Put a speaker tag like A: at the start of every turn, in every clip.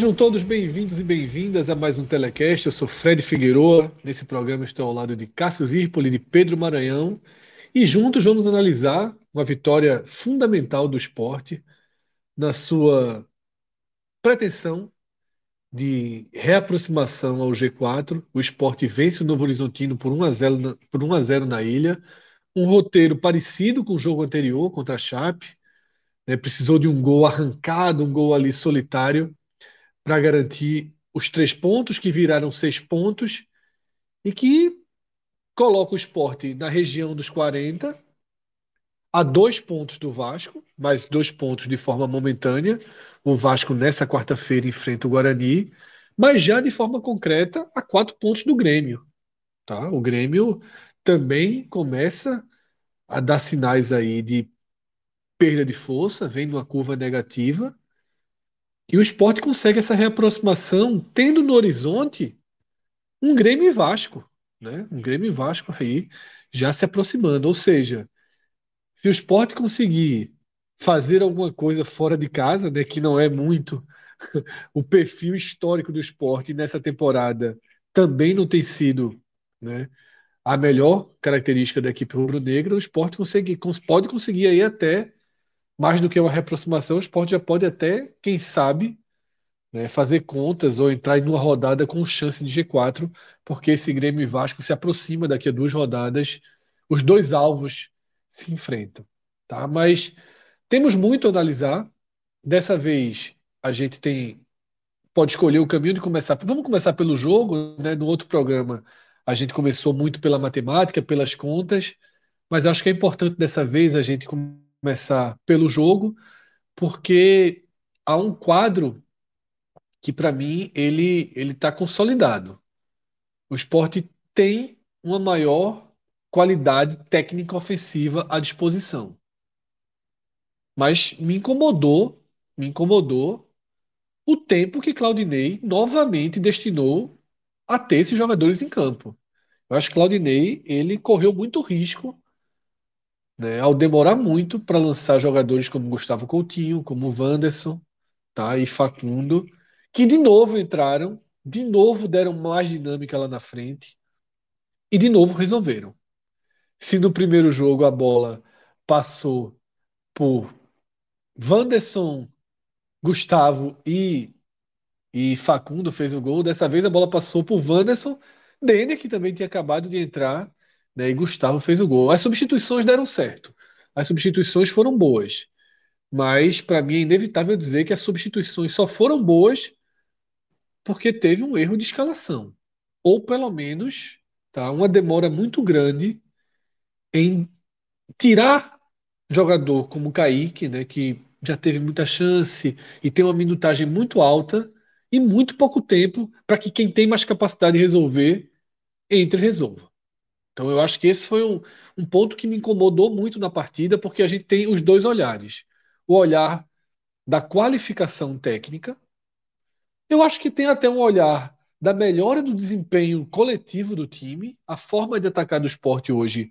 A: Sejam todos bem-vindos e bem-vindas a mais um Telecast. Eu sou Fred Figueroa. Nesse programa estou ao lado de Cássio Zirpoli e de Pedro Maranhão. E juntos vamos analisar uma vitória fundamental do esporte na sua pretensão de reaproximação ao G4. O esporte vence o Novo Horizontino por 1 a 0 na, por 1 a 0 na ilha. Um roteiro parecido com o jogo anterior contra a Chape. Né? Precisou de um gol arrancado, um gol ali solitário para garantir os três pontos, que viraram seis pontos, e que coloca o esporte na região dos 40, a dois pontos do Vasco, mais dois pontos de forma momentânea. O Vasco, nessa quarta-feira, enfrenta o Guarani, mas já de forma concreta, a quatro pontos do Grêmio. Tá? O Grêmio também começa a dar sinais aí de perda de força, vem numa curva negativa e o esporte consegue essa reaproximação, tendo no horizonte um Grêmio e Vasco, né? Um Grêmio e Vasco aí já se aproximando. Ou seja, se o esporte conseguir fazer alguma coisa fora de casa, né, que não é muito o perfil histórico do esporte nessa temporada, também não tem sido né, a melhor característica da equipe rubro-negra, o esporte consegue, pode conseguir aí até mais do que uma reaproximação, o esporte já pode até, quem sabe, né, fazer contas ou entrar em uma rodada com chance de G4, porque esse Grêmio e Vasco se aproxima daqui a duas rodadas, os dois alvos se enfrentam. Tá? Mas temos muito a analisar. Dessa vez a gente tem pode escolher o caminho de começar. Vamos começar pelo jogo, né? No outro programa a gente começou muito pela matemática, pelas contas, mas acho que é importante dessa vez a gente começar pelo jogo, porque há um quadro que para mim ele ele está consolidado. O esporte tem uma maior qualidade técnica ofensiva à disposição. Mas me incomodou, me incomodou o tempo que Claudinei novamente destinou a ter esses jogadores em campo. Eu acho que Claudinei ele correu muito risco né, ao demorar muito para lançar jogadores como Gustavo Coutinho, como Wanderson tá, e Facundo, que de novo entraram, de novo deram mais dinâmica lá na frente e de novo resolveram. Se no primeiro jogo a bola passou por Wanderson, Gustavo e, e Facundo fez o gol, dessa vez a bola passou por Wanderson, Denner, que também tinha acabado de entrar, né, e Gustavo fez o gol. As substituições deram certo. As substituições foram boas. Mas, para mim, é inevitável dizer que as substituições só foram boas porque teve um erro de escalação. Ou, pelo menos, tá, uma demora muito grande em tirar jogador como Kaique, né, que já teve muita chance e tem uma minutagem muito alta e muito pouco tempo para que quem tem mais capacidade de resolver entre e resolva. Então eu acho que esse foi um, um ponto que me incomodou muito na partida, porque a gente tem os dois olhares. O olhar da qualificação técnica. Eu acho que tem até um olhar da melhora do desempenho coletivo do time. A forma de atacar do esporte hoje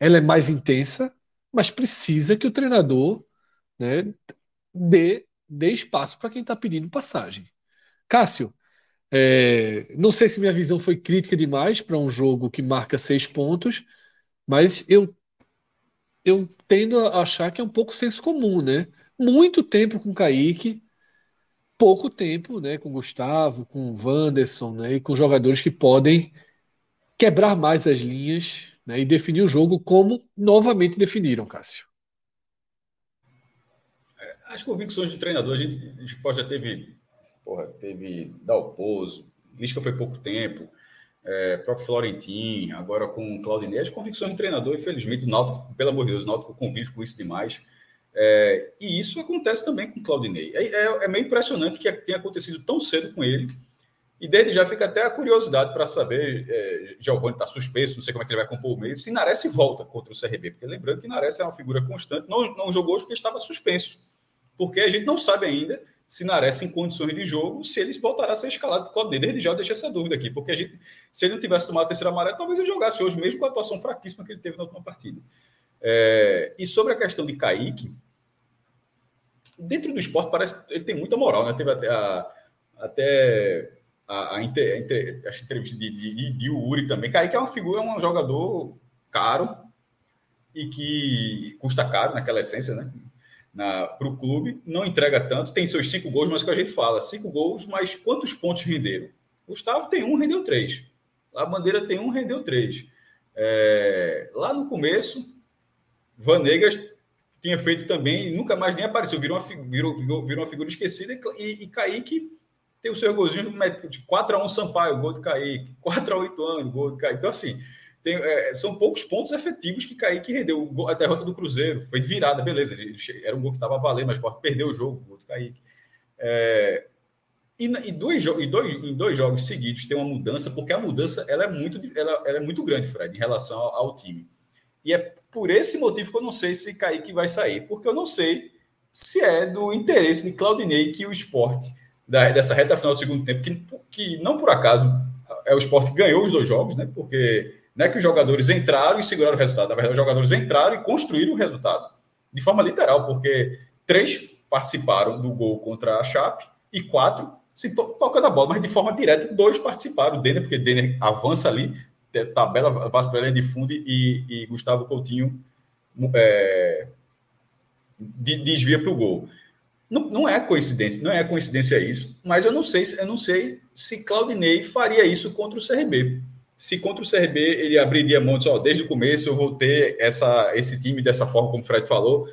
A: ela é mais intensa, mas precisa que o treinador né, dê, dê espaço para quem está pedindo passagem. Cássio, é, não sei se minha visão foi crítica demais para um jogo que marca seis pontos, mas eu, eu tendo a achar que é um pouco senso comum, né? Muito tempo com Kaique, pouco tempo né, com Gustavo, com Wanderson né, e com jogadores que podem quebrar mais as linhas né, e definir o jogo como novamente definiram, Cássio.
B: as convicções do treinador, a gente, a gente já teve, porra, teve Dalpozo, Lisca foi pouco tempo, é, próprio Florentin, agora com Claudinei, as convicções do treinador, infelizmente, o Náutico, pelo amor de Deus, o Náutico convive com isso demais. É, e isso acontece também com Claudinei. É, é, é, meio impressionante que tenha acontecido tão cedo com ele. E desde já fica até a curiosidade para saber, é, Giovanni está suspenso, não sei como é que ele vai compor o meio, se Nares volta contra o CRB. Porque lembrando que Nares é uma figura constante, não, não jogou hoje porque estava suspenso. Porque a gente não sabe ainda se Nares em condições de jogo, se ele voltará a ser escalado para o Claudinei. Desde já eu essa dúvida aqui, porque a gente, se ele não tivesse tomado a terceira amarela, talvez ele jogasse hoje, mesmo com a atuação fraquíssima que ele teve na última partida. É, e sobre a questão de Kaique, dentro do esporte parece ele tem muita moral, né? Teve até a, até a, a, inter, a entrevista de, de, de Uri também. Kaique é uma figura, é um jogador caro e que custa caro naquela essência, né? Para o clube, não entrega tanto, tem seus cinco gols, mas o que a gente fala, cinco gols, mas quantos pontos renderam? Gustavo tem um, rendeu três. A Bandeira tem um, rendeu três. É, lá no começo, Vanegas tinha feito também nunca mais nem apareceu, virou uma, virou, virou, virou uma figura esquecida e, e Kaique tem o seu golzinho de 4x1 Sampaio, gol de Kaique, 4x8 anos, gol de Kaique. Então, assim, tem, é, são poucos pontos efetivos que Kaique rendeu. A derrota do Cruzeiro foi de virada, beleza. Ele, era um gol que estava valendo, mas pode perdeu o jogo, o gol Kaique. É, e, e, dois, e dois, em dois jogos seguidos tem uma mudança, porque a mudança ela é, muito, ela, ela é muito grande, Fred, em relação ao, ao time. E é por esse motivo que eu não sei se Kaique vai sair, porque eu não sei se é do interesse de Claudinei que o esporte, da, dessa reta final do segundo tempo, que, que não por acaso é o esporte que ganhou os dois jogos, né? Porque é que os jogadores entraram e seguraram o resultado, na verdade, os jogadores entraram e construíram o resultado, de forma literal, porque três participaram do gol contra a Chape e quatro se to tocando a bola, mas de forma direta, dois participaram. O Denner, porque Denner avança ali, tabela Vasco Pelé de fundo e, e Gustavo Coutinho é, desvia para o gol. Não, não, é coincidência, não é coincidência isso, mas eu não sei, eu não sei se Claudinei faria isso contra o CRB. Se contra o CRB ele abriria mão, ó, desde o começo eu vou ter essa, esse time dessa forma como o Fred falou.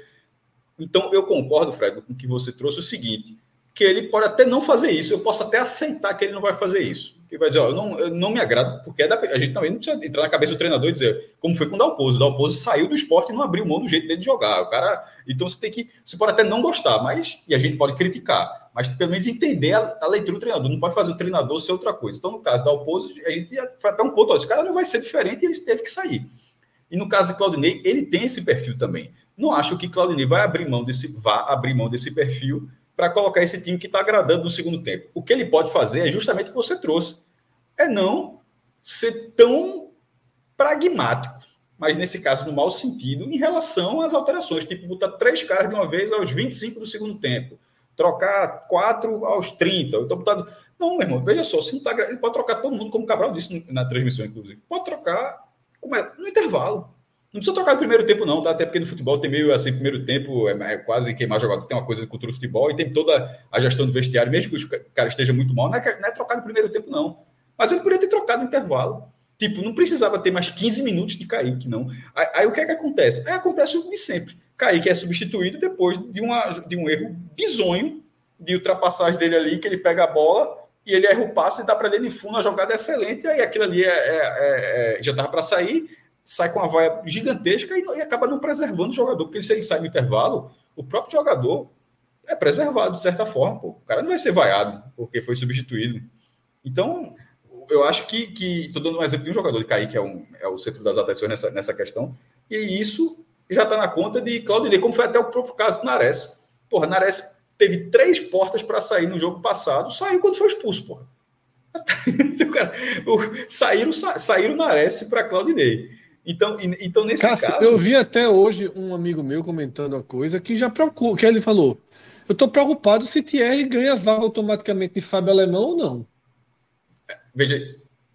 B: Então eu concordo, Fred, com o que você trouxe o seguinte: que ele pode até não fazer isso, eu posso até aceitar que ele não vai fazer isso. Que vai dizer, eu não, eu não me agrado, porque é da, a gente também não precisa entrar na cabeça do treinador e dizer, como foi com o Dalpozo. O Dalpozo saiu do esporte e não abriu mão do jeito dele de jogar. O cara, então você tem que, você pode até não gostar, mas e a gente pode criticar, mas pelo menos entender a, a leitura do treinador. Não pode fazer o treinador ser outra coisa. Então, no caso da Dalpozo, a gente foi até um ponto, ó, esse cara não vai ser diferente e ele teve que sair. E no caso de Claudinei, ele tem esse perfil também. Não acho que Claudinei vai abrir mão desse, vá abrir mão desse perfil para colocar esse time que está agradando no segundo tempo. O que ele pode fazer é justamente o que você trouxe. É não ser tão pragmático, mas nesse caso no mau sentido, em relação às alterações. Tipo, botar três caras de uma vez aos 25 do segundo tempo. Trocar quatro aos 30. Então, botar... Não, meu irmão, veja só, se não tá... ele pode trocar todo mundo, como o Cabral disse na transmissão, inclusive. Pode trocar no intervalo. Não precisa trocar no primeiro tempo, não, tá? Até porque no futebol tem meio assim, primeiro tempo é, é quase queimar jogador, tem uma coisa de cultura do futebol e tem toda a gestão do vestiário, mesmo que o cara esteja muito mal, não é, não é trocar no primeiro tempo, não. Mas ele poderia ter trocado no intervalo. Tipo, não precisava ter mais 15 minutos de Kaique, não. Aí, aí o que é que acontece? Aí acontece o de sempre. Kaique é substituído depois de, uma, de um erro bizonho de ultrapassagem dele ali, que ele pega a bola e ele erra o passe e dá para ele de fundo, a jogada é excelente, aí aquilo ali é, é, é já estava para sair, sai com uma vaia gigantesca e, e, acaba não preservando o jogador, porque se ele sai no intervalo, o próprio jogador é preservado de certa forma. Pô. O cara não vai ser vaiado porque foi substituído. Então, eu acho que. Estou dando um exemplo de um jogador de Kaique, que é, um, é o centro das atenções nessa, nessa questão, e isso já está na conta de Claudinei, como foi até o próprio caso do Nares. Porra, Nares teve três portas para sair no jogo passado, saiu quando foi expulso, porra. saíram, saíram Nares para Claudinei. Então, então nesse Cássio, caso.
A: Eu vi até hoje um amigo meu comentando a coisa que já preocupa, que ele falou: eu estou preocupado se Thierry ganha vaga automaticamente de Fábio Alemão ou não.
B: Veja,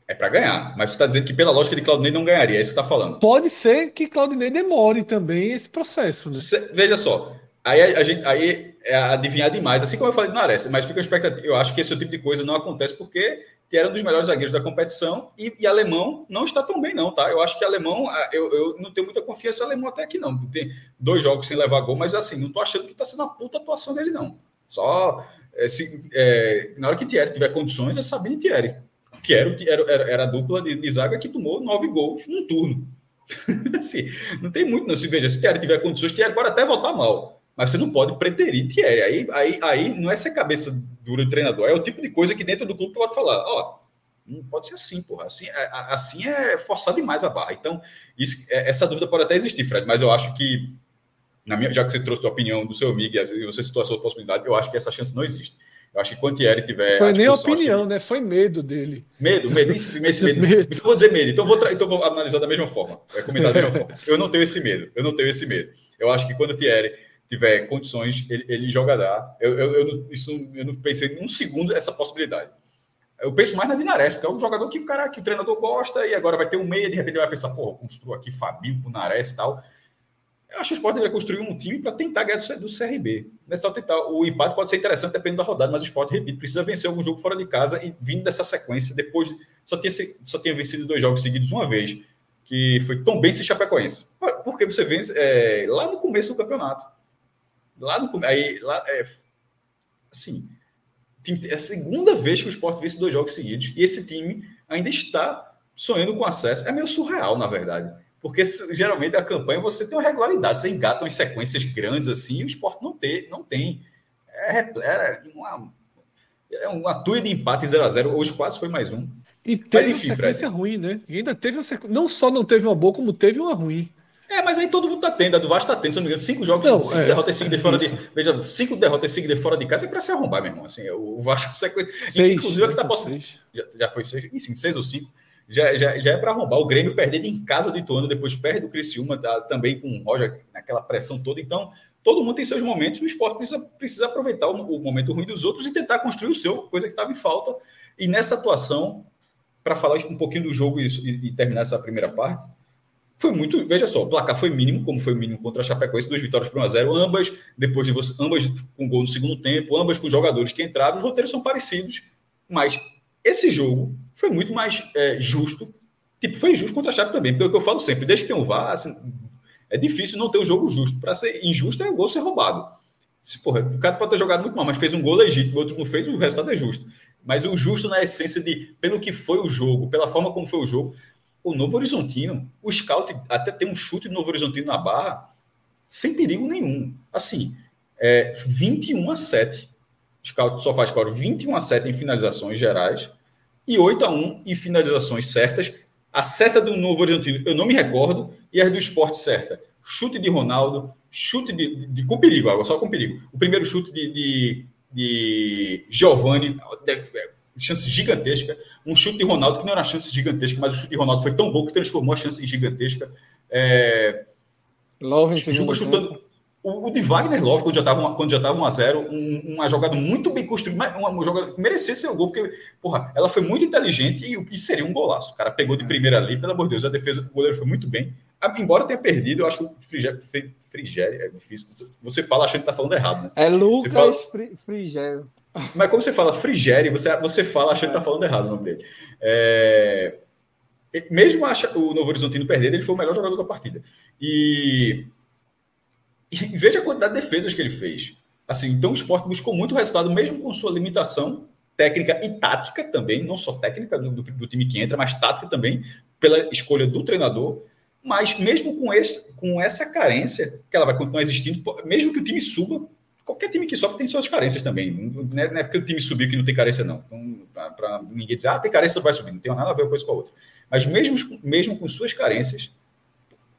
B: é para ganhar, mas você está dizendo que pela lógica de Claudinei não ganharia, é isso que você está falando.
A: Pode ser que Claudinei demore também esse processo, né?
B: veja só, Aí a, gente aí é adivinhar demais, assim como eu falei do Nares, mas fica expectativa. Eu acho que esse tipo de coisa não acontece porque era um dos melhores zagueiros da competição e, e alemão não está tão bem, não, tá? Eu acho que alemão, eu, eu não tenho muita confiança em alemão até aqui, não. Tem dois jogos sem levar gol, mas assim, não tô achando que está sendo uma puta atuação dele, não. Só se, é, na hora que Thierry tiver condições, é Sabine Thierry. Que era, era, era a dupla de, de, zaga que tomou nove gols num turno. assim, não tem muito, não. Se veja, se Thierry tiver condições, Thierry pode até voltar mal. Mas você não pode preterir Thierry. Aí, aí, aí não é ser cabeça dura do treinador, é o tipo de coisa que dentro do clube pode falar. Ó, não pode ser assim, porra. Assim, é, assim é forçar demais a barra. Então, isso, é, essa dúvida pode até existir, Fred, mas eu acho que na minha, já que você trouxe a opinião do seu amigo e você citou a sua possibilidade, eu acho que essa chance não existe. Eu acho que quando Thierry tiver.
A: Foi nem opinião, que... né? Foi medo dele.
B: Medo, medo, esse, esse medo. medo. Então vou dizer medo. Então vou, tra... então vou analisar da mesma forma. É comentar da mesma forma. Eu não tenho esse medo. Eu não tenho esse medo. Eu acho que quando o Thierry tiver condições, ele, ele jogará. Eu, eu, eu, isso, eu não pensei um segundo essa possibilidade. Eu penso mais na Dinares, porque é um jogador que o cara que o treinador gosta e agora vai ter um meia, de repente vai pensar, porra, construo aqui Fabinho com Nares e tal. Eu acho que o Sport deveria construir um time para tentar ganhar do, CRB. Não é só tentar. O empate pode ser interessante dependendo da rodada, mas o Sport, repito, precisa vencer algum jogo fora de casa e vindo dessa sequência, depois só tinha, só tinha vencido dois jogos seguidos uma vez, que foi tão bem se Chapecoense. Porque você vence é, lá no começo do campeonato. Lá no aí é, assim, é a segunda vez que o Sport vence dois jogos seguidos e esse time ainda está sonhando com acesso. É meio surreal, na verdade. Porque geralmente a campanha você tem uma regularidade, você engata umas sequências grandes assim, e o esporte não tem. Não tem. É, é, uma, é uma tuia de empate 0 a 0 Hoje quase foi mais um.
A: E teve mas, enfim, uma sequência Fred. ruim, né? E ainda teve uma sequência. Não só não teve uma boa, como teve uma ruim.
B: É, mas aí todo mundo tá tendo. A do Vasco tá tendo, se não me engano, cinco jogos, não, cinco é, derrotas seguidas fora de. Veja, cinco derrotas seguidas fora de casa é para se arrombar, meu irmão. Assim, o Vasco sequência. Seis, Inclusive, é que tá possível. Já, já foi seis, sim, seis ou cinco já, já, já é para arrombar. O Grêmio perdendo em casa de Ituano, depois perde do Criciúma, tá, também com o Roger naquela pressão toda. Então, todo mundo tem seus momentos. O esporte precisa, precisa aproveitar o, o momento ruim dos outros e tentar construir o seu, coisa que estava em falta. E nessa atuação, para falar um pouquinho do jogo e, e, terminar essa primeira parte, foi muito. Veja só, o placar foi mínimo, como foi mínimo contra a Chapecoense, duas vitórias por 1 a 0 ambas, depois de você, ambas com gol no segundo tempo, ambas com jogadores que entraram, os roteiros são parecidos, mas esse jogo foi muito mais é, justo. Tipo, foi injusto contra a Chape também, porque é o que eu falo sempre, desde que tem um VAR, assim, é difícil não ter um jogo justo. Para ser injusto é o gol ser roubado. Se, porra, o cara pode ter jogado muito mal, mas fez um gol legítimo, o outro não fez, o resultado é justo. Mas o justo na essência de, pelo que foi o jogo, pela forma como foi o jogo, o Novo Horizontino, o scout até tem um chute do Novo Horizontino na barra, sem perigo nenhum. Assim, é, 21 a 7. O scout só faz, claro, 21 a 7 em finalizações gerais e 8 a 1 em finalizações certas. A certa do Novo Horizontino eu não me recordo, e a do esporte certa. Chute de Ronaldo, chute de, de, de com perigo, agora só com perigo. O primeiro chute de, de, de Giovanni, chance gigantesca. Um chute de Ronaldo, que não era chance gigantesca, mas o chute de Ronaldo foi tão bom que transformou a chance em gigantesca. É...
A: Love em segundo chutando,
B: o, o de Wagner Love, quando já estava quando já estava 1 a 0 um, uma jogada muito bem construída, uma, uma jogada que merecia ser o gol, porque, porra, ela foi muito inteligente e, e, seria um golaço. O cara pegou de primeira ali, pelo amor de Deus, a defesa do goleiro foi muito bem. Embora tenha perdido, eu acho que o Frigério, Frigério é difícil. Você fala achando que está falando errado, né?
A: É Lucas
B: fala...
A: Frigério.
B: Mas como você fala Frigério, você, você fala achando que está falando errado o nome dele. É... Mesmo o Novo Horizontino perdendo, ele foi o melhor jogador da partida. E e veja a quantidade de defesas que ele fez. Assim, então o esporte buscou muito resultado, mesmo com sua limitação técnica e tática também, não só técnica do, do, do, time que entra, mas tática também, pela escolha do treinador. Mas mesmo com, esse, com essa carência, que ela vai continuar existindo, mesmo que o time suba, qualquer time que sobe tem suas carências também. Não é, não é porque o time subiu que não tem carência, não. Então, para ninguém dizer, ah, tem carência, não vai subir. Não tem nada a ver uma coisa com a outra. Mas mesmo, mesmo com suas carências,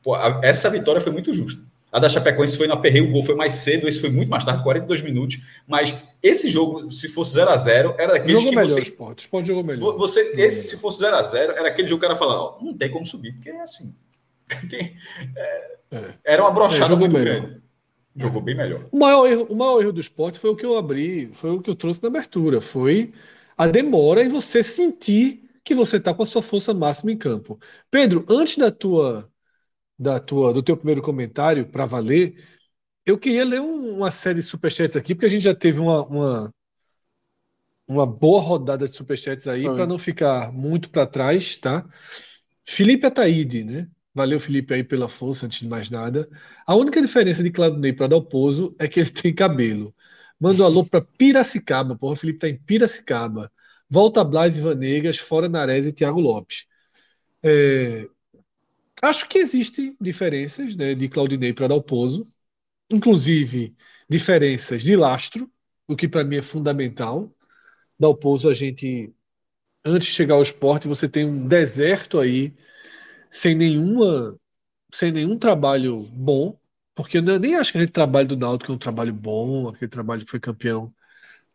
B: pô, a, essa vitória foi muito justa. A da Chapecoense foi no aperreio, o gol foi mais cedo, esse foi muito mais tarde, 42 minutos. Mas esse jogo, se fosse 0 a 0 era daquele
A: que melhor, você... Sport. Sport jogou melhor.
B: Você, esse, se fosse 0 a 0 era aquele jogo que o cara falar, ó, não tem como subir, porque é assim. é, é. Era uma brochada é, muito melhor. grande. Jogou bem melhor.
A: O maior, erro, o maior erro do esporte foi o que eu abri, foi o que eu trouxe na abertura. Foi a demora em você sentir que você está com a sua força máxima em campo. Pedro, antes da tua da tua, do teu primeiro comentário para valer, eu queria ler uma série de superchats aqui, porque a gente já teve uma, uma, uma boa rodada de superchats aí, para não ficar muito para trás, tá? Felipe Ataíde, né? Valeu, Felipe, aí pela força, antes de mais nada. A única diferença de Claudinei para Dalpozo é que ele tem cabelo. Manda um alô para Piracicaba, porra, o Felipe tá em Piracicaba. Volta Blas e Vanegas, fora Nares e Thiago Lopes. É, acho que existem diferenças né, de Claudinei para Dalpozo, inclusive diferenças de lastro, o que para mim é fundamental. Dalpozo, a gente, antes de chegar ao esporte, você tem um deserto aí, sem nenhuma, sem nenhum trabalho bom, porque eu nem acho que aquele trabalho do Náutico é um trabalho bom, aquele trabalho que foi campeão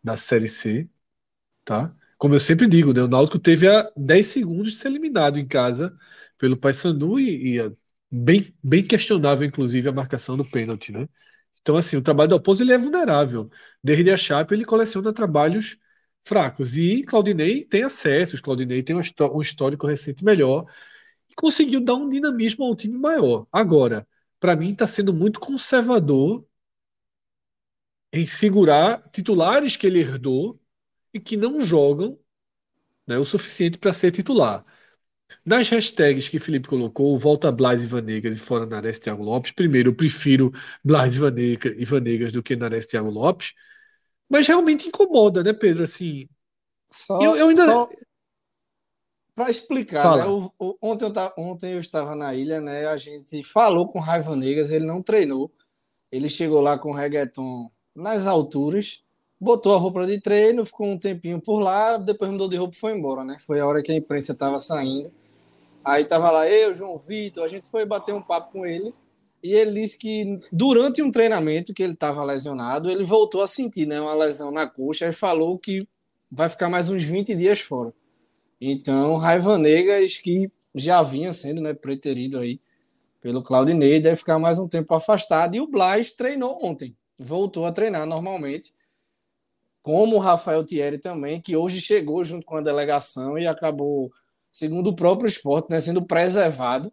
A: da Série C, tá? Como eu sempre digo, né, o Náutico teve a 10 segundos de ser eliminado em casa pelo Paysandu e, e bem, bem questionável, inclusive, a marcação do pênalti, né? Então, assim, o trabalho do Alpozo ele é vulnerável. Desde a Chape ele coleciona trabalhos fracos. E Claudinei tem acessos, Claudinei tem um histórico recente melhor e conseguiu dar um dinamismo ao time maior. Agora, para mim, está sendo muito conservador em segurar titulares que ele herdou e que não jogam né, o suficiente para ser titular. Nas hashtags que Felipe colocou, volta Blas e Vanegas e fora Nares Thiago Lopes. Primeiro, eu prefiro Blas e Vanegas, do que Nares Thiago Lopes. Mas realmente incomoda, né, Pedro? Assim,
C: só, eu, eu ainda. Só... Para explicar, né? o, o, ontem, eu ontem eu estava na ilha, né? A gente falou com o Raiva Negas, ele não treinou. Ele chegou lá com o reggaeton nas alturas botou a roupa de treino, ficou um tempinho por lá, depois mudou de roupa e foi embora, né? Foi a hora que a imprensa estava saindo. Aí tava lá eu, João Vitor, a gente foi bater um papo com ele e ele disse que durante um treinamento que ele estava lesionado, ele voltou a sentir, né, uma lesão na coxa e falou que vai ficar mais uns 20 dias fora. Então, Raiva Negas, que já vinha sendo né, preterido aí pelo Claudinei, deve ficar mais um tempo afastado. E o Blas treinou ontem, voltou a treinar normalmente como o Rafael Thierry também, que hoje chegou junto com a delegação e acabou, segundo o próprio esporte, né, sendo preservado.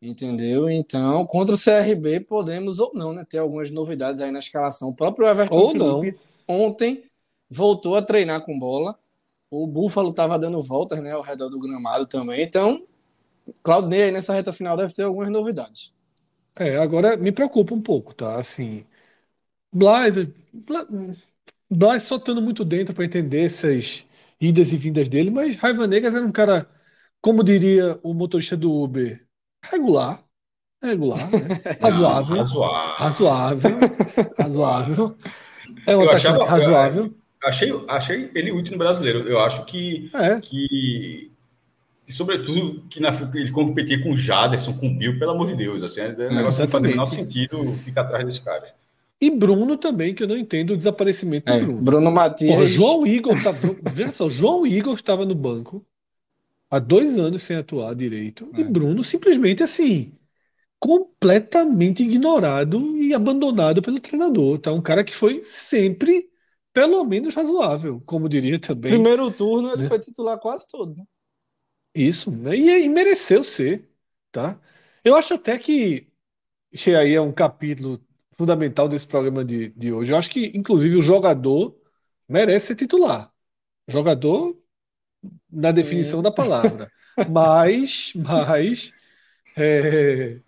C: Entendeu? Então, contra o CRB, podemos ou não né, ter algumas novidades aí na escalação. O próprio Everton ou Felipe, não. ontem voltou a treinar com bola. O Búfalo estava dando voltas né, ao redor do gramado também. Então, Claudinei, nessa reta final, deve ter algumas novidades.
A: É, agora me preocupa um pouco, tá? Assim, Blas, nós só estando muito dentro para entender essas idas e vindas dele, mas Raiva Negas era um cara, como diria o motorista do Uber, regular. Regular, né? razoável, razoável. Razoável. Razoável. É um eu achava, razoável.
B: achei, achei ele útil no brasileiro. Eu acho que, é. que e sobretudo que na, ele competia com o Jaderson, com o Bill, pelo amor de Deus. Assim, é um negócio não faz o menor sentido ficar atrás desse cara.
A: E Bruno também, que eu não entendo o desaparecimento
C: é,
A: do Bruno.
C: Bruno Matias. Porra,
A: João Igor, tá, veja só, João Igor estava no banco há dois anos sem atuar direito. É. E Bruno simplesmente assim, completamente ignorado e abandonado pelo treinador. Tá? Um cara que foi sempre, pelo menos, razoável, como diria também.
C: Primeiro turno ele né? foi titular quase todo. Né?
A: Isso, né? e, e mereceu ser. Tá? Eu acho até que. Isso aí é um capítulo fundamental desse programa de, de hoje. Eu acho que, inclusive, o jogador merece ser titular. Jogador na Sim. definição da palavra. Mas, mas. É,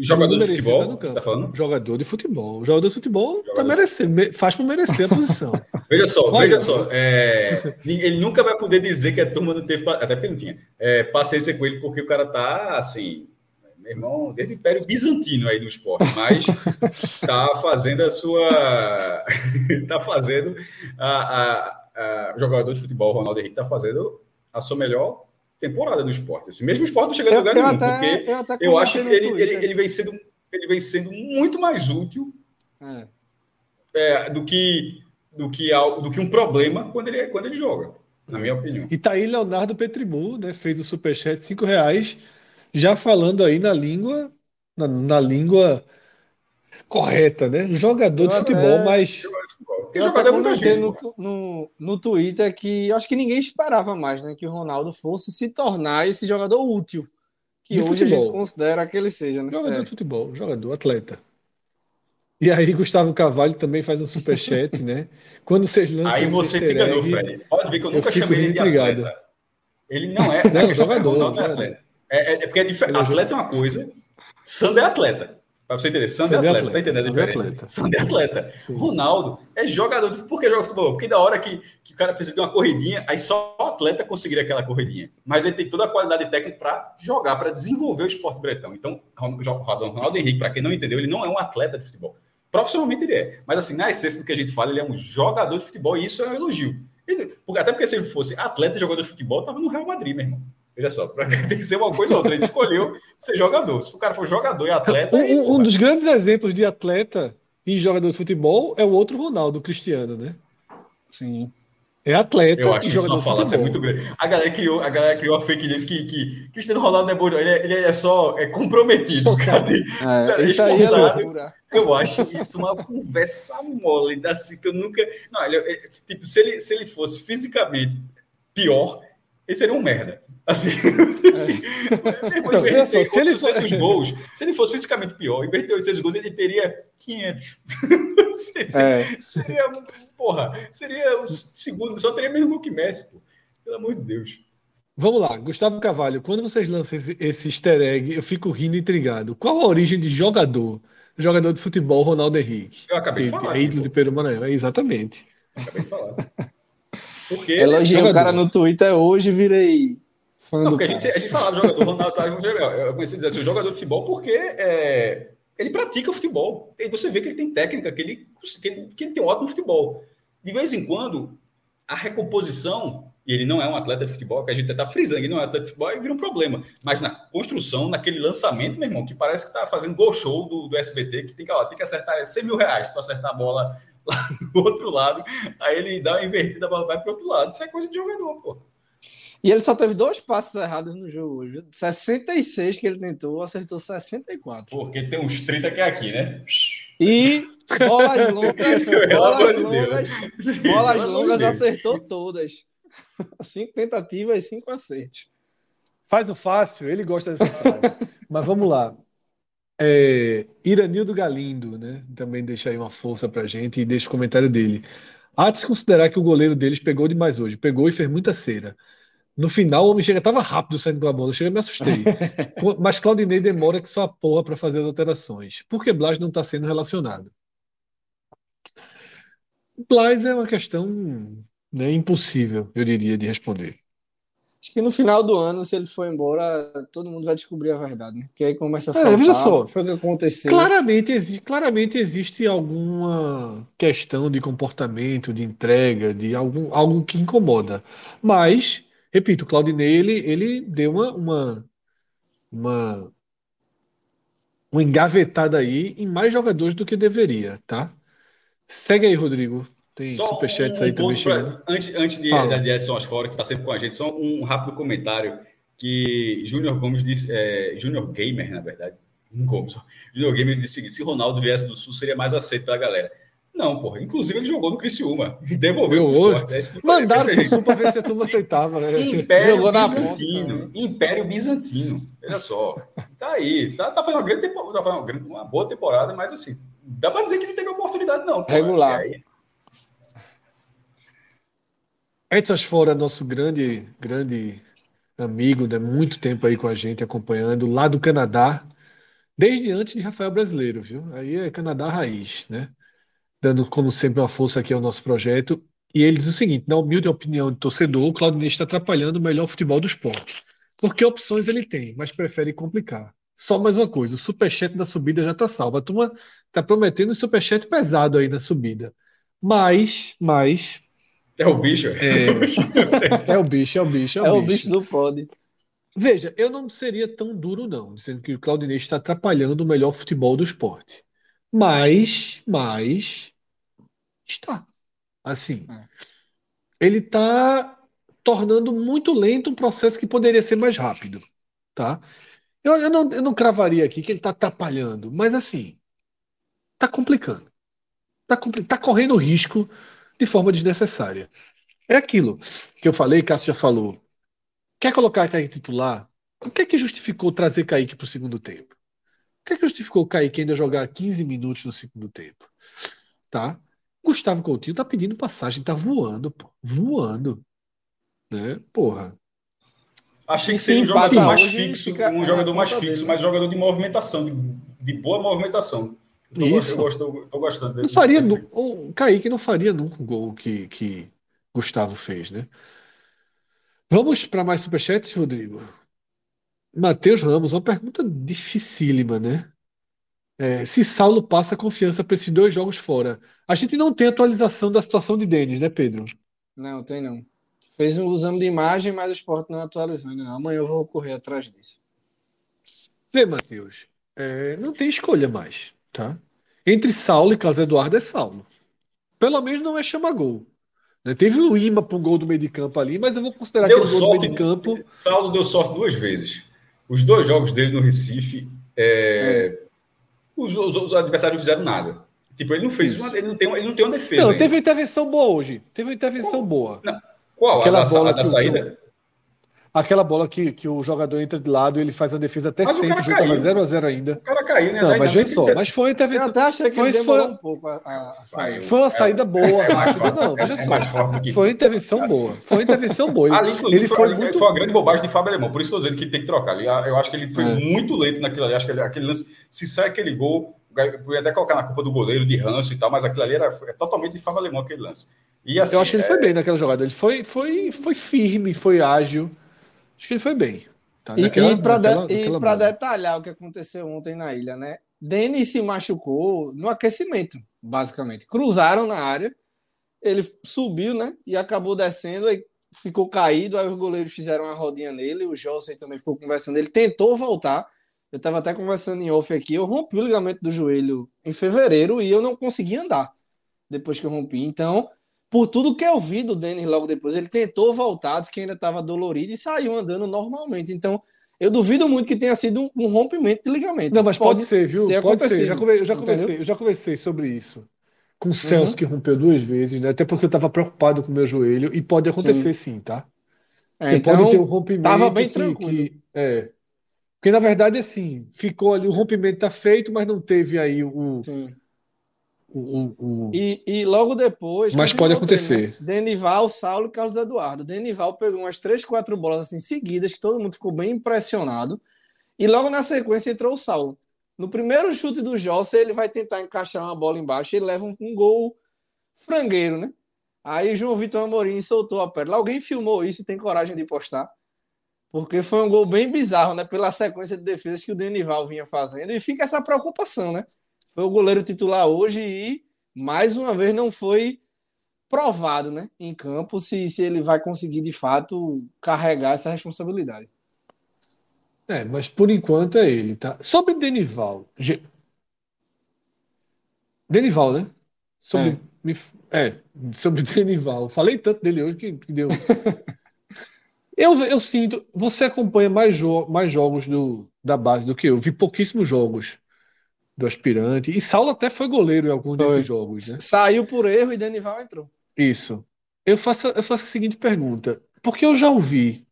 B: jogador de futebol, tá
A: falando? Jogador de futebol. Jogador de futebol tá jogador. tá merecendo, faz para merecer a posição.
B: veja só, vai, veja só. É, ele nunca vai poder dizer que a turma não teve, até porque não tinha, é, paciência com ele, porque o cara tá assim, meu irmão, desde o Império Bizantino aí no esporte, mas está fazendo a sua. Está fazendo. A, a, a, o jogador de futebol, Ronaldo Henrique, está fazendo a sua melhor temporada no esporte. Assim, mesmo o esporte não chega a lugar nenhum, até, porque eu, eu acho que ele, ele, ele, vem sendo, ele vem sendo muito mais útil é. É, do, que, do, que, do que um problema quando ele, quando ele joga, na minha opinião.
A: E tá aí Leonardo Petribu, né? Fez o superchat, cinco reais já falando aí na língua, na, na língua correta, né? Jogador de futebol, é... mas.
C: Eu até comentei no, no, no Twitter que acho que ninguém esperava mais, né? Que o Ronaldo fosse se tornar esse jogador útil. Que de hoje futebol. a gente considera que ele seja, né?
A: Jogador é. de futebol, jogador, atleta. E aí, Gustavo Carvalho também faz um superchat, né? Quando vocês lançam.
B: Aí você se enganou, Fred. Pode ver que eu, eu nunca chamei ele de atleta. Ele não é.
A: Não, é jogador.
B: Não, não é atleta. É, é, porque é diferente. É atleta é uma coisa, Sandro é atleta. Para você entender, Sandro é atleta, atleta. Tá entendendo a diferença? Atleta. Sandro é atleta. Sim. Ronaldo é jogador. Por que joga futebol? Porque da hora que, que o cara precisa de uma corridinha, aí só o atleta conseguiria aquela corridinha. Mas ele tem toda a qualidade técnica para jogar, para desenvolver o esporte bretão. Então, Ronaldo Henrique, para quem não entendeu, ele não é um atleta de futebol. Profissionalmente ele é. Mas assim, na essência do que a gente fala, ele é um jogador de futebol e isso é um elogio. Ele, até porque se ele fosse atleta e jogador de futebol, estava no Real Madrid, meu irmão. Veja só, tem que ser uma coisa ou outra. Ele escolheu ser jogador. Se o cara for jogador e atleta.
A: Um, aí, um dos grandes exemplos de atleta e jogador de futebol é o outro Ronaldo Cristiano, né?
C: Sim.
A: É atleta
B: eu acho e jogador isso uma falácia muito grande. A galera criou, a galera criou a fake news que, que Cristiano Ronaldo não é bom, ele é, ele é só é comprometido.
C: É, isso aí é
B: eu acho isso uma conversa mole, assim, que eu nunca. Não, ele, ele, tipo, se ele, se ele fosse fisicamente pior, ele seria um merda. Assim, assim não, só, se ele fosse gols, se ele fosse fisicamente pior, inverter 800 gols, ele teria 500. é. Seria, porra, seria o segundo, só teria mesmo gol que Messi, pô. pelo amor de Deus.
A: Vamos lá, Gustavo Carvalho, quando vocês lançam esse, esse easter egg, eu fico rindo intrigado. Qual a origem de jogador? Jogador de futebol, Ronaldo Henrique.
B: Eu acabei de falar.
A: É ídolo de Pedro Maranhão, é exatamente.
B: Acabei de falar. Porque
C: Elogiei o cara no Twitter hoje virei
B: fã não, porque a gente, a gente falava jogador, Ronaldo legal. Eu comecei a dizer assim, jogador de futebol porque é, ele pratica futebol. E você vê que ele tem técnica, que ele, que ele, que ele tem um ótimo futebol. De vez em quando, a recomposição, e ele não é um atleta de futebol, que a gente está frisando, ele não é um atleta de futebol, e vira um problema. Mas na construção, naquele lançamento, meu irmão, que parece que está fazendo gol show do, do SBT, que tem que, ó, tem que acertar 100 mil reais para acertar a bola lá do outro lado, aí ele dá uma invertida, a bola vai para o outro lado. Isso é coisa de jogador, pô.
C: E ele só teve dois passos errados no jogo hoje. 66 que ele tentou, acertou 64.
B: Porque tem uns 30 que é aqui, né?
C: E bolas longas, bolas longas, bolas longas acertou todas. Cinco tentativas e cinco acertos.
A: Faz o fácil, ele gosta dessa frase. Mas vamos lá. É, Iranildo Galindo, né? Também deixa aí uma força pra gente e deixa o comentário dele. Há de se considerar que o goleiro deles pegou demais hoje. Pegou e fez muita cera. No final, o homem chega, tava rápido saindo com a bola, chega, me assustei. Mas Claudinei demora que só a porra para fazer as alterações. Por que Blas não está sendo relacionado? Blas é uma questão né, impossível, eu diria, de responder.
C: Acho que no final do ano, se ele for embora, todo mundo vai descobrir a verdade, né? Porque aí começa a
A: saltar, é, veja só,
C: foi o que aconteceu.
A: Claramente, existe, claramente existe alguma questão de comportamento, de entrega, de algum, algo que incomoda. Mas Repito, o Claudinei, ele, ele deu uma, uma, uma, uma engavetada aí em mais jogadores do que deveria, tá? Segue aí, Rodrigo. Tem só superchats um, aí um também chegando.
B: Antes, antes de, da de Edson Asfora, que está sempre com a gente, só um rápido comentário que Júnior Gomes disse, é, Júnior Gamer, na verdade, Gomes, Júnior Gamer disse o seguinte, se Ronaldo viesse do Sul, seria mais aceito pela galera. Não, porra. Inclusive, ele jogou no Criciúma. Devolveu o
A: esporte. Mandaram pro Sul para ver se a turma aceitava, né?
B: Império jogou Bizantino. Ponta, Império Bizantino. Olha só. Tá aí. Tá, tá fazendo uma grande temporada, tá fazendo uma, grande, uma boa temporada, mas assim, dá para dizer que não teve oportunidade, não.
C: Porra. Regular.
A: Edson Fora, nosso grande, grande amigo, né? Muito tempo aí com a gente, acompanhando, lá do Canadá, desde antes de Rafael Brasileiro, viu? Aí é Canadá raiz, né? Dando, como sempre, uma força aqui ao nosso projeto. E ele diz o seguinte: na humilde opinião de torcedor, o Claudinei está atrapalhando o melhor futebol do esporte. Porque opções ele tem, mas prefere complicar. Só mais uma coisa: o superchat da subida já está salvo. A turma está prometendo um superchat pesado aí na subida. Mas, mas.
B: É o bicho.
A: É, é o bicho, é o bicho. É o,
C: é
A: bicho.
C: o bicho do pode.
A: Veja, eu não seria tão duro, não, dizendo que o Claudinei está atrapalhando o melhor futebol do esporte. Mas, mas está. Assim, é. ele está tornando muito lento um processo que poderia ser mais rápido, tá? Eu, eu, não, eu não cravaria aqui que ele está atrapalhando, mas assim, está complicando. Está compli tá correndo risco de forma desnecessária. É aquilo que eu falei, Cássio já falou. Quer colocar Kaique titular? O que é que justificou trazer Kaique para o segundo tempo? Que é que justificou o Kaique ainda jogar 15 minutos no segundo tempo? Tá? Gustavo Coutinho tá pedindo passagem, tá voando, pô. Voando. Né? Porra.
B: Achei que seria um jogador mais fixo, um jogador mais fixo, dele. mas jogador de movimentação, de, de boa movimentação.
A: Tô, Isso. Eu gosto, tô gostando dele. Não faria, o Kaique não faria nunca o gol que, que Gustavo fez, né? Vamos para mais superchats, Rodrigo. Matheus Ramos, uma pergunta dificílima, né? É, se Saulo passa confiança para esses dois jogos fora. A gente não tem atualização da situação de Denis, né, Pedro?
C: Não, tem não. Fez um exame de imagem, mas o esporte não atualizou ainda não. Amanhã eu vou correr atrás disso.
A: Vê, Matheus, é, não tem escolha mais, tá? Entre Saulo e Carlos Eduardo é Saulo. Pelo menos não é chama-gol. Né? Teve o imã para um gol do meio de campo ali, mas eu vou considerar
B: deu aquele gol do meio de campo. Saulo deu sorte duas vezes. Os dois jogos dele no Recife, é... É. Os, os, os, adversários não fizeram nada. Tipo, ele não fez, uma, ele, não tem, ele não tem uma defesa. Não,
A: ainda. teve uma intervenção boa hoje. Teve uma intervenção boa.
B: Não. Qual? Aquela a da, bola a da saída?
A: Aquela bola que, que o jogador entra de lado e ele faz uma defesa até mas sempre, já estava 0x0 ainda. O
B: cara caiu, né?
A: Não, mas vem só. Mas foi uma intervenção. Eu até
C: achei que foi, ele foi... um pouco a, a
A: saída. Foi uma é, saída boa. É não, veja é, só. Que... Foi uma intervenção boa. Foi uma intervenção boa.
B: ali, ele foi, foi, muito... foi uma grande bobagem de Fábio Alemão. Por isso que eu estou dizendo que tem que trocar ali. Eu acho que ele foi é. muito lento naquilo ali. Acho que ele, aquele lance, se sai aquele gol, podia até colocar na culpa do goleiro, de ranço e tal, mas aquilo ali era é totalmente de Fábio Alemão, aquele lance.
A: E, assim, eu acho que ele foi bem naquela jogada. Ele foi, foi, foi firme, foi ágil. Acho que ele foi bem.
C: Tá? E, naquela, e para de, detalhar o que aconteceu ontem na ilha, né? Denis se machucou no aquecimento, basicamente. Cruzaram na área, ele subiu, né? E acabou descendo, aí ficou caído, aí os goleiros fizeram uma rodinha nele, o Jossen também ficou conversando, ele tentou voltar. Eu estava até conversando em off aqui, eu rompi o ligamento do joelho em fevereiro e eu não consegui andar depois que eu rompi. Então, por tudo que eu vi do Denis logo depois, ele tentou voltar, disse que ainda estava dolorido e saiu andando normalmente. Então, eu duvido muito que tenha sido um, um rompimento de ligamento.
A: Não, mas pode, pode ser, viu? Pode ser. Já, já conversei, eu já conversei sobre isso com o Celso, uhum. que rompeu duas vezes, né? Até porque eu estava preocupado com o meu joelho, e pode acontecer sim, sim tá?
C: É, Você então, pode ter um rompimento. Tava bem que, tranquilo. Que,
A: é. Porque, na verdade, assim, ficou ali, o rompimento tá feito, mas não teve aí o, sim.
C: E, e, logo depois.
A: Mas pode acontecer.
C: Né? Denival, Saulo e Carlos Eduardo. Denival pegou umas três, quatro bolas assim seguidas, que todo mundo ficou bem impressionado. E logo na sequência entrou o Saulo. No primeiro chute do Jossa, ele vai tentar encaixar uma bola embaixo e leva um, um gol frangueiro, né? Aí João Vitor Amorim soltou a perna. Alguém filmou isso e tem coragem de postar? Porque foi um gol bem bizarro, né? Pela sequência de defesas que o Denival vinha fazendo. E fica essa preocupação, né? Foi o goleiro titular hoje e mais uma vez não foi provado né, em campo se, se ele vai conseguir de fato carregar essa responsabilidade.
A: É, mas por enquanto é ele, tá? Sobre Denival. Denival, né? Sobre, é. Me... é, sobre Denival. Falei tanto dele hoje que, que deu. eu, eu sinto. Você acompanha mais, jo mais jogos do, da base do que eu. Vi pouquíssimos jogos do aspirante. E Saulo até foi goleiro em alguns desses jogos, né?
C: Saiu por erro e Denival entrou.
A: Isso. Eu faço, eu faço a seguinte pergunta. Porque eu já ouvi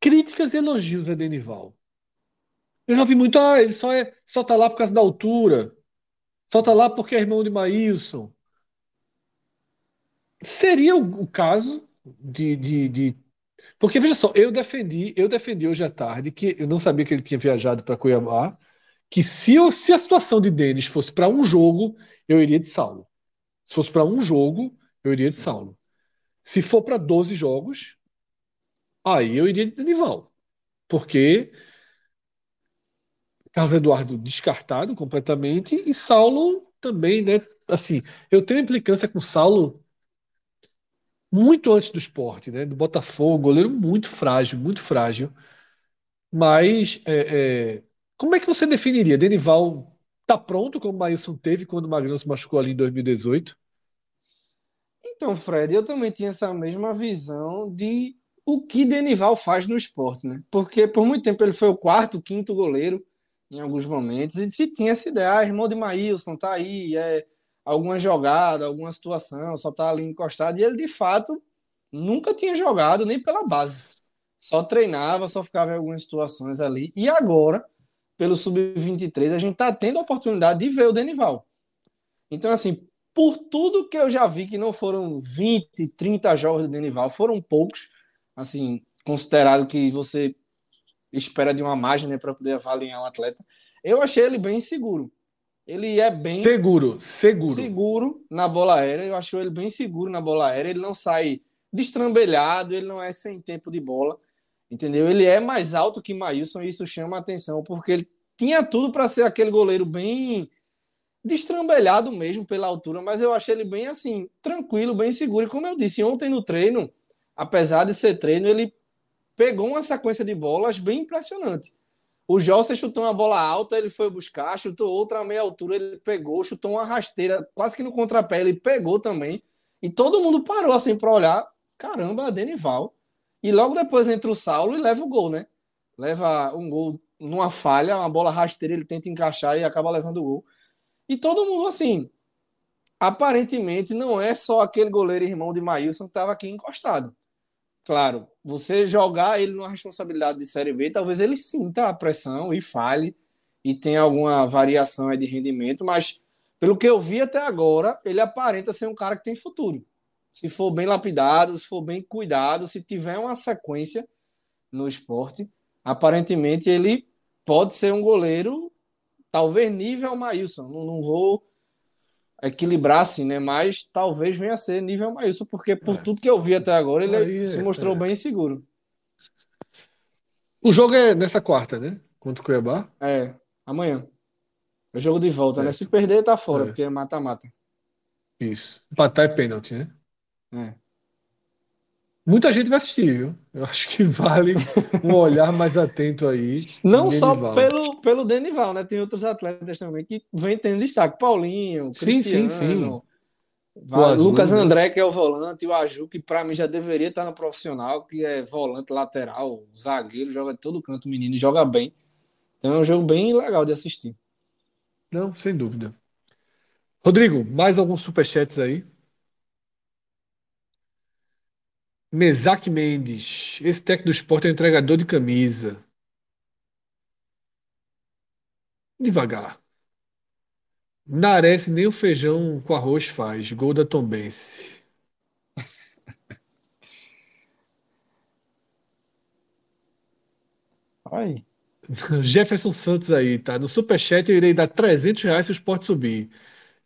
A: críticas e elogios a Denival. Eu já ouvi muito, ah, ele só, é, só tá lá por causa da altura. Só tá lá porque é irmão de Maílson. Seria o, o caso de, de, de, Porque, veja só, eu defendi, eu defendi hoje à tarde que eu não sabia que ele tinha viajado para Cuiabá que se, eu, se a situação de Denis fosse para um jogo, eu iria de Saulo. Se fosse para um jogo, eu iria de Saulo. Se for para 12 jogos, aí eu iria de Danival. Porque Carlos Eduardo descartado completamente e Saulo também, né? Assim, eu tenho implicância com Saulo muito antes do esporte, né? Do Botafogo, goleiro muito frágil, muito frágil. Mas é, é, como é que você definiria? Denival tá pronto, como o Maílson teve quando o Magrão se machucou ali em 2018?
C: Então, Fred, eu também tinha essa mesma visão de o que Denival faz no esporte, né? Porque por muito tempo ele foi o quarto, quinto goleiro em alguns momentos, e se tinha essa ideia, ah, irmão de Maílson, tá aí, é alguma jogada, alguma situação, só tá ali encostado, e ele de fato nunca tinha jogado nem pela base. Só treinava, só ficava em algumas situações ali. E agora, pelo Sub-23, a gente está tendo a oportunidade de ver o Denival. Então, assim, por tudo que eu já vi, que não foram 20, 30 jogos do Denival, foram poucos, assim, considerado que você espera de uma margem né, para poder avaliar um atleta, eu achei ele bem seguro. Ele é bem.
A: Seguro, seguro.
C: Seguro na bola aérea. Eu acho ele bem seguro na bola aérea. Ele não sai destrambelhado, ele não é sem tempo de bola. Entendeu? Ele é mais alto que Maílson e isso chama a atenção, porque ele tinha tudo para ser aquele goleiro bem destrambelhado mesmo pela altura, mas eu achei ele bem assim, tranquilo, bem seguro. E como eu disse ontem no treino, apesar de ser treino, ele pegou uma sequência de bolas bem impressionante. O José chutou uma bola alta, ele foi buscar, chutou outra a meia altura, ele pegou, chutou uma rasteira, quase que no contrapé, ele pegou também. E todo mundo parou assim para olhar. Caramba, Denival. E logo depois entra o Saulo e leva o gol, né? Leva um gol numa falha, uma bola rasteira, ele tenta encaixar e acaba levando o gol. E todo mundo assim, aparentemente não é só aquele goleiro irmão de Maílson que estava aqui encostado. Claro, você jogar ele numa responsabilidade de Série B, talvez ele sinta a pressão e fale e tenha alguma variação de rendimento, mas pelo que eu vi até agora, ele aparenta ser um cara que tem futuro. Se for bem lapidado, se for bem cuidado, se tiver uma sequência no esporte, aparentemente ele pode ser um goleiro, talvez nível Maílson. Não, não vou equilibrar assim, né? Mas talvez venha a ser nível Maílson, porque por é. tudo que eu vi até agora, ele Aí, se mostrou é. bem seguro.
A: O jogo é nessa quarta, né? Contra o Cuiabá?
C: É, amanhã. É jogo de volta, é. né? Se perder, tá fora, é. porque é mata-mata.
A: Isso. Empatar é pênalti, né?
C: É.
A: Muita gente vai assistir, viu? Eu acho que vale um olhar mais atento aí.
C: Não só pelo, pelo Denival, né? Tem outros atletas também que vem tendo destaque. Paulinho, Cristiano, sim, sim, sim. Lucas? André, que é o volante, e o Aju, que para mim já deveria estar no profissional, que é volante lateral, zagueiro, joga de todo canto, menino, e joga bem. Então é um jogo bem legal de assistir.
A: Não, sem dúvida. Rodrigo, mais alguns superchats aí? Mesaque Mendes. Esse técnico do esporte é um entregador de camisa. Devagar. Nares nem o feijão com arroz faz. Gol da Tombense.
C: Ai.
A: Jefferson Santos aí, tá? No Superchat eu irei dar 300 reais se o esporte subir.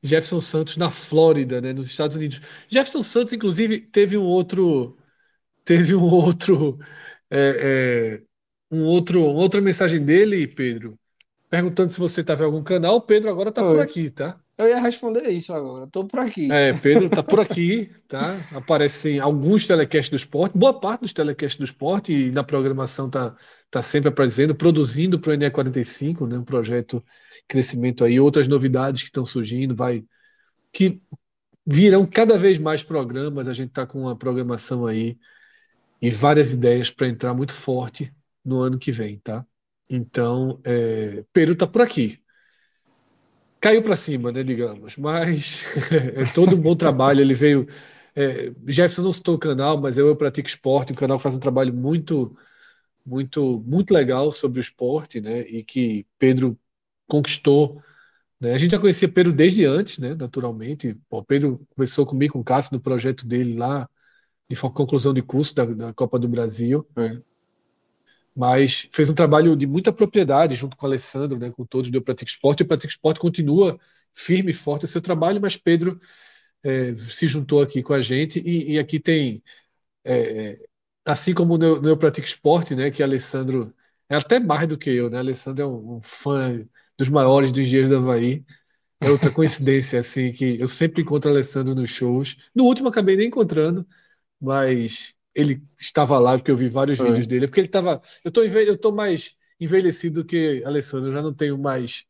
A: Jefferson Santos na Flórida, né? Nos Estados Unidos. Jefferson Santos, inclusive, teve um outro teve um outro, é, é, um outro, outra mensagem dele, Pedro, perguntando se você estava em algum canal. O Pedro agora está por aqui, tá?
C: Eu ia responder isso agora. Estou por aqui.
A: É, Pedro está por aqui, tá? Aparecem alguns telecasts do esporte, boa parte dos telecasts do esporte e na programação está tá sempre aparecendo, produzindo para o NE45, né? Um projeto crescimento aí, outras novidades que estão surgindo, vai que virão cada vez mais programas. A gente está com uma programação aí e várias ideias para entrar muito forte no ano que vem, tá? Então, é, Peru tá por aqui. Caiu para cima, né, digamos, mas é todo um bom trabalho. Ele veio. É, Jefferson não citou o canal, mas eu, eu pratico esporte. O canal faz um trabalho muito, muito, muito legal sobre o esporte, né? E que Pedro conquistou. Né? A gente já conhecia Pedro desde antes, né? Naturalmente. Bom, Pedro conversou comigo, com o Cássio, no projeto dele lá de conclusão de curso da, da Copa do Brasil. É. Mas fez um trabalho de muita propriedade junto com o Alessandro, né, com todos do Pratico Esporte. E o Pratico Esporte continua firme e forte o seu trabalho, mas Pedro é, se juntou aqui com a gente. E, e aqui tem, é, assim como no, Pratico Esporte, né, que Alessandro é até mais do que eu, né? Alessandro é um, um fã dos maiores do Engenheiros do Havaí. É outra coincidência, assim, que eu sempre encontro Alessandro nos shows. No último acabei nem encontrando, mas ele estava lá, porque eu vi vários Foi. vídeos dele, porque ele estava. Eu tô, eu tô mais envelhecido que Alessandro, eu já não tenho mais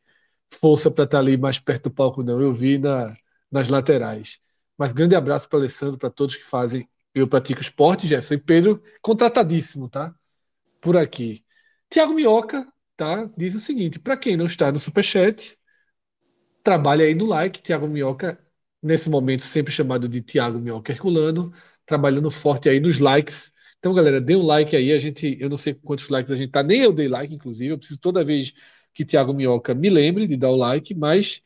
A: força para estar ali mais perto do palco, não. Eu vi na, nas laterais. Mas grande abraço para Alessandro, para todos que fazem Eu Pratico Esporte, Jefferson e Pedro, contratadíssimo, tá? Por aqui. Tiago Minhoca, tá? Diz o seguinte: para quem não está no Superchat, trabalha aí no like. Tiago Minhoca, nesse momento, sempre chamado de Tiago Minhoca Herculano trabalhando forte aí nos likes. Então, galera, dê um like aí. A gente, eu não sei quantos likes a gente tá, nem eu dei like, inclusive. Eu preciso toda vez que Thiago Minhoca me lembre de dar o like, mas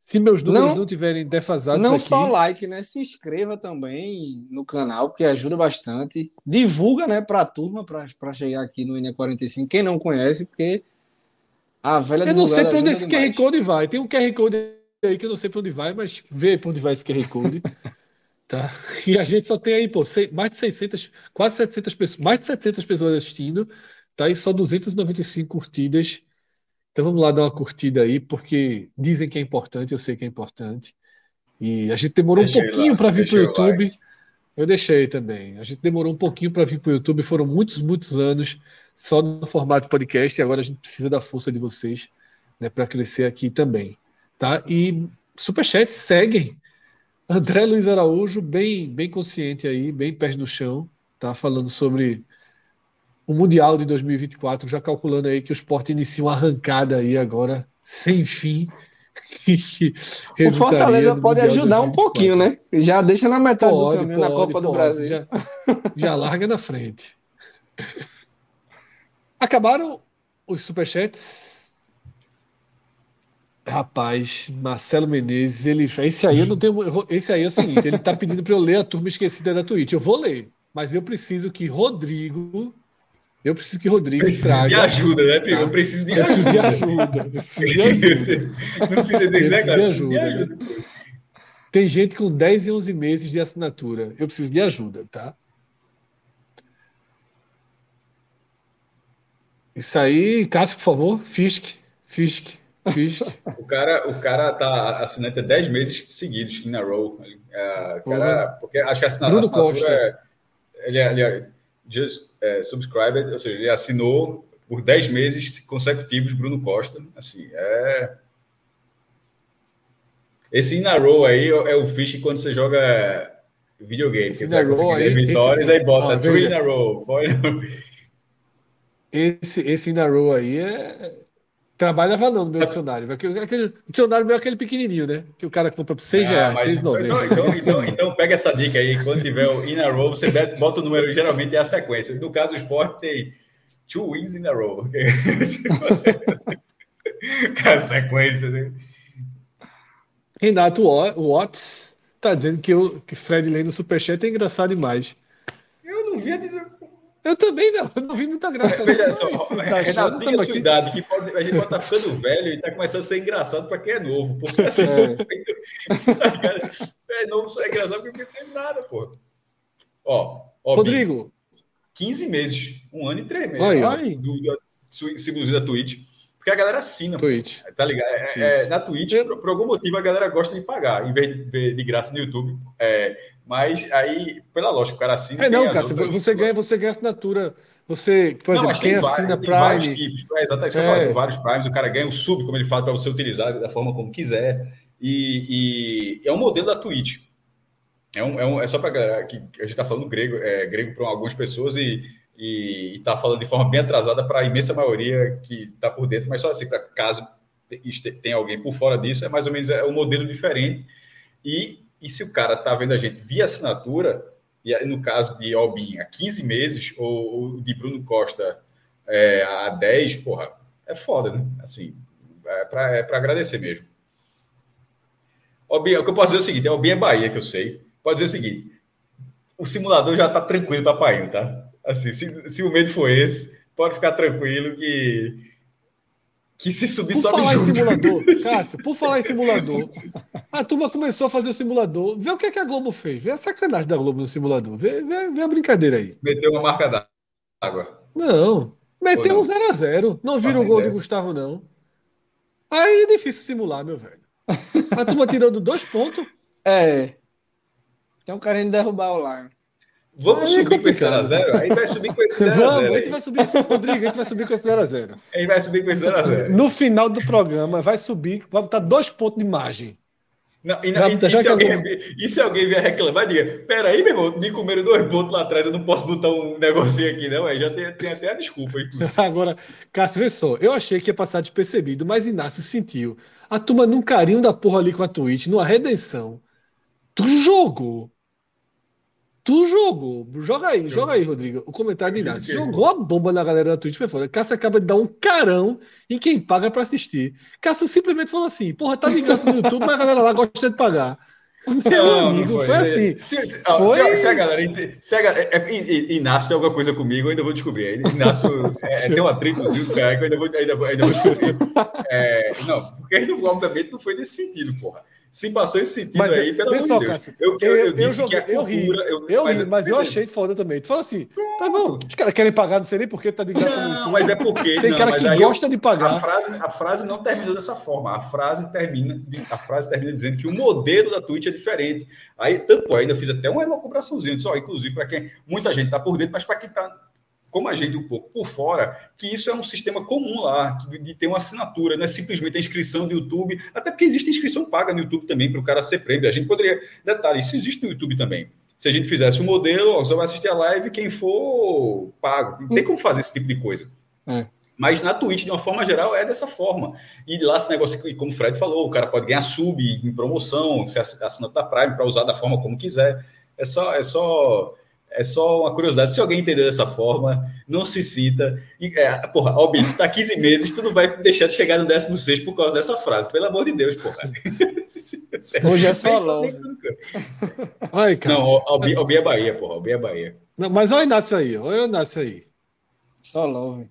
A: se meus números não, não tiverem defasados.
C: Não
A: aqui,
C: só like, né? Se inscreva também no canal, porque ajuda bastante. Divulga, né, para a turma, para chegar aqui no INE45. Quem não conhece, porque a velha
A: Eu não sei para onde esse demais. QR Code vai. Tem um QR Code aí que eu não sei para onde vai, mas vê para onde vai esse QR Code. tá? E a gente só tem aí, pô, mais de 600, quase 700 pessoas, mais de 700 pessoas assistindo, tá? E só 295 curtidas. Então vamos lá dar uma curtida aí, porque dizem que é importante, eu sei que é importante. E a gente demorou deixei um pouquinho para vir para o YouTube. Like. Eu deixei também. A gente demorou um pouquinho para vir para o YouTube, foram muitos, muitos anos só no formato podcast e agora a gente precisa da força de vocês né, para crescer aqui também. Tá? E superchats seguem. André Luiz Araújo, bem, bem consciente aí, bem pés no chão, tá falando sobre o Mundial de 2024, já calculando aí que o esporte inicia uma arrancada aí agora, sem fim.
C: o Fortaleza pode ajudar um pouquinho, né? Já deixa na metade pode, do caminho pode, na Copa pode, do Brasil.
A: Já, já larga na frente. Acabaram os superchats. Rapaz, Marcelo Menezes, ele. Esse aí eu não tenho. Esse aí é o seguinte: ele tá pedindo para eu ler a turma esquecida da Twitch. Eu vou ler, mas eu preciso que Rodrigo. Eu preciso que Rodrigo
B: preciso
A: traga.
B: de ajuda, né, Primo? Eu preciso de
A: eu ajuda. De ajuda. Eu preciso de ajuda.
B: não precisa de, né, cara?
A: ajuda. De ajuda. Tem gente com 10 e 11 meses de assinatura. Eu preciso de ajuda, tá? Isso aí, Cássio, por favor. Fisk, Fisk.
B: O, cara, o cara tá assinante há 10 meses seguidos, in a row. É, cara, porque acho que a assinatura, assinatura é, ele é, ele é just é, subscribed, ou seja, ele assinou por 10 meses consecutivos Bruno Costa. Assim, é... Esse in a row aí é o Fisk quando você joga videogame, esse vai conseguir vitórias, esse... aí bota ah, three in a row.
A: Esse, esse in a row aí é. Trabalhava não no meu dicionário. Aquele, dicionário meu é aquele pequenininho, né? Que o cara compra por 6 ah, reais, 6,90.
B: Então, então, então, então, pega essa dica aí. Quando tiver o in a row, você bota o número, geralmente é a sequência. No caso do esporte, tem two wins in a row. a sequência, né?
A: Renato Watts tá dizendo que, eu, que Fred lendo Superchat é engraçado demais.
B: Eu não vi.
A: Eu também não, eu não vi muita graça.
B: Veja só, tá Renato, tenha sua idade, que pode, a gente pode estar tá ficando velho e está começando a ser engraçado para quem é novo. Porque assim, é. é novo só é engraçado porque não tem nada, pô. Ó, ó
A: Rodrigo. Bi,
B: 15 meses, um ano e três meses. Ai. Do, da Twitch. Porque a galera assina.
A: Twitch.
B: Tá ligado? É, é, na Twitch, eu... por, por, algum motivo, a galera gosta de pagar, em vez de, de graça no YouTube. É, mas aí, pela lógica, o cara assina.
A: É, não, cara, você ganha, você ganha assinatura. Você, por não, exemplo, quem assina vários, Prime. Vários tipos,
B: é exatamente isso é. vários Primes, o cara ganha o sub, como ele fala, para você utilizar da forma como quiser. E, e, é um modelo da Twitch. É, um, é, um, é só para galera que a gente está falando grego, é, grego para algumas pessoas e está falando de forma bem atrasada para a imensa maioria que está por dentro, mas só assim, para caso tem alguém por fora disso, é mais ou menos é um modelo diferente. E e se o cara está vendo a gente via assinatura, e no caso de Albin há 15 meses, ou, ou de Bruno Costa é, há 10, porra, é foda, né? Assim, é para é agradecer mesmo. Albin, o que eu posso dizer é o seguinte: Albin é Bahia, que eu sei. Pode dizer o seguinte: o simulador já está tranquilo para Painho, tá? Assim, se, se o medo for esse, pode ficar tranquilo que que se subir, por sobe
A: falar junto. Em simulador, Cássio, por falar em simulador, a turma começou a fazer o simulador. Vê o que, é que a Globo fez. Vê a sacanagem da Globo no simulador. Vê, vê, vê a brincadeira aí.
B: Meteu uma marca d'água.
A: Não. Meteu um 0x0. Não, não viram o gol ideia. de Gustavo, não. Aí é difícil simular, meu velho. A turma tirando dois pontos.
C: É. Tem um querendo derrubar o Lion.
B: Vamos aí subir é com esse 0x0? A gente vai subir com esse 0x0.
A: Vamos, a gente vai subir, Rodrigo, a gente vai subir com esse 0x0.
B: A gente vai subir com esse 0x0.
A: No final do programa, vai subir, vai botar dois pontos de margem.
B: Não, e, não, e, e, se alguém, e, se alguém, vier reclamar, diga: peraí, meu irmão, me comeram dois pontos lá atrás, eu não posso botar um negocinho aqui, não. Aí já tem, tem até a desculpa.
A: Agora, Cássio, vê só, eu achei que ia passar despercebido, mas Inácio sentiu. A turma num carinho da porra ali com a Twitch, numa redenção. Tu jogou Tu jogou, joga aí, joga aí, Rodrigo. O comentário de Inácio. Jogou a bomba na galera da Twitch, foi foda. Cássio acaba de dar um carão em quem paga pra assistir. Cássio simplesmente falou assim: porra, tá de graça no YouTube, mas a galera lá gosta de pagar.
B: Não, amigo, não foi. foi assim. Se, se, foi... Se, se, a galera. Se a galera é, é, Inácio tem alguma coisa comigo, eu ainda vou descobrir. Inácio é, tem um atritozinho cara que eu ainda vou, ainda, ainda vou descobrir. É, não, porque obviamente não foi nesse sentido, porra se passou esse sentido mas, aí, pelo amor de Deus.
A: Eu, eu, eu, eu, disse joguei, que a cultura. Eu, eu, mas, mas eu achei foda também. Tu fala assim, tá bom, os caras querem pagar, não sei nem porque tá de graça.
B: Não, mas é porque.
A: Tem
B: não,
A: cara que gosta de pagar.
B: A frase, a frase não terminou dessa forma. A frase termina, a frase termina dizendo que o modelo da Twitch é diferente. Aí, tanto ainda fiz até uma elucubraçãozinha, só, inclusive, para quem muita gente tá por dentro, mas para quem tá como a gente um pouco por fora, que isso é um sistema comum lá, de ter uma assinatura, não é simplesmente a inscrição do YouTube, até porque existe inscrição paga no YouTube também para o cara ser prêmio. A gente poderia, detalhe, isso existe no YouTube também. Se a gente fizesse um modelo, ó, você vai assistir a live, quem for pago. Não tem como fazer esse tipo de coisa. É. Mas na Twitch, de uma forma geral, é dessa forma. E lá esse negócio, como o Fred falou, o cara pode ganhar sub em promoção, se assina da Prime para usar da forma como quiser. É só, é só é só uma curiosidade. Se alguém entender dessa forma, não se cita. E, é, porra, Albi, tu tá 15 meses, tu não vai deixar de chegar no 16 por causa dessa frase. Pelo amor de Deus, porra.
C: Hoje é só love.
B: não, Albi, Albi é Bahia, porra. Albi é Bahia.
A: Não, mas olha o Inácio aí, olha o Inácio aí.
C: Só love.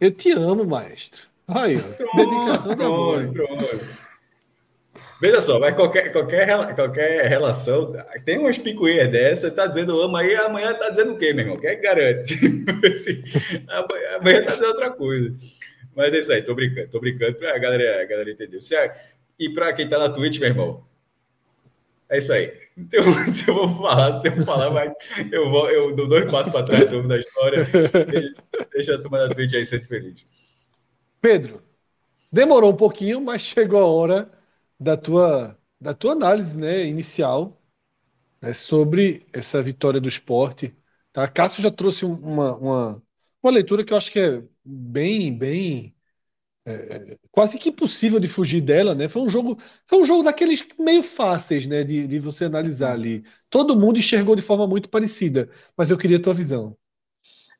A: Eu te amo, maestro. Olha, dedicação da boa.
B: Veja só, mas qualquer, qualquer, qualquer relação, tem umas picuinhas dessa, tá dizendo amo aí, amanhã tá dizendo o quê, meu irmão? Quem é garante? amanhã, amanhã tá dizendo outra coisa. Mas é isso aí, tô brincando, tô brincando pra galera, a galera entender. Se, e pra quem tá na Twitch, meu irmão, é isso aí. Então, se eu vou falar, se eu falar, mas eu, vou, eu dou dois passos para trás da história. Deixa a turma da Twitch aí ser feliz.
A: Pedro, demorou um pouquinho, mas chegou a hora da tua, da tua análise né, inicial né, sobre essa vitória do esporte. Tá? Cássio já trouxe uma, uma, uma leitura que eu acho que é bem, bem é, quase que impossível de fugir dela, né? Foi um jogo, foi um jogo daqueles meio fáceis, né, de, de você analisar ali. Todo mundo enxergou de forma muito parecida, mas eu queria a tua visão.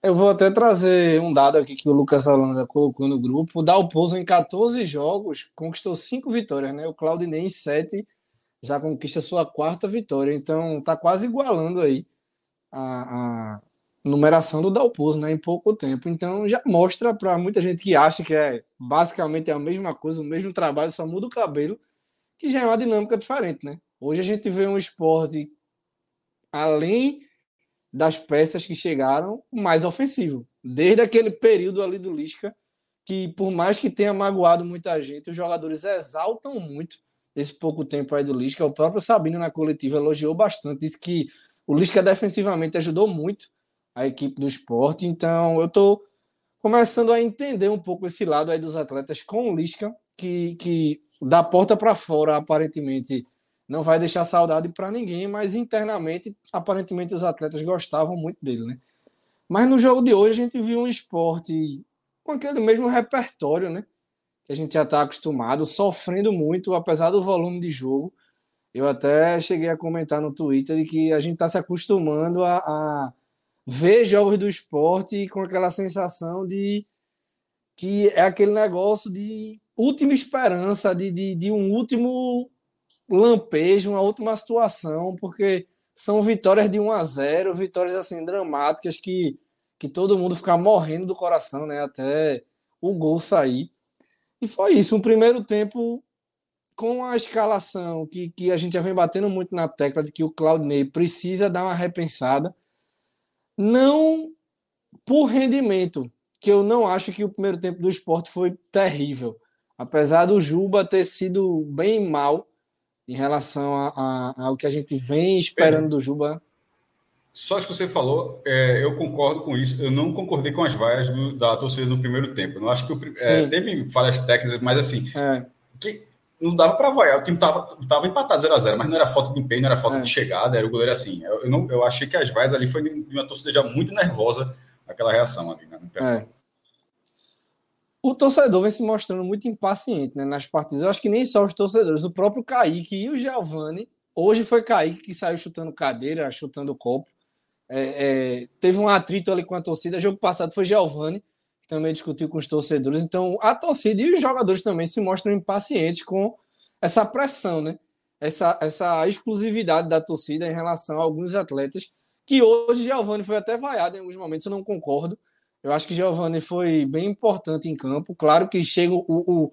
C: Eu vou até trazer um dado aqui que o Lucas Holanda colocou no grupo. O Dalpozo, em 14 jogos, conquistou 5 vitórias, né? O Claudinei, em 7, já conquista sua quarta vitória. Então, tá quase igualando aí a, a numeração do Dalpozo, né? Em pouco tempo. Então, já mostra para muita gente que acha que é basicamente a mesma coisa, o mesmo trabalho, só muda o cabelo, que já é uma dinâmica diferente, né? Hoje a gente vê um esporte além das peças que chegaram mais ofensivo. Desde aquele período ali do Lisca, que por mais que tenha magoado muita gente, os jogadores exaltam muito esse pouco tempo aí do Lisca. O próprio Sabino na coletiva elogiou bastante, disse que o Lisca defensivamente ajudou muito a equipe do esporte. Então eu estou começando a entender um pouco esse lado aí dos atletas com o Lisca, que, que da porta para fora, aparentemente, não vai deixar saudade para ninguém, mas internamente, aparentemente, os atletas gostavam muito dele, né? Mas no jogo de hoje a gente viu um esporte com aquele mesmo repertório, né? Que a gente já está acostumado, sofrendo muito, apesar do volume de jogo. Eu até cheguei a comentar no Twitter de que a gente está se acostumando a, a, ver jogos do esporte com aquela sensação de que é aquele negócio de última esperança, de, de, de um último lampejo, uma última situação, porque são vitórias de 1 a 0, vitórias assim dramáticas que que todo mundo fica morrendo do coração, né, até o gol sair. E foi isso, um primeiro tempo com a escalação que, que a gente já vem batendo muito na tecla de que o Claudinei precisa dar uma repensada, não por rendimento, que eu não acho que o primeiro tempo do esporte foi terrível. Apesar do Juba ter sido bem mal, em relação ao que a gente vem esperando do Juba.
B: Só isso que você falou, é, eu concordo com isso. Eu não concordei com as vaias do, da torcida no primeiro tempo. Eu não acho que o, é, teve falhas técnicas, mas assim, é. que não dava para vaiar. O time estava tava empatado 0 a 0 mas não era falta de empenho, não era falta é. de chegada, era o goleiro assim. Eu, eu, não, eu achei que as vaias ali foi de uma torcida já muito nervosa, aquela reação ali. Né,
C: é o torcedor vem se mostrando muito impaciente né, nas partidas. Eu acho que nem só os torcedores, o próprio Kaique e o Giovanni Hoje foi Kaique que saiu chutando cadeira, chutando copo. É, é, teve um atrito ali com a torcida. Jogo passado foi Giovanni, que também discutiu com os torcedores. Então, a torcida e os jogadores também se mostram impacientes com essa pressão, né? Essa, essa exclusividade da torcida em relação a alguns atletas. Que hoje Giovanni foi até vaiado em alguns momentos, eu não concordo. Eu acho que Giovanni foi bem importante em campo. Claro que chega o, o,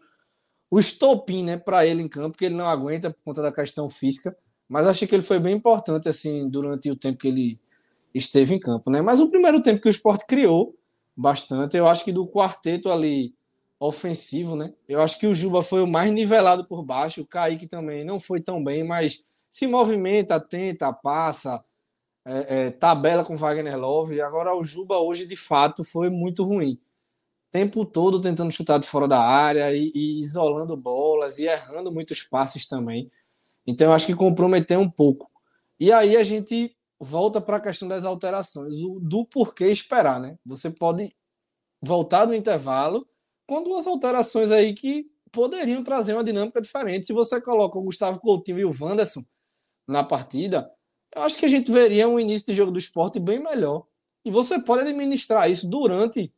C: o estopim né, para ele em campo, que ele não aguenta por conta da questão física. Mas achei que ele foi bem importante assim durante o tempo que ele esteve em campo, né? Mas o primeiro tempo que o esporte criou bastante, eu acho que do quarteto ali ofensivo, né? Eu acho que o Juba foi o mais nivelado por baixo, o Kaique também não foi tão bem, mas se movimenta, tenta, passa, é, é, tabela com Wagner Love. Agora o Juba hoje de fato foi muito ruim. Tempo todo tentando chutar de fora da área e, e isolando bolas e errando muitos passes também. Então eu acho que comprometeu um pouco. E aí a gente volta para a questão das alterações, o, do porquê esperar, né? Você pode voltar do intervalo com duas alterações aí que poderiam trazer uma dinâmica diferente. Se você coloca o Gustavo Coutinho e o Wanderson na partida, eu acho que a gente veria um início de jogo do esporte bem melhor. E você pode administrar isso durante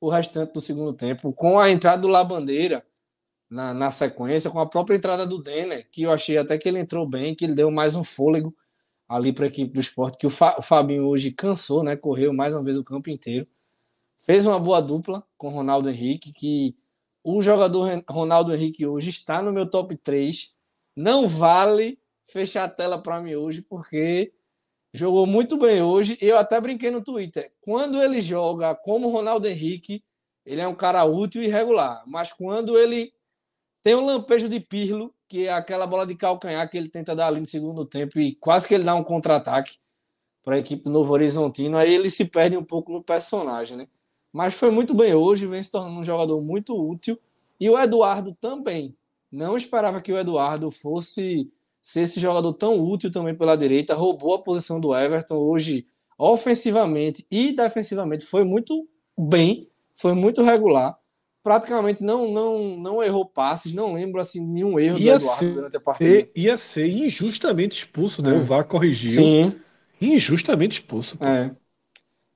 C: o restante do segundo tempo, com a entrada do Labandeira, na, na sequência, com a própria entrada do Denner, que eu achei até que ele entrou bem, que ele deu mais um fôlego ali para a equipe do esporte, que o, Fa, o Fabinho hoje cansou, né? Correu mais uma vez o campo inteiro. Fez uma boa dupla com o Ronaldo Henrique, que o jogador Ronaldo Henrique hoje está no meu top 3. Não vale fechar a tela para mim hoje, porque jogou muito bem hoje. Eu até brinquei no Twitter. Quando ele joga como Ronaldo Henrique, ele é um cara útil e regular. Mas quando ele tem um lampejo de Pirlo, que é aquela bola de calcanhar que ele tenta dar ali no segundo tempo e quase que ele dá um contra-ataque para a equipe do Novo Horizontino. Aí ele se perde um pouco no personagem, né? Mas foi muito bem hoje, vem se tornando um jogador muito útil. E o Eduardo também. Não esperava que o Eduardo fosse ser esse jogador tão útil também pela direita. Roubou a posição do Everton hoje, ofensivamente e defensivamente. Foi muito bem, foi muito regular praticamente não não não errou passes, não lembro assim nenhum erro
A: ia do Eduardo ser, durante a partida. Ia ser injustamente expulso, né? É. O VAR corrigiu.
C: Sim.
A: Injustamente expulso.
C: Pô. É.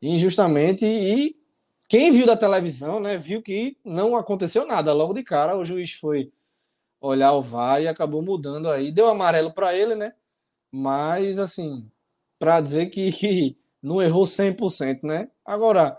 C: Injustamente e quem viu da televisão, né, viu que não aconteceu nada. Logo de cara o juiz foi olhar o VAR e acabou mudando aí. Deu amarelo para ele, né? Mas assim, para dizer que, não errou 100%, né? Agora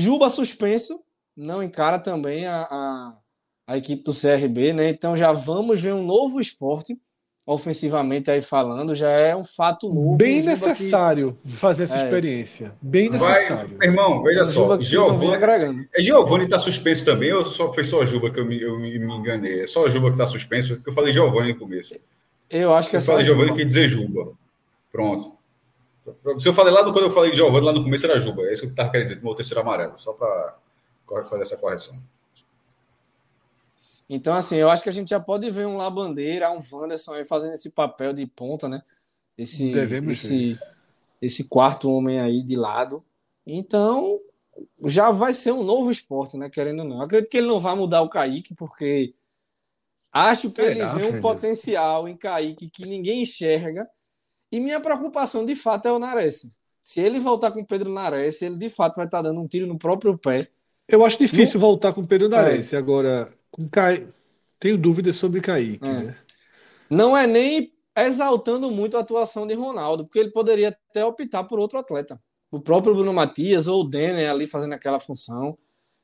C: Juba suspenso, não encara também a, a, a, equipe do CRB, né? Então já vamos ver um novo esporte ofensivamente aí falando, já é um fato novo.
A: Bem necessário que... fazer essa é. experiência. Bem necessário.
B: Vai, irmão, veja só, Giovanni, é Giovanni está suspenso também ou só, foi só a Juba que eu me, eu me enganei? É só a Juba que está suspenso, porque eu falei Giovanni no começo.
C: Eu acho que é
B: eu só falei Giovanni que dizer Juba. Pronto. Se eu falei lá no, quando eu falei de Giovanni, lá no começo era Juba. É isso que eu estava querendo dizer, meu terceiro amarelo. Só para fazer essa correção.
C: Então, assim, eu acho que a gente já pode ver um Labandeira, um Wanderson aí fazendo esse papel de ponta, né? Esse, esse, esse quarto homem aí de lado. Então, já vai ser um novo esporte, né? Querendo ou não. Acredito que ele não vai mudar o Kaique, porque acho que ele vê um potencial em Kaique que ninguém enxerga. E minha preocupação, de fato, é o Nares. Se ele voltar com o Pedro Nares, ele de fato vai estar dando um tiro no próprio pé
A: eu acho difícil não... voltar com o Pedro Narense. É. Agora, com Ca... tenho dúvidas sobre Kaique. É. Né?
C: Não é nem exaltando muito a atuação de Ronaldo, porque ele poderia até optar por outro atleta. O próprio Bruno Matias ou o Denner ali fazendo aquela função.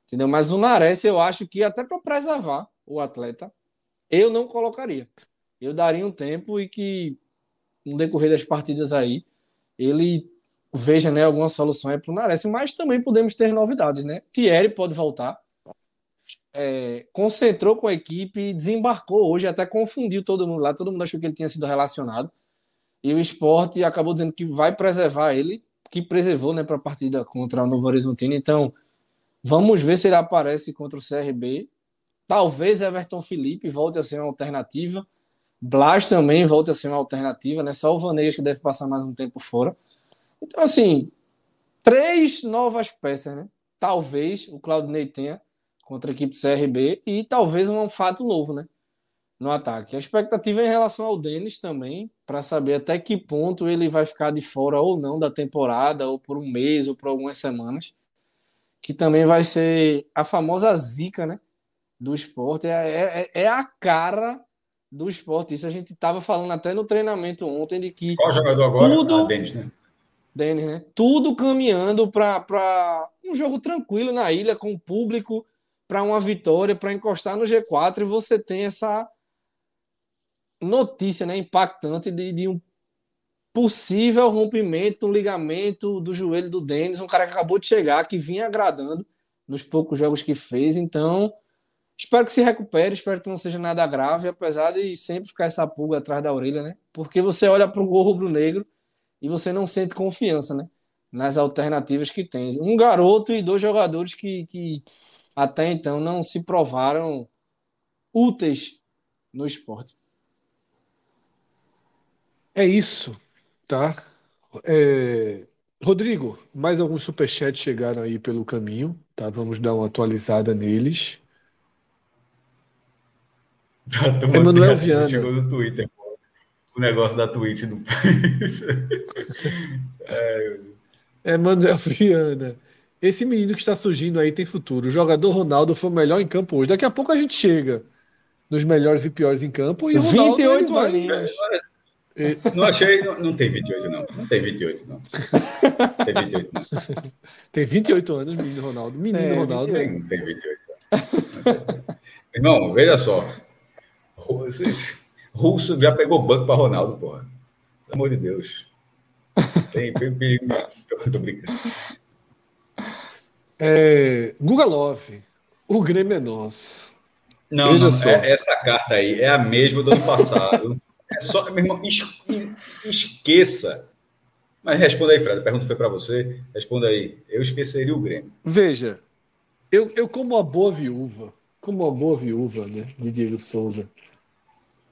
C: Entendeu? Mas o Nares, eu acho que até para preservar o atleta, eu não colocaria. Eu daria um tempo e que, no decorrer das partidas aí, ele veja né, alguma solução aí para o Nares, mas também podemos ter novidades, né? Thierry pode voltar. É, concentrou com a equipe, desembarcou hoje, até confundiu todo mundo lá, todo mundo achou que ele tinha sido relacionado. E o esporte acabou dizendo que vai preservar ele, que preservou né, para a partida contra o Novo Horizontino. Então, vamos ver se ele aparece contra o CRB. Talvez Everton Felipe volte a ser uma alternativa. Blas também volte a ser uma alternativa, né? Só o Vanegas que deve passar mais um tempo fora. Então, assim, três novas peças, né? Talvez o Claudinei tenha contra a equipe CRB e talvez um fato novo, né? no ataque. A expectativa é em relação ao Denis também, para saber até que ponto ele vai ficar de fora ou não da temporada, ou por um mês, ou por algumas semanas. Que também vai ser a famosa zica, né? Do esporte. É, é, é a cara do esporte. Isso a gente estava falando até no treinamento ontem de que.
B: Qual jogador agora? Tudo, ah, Denis, né?
C: Denis, né? Tudo caminhando para um jogo tranquilo na ilha, com o público, para uma vitória, para encostar no G4, e você tem essa notícia né, impactante de, de um possível rompimento, um ligamento do joelho do Denis, um cara que acabou de chegar, que vinha agradando nos poucos jogos que fez. Então, espero que se recupere, espero que não seja nada grave, apesar de sempre ficar essa pulga atrás da orelha, né? Porque você olha para o gol rubro-negro e você não sente confiança, né? Nas alternativas que tem. Um garoto e dois jogadores que, que até então não se provaram úteis no esporte.
A: É isso, tá? É... Rodrigo, mais alguns superchats chegaram aí pelo caminho, tá? Vamos dar uma atualizada neles.
B: Emanuel Viana. Chegou no Twitter, o negócio da tweet do
A: é... Emanuel Viana. Esse menino que está surgindo aí tem futuro. O jogador Ronaldo foi o melhor em campo hoje. Daqui a pouco a gente chega nos melhores e piores em campo. E
C: 28 aninhos.
B: Não achei, não, não, tem 28, não. Não tem 28, não. Tem 28, não.
A: Tem 28 anos, menino Ronaldo. Menino é, Ronaldo.
B: Tem, não tem 28. Irmão, veja só. Russo já pegou banco para Ronaldo, porra. Pelo amor de Deus. Tem perigo. Tô brincando.
A: É, Guga Love. O Grêmio é nosso.
B: Não, Veja não só. É, essa carta aí é a mesma do ano passado. É só, meu irmão, esqueça. Mas responda aí, Fred. A pergunta foi para você. Responda aí. Eu esqueceria o Grêmio.
A: Veja, eu, eu como uma boa viúva, como uma boa viúva né, de Diego Souza,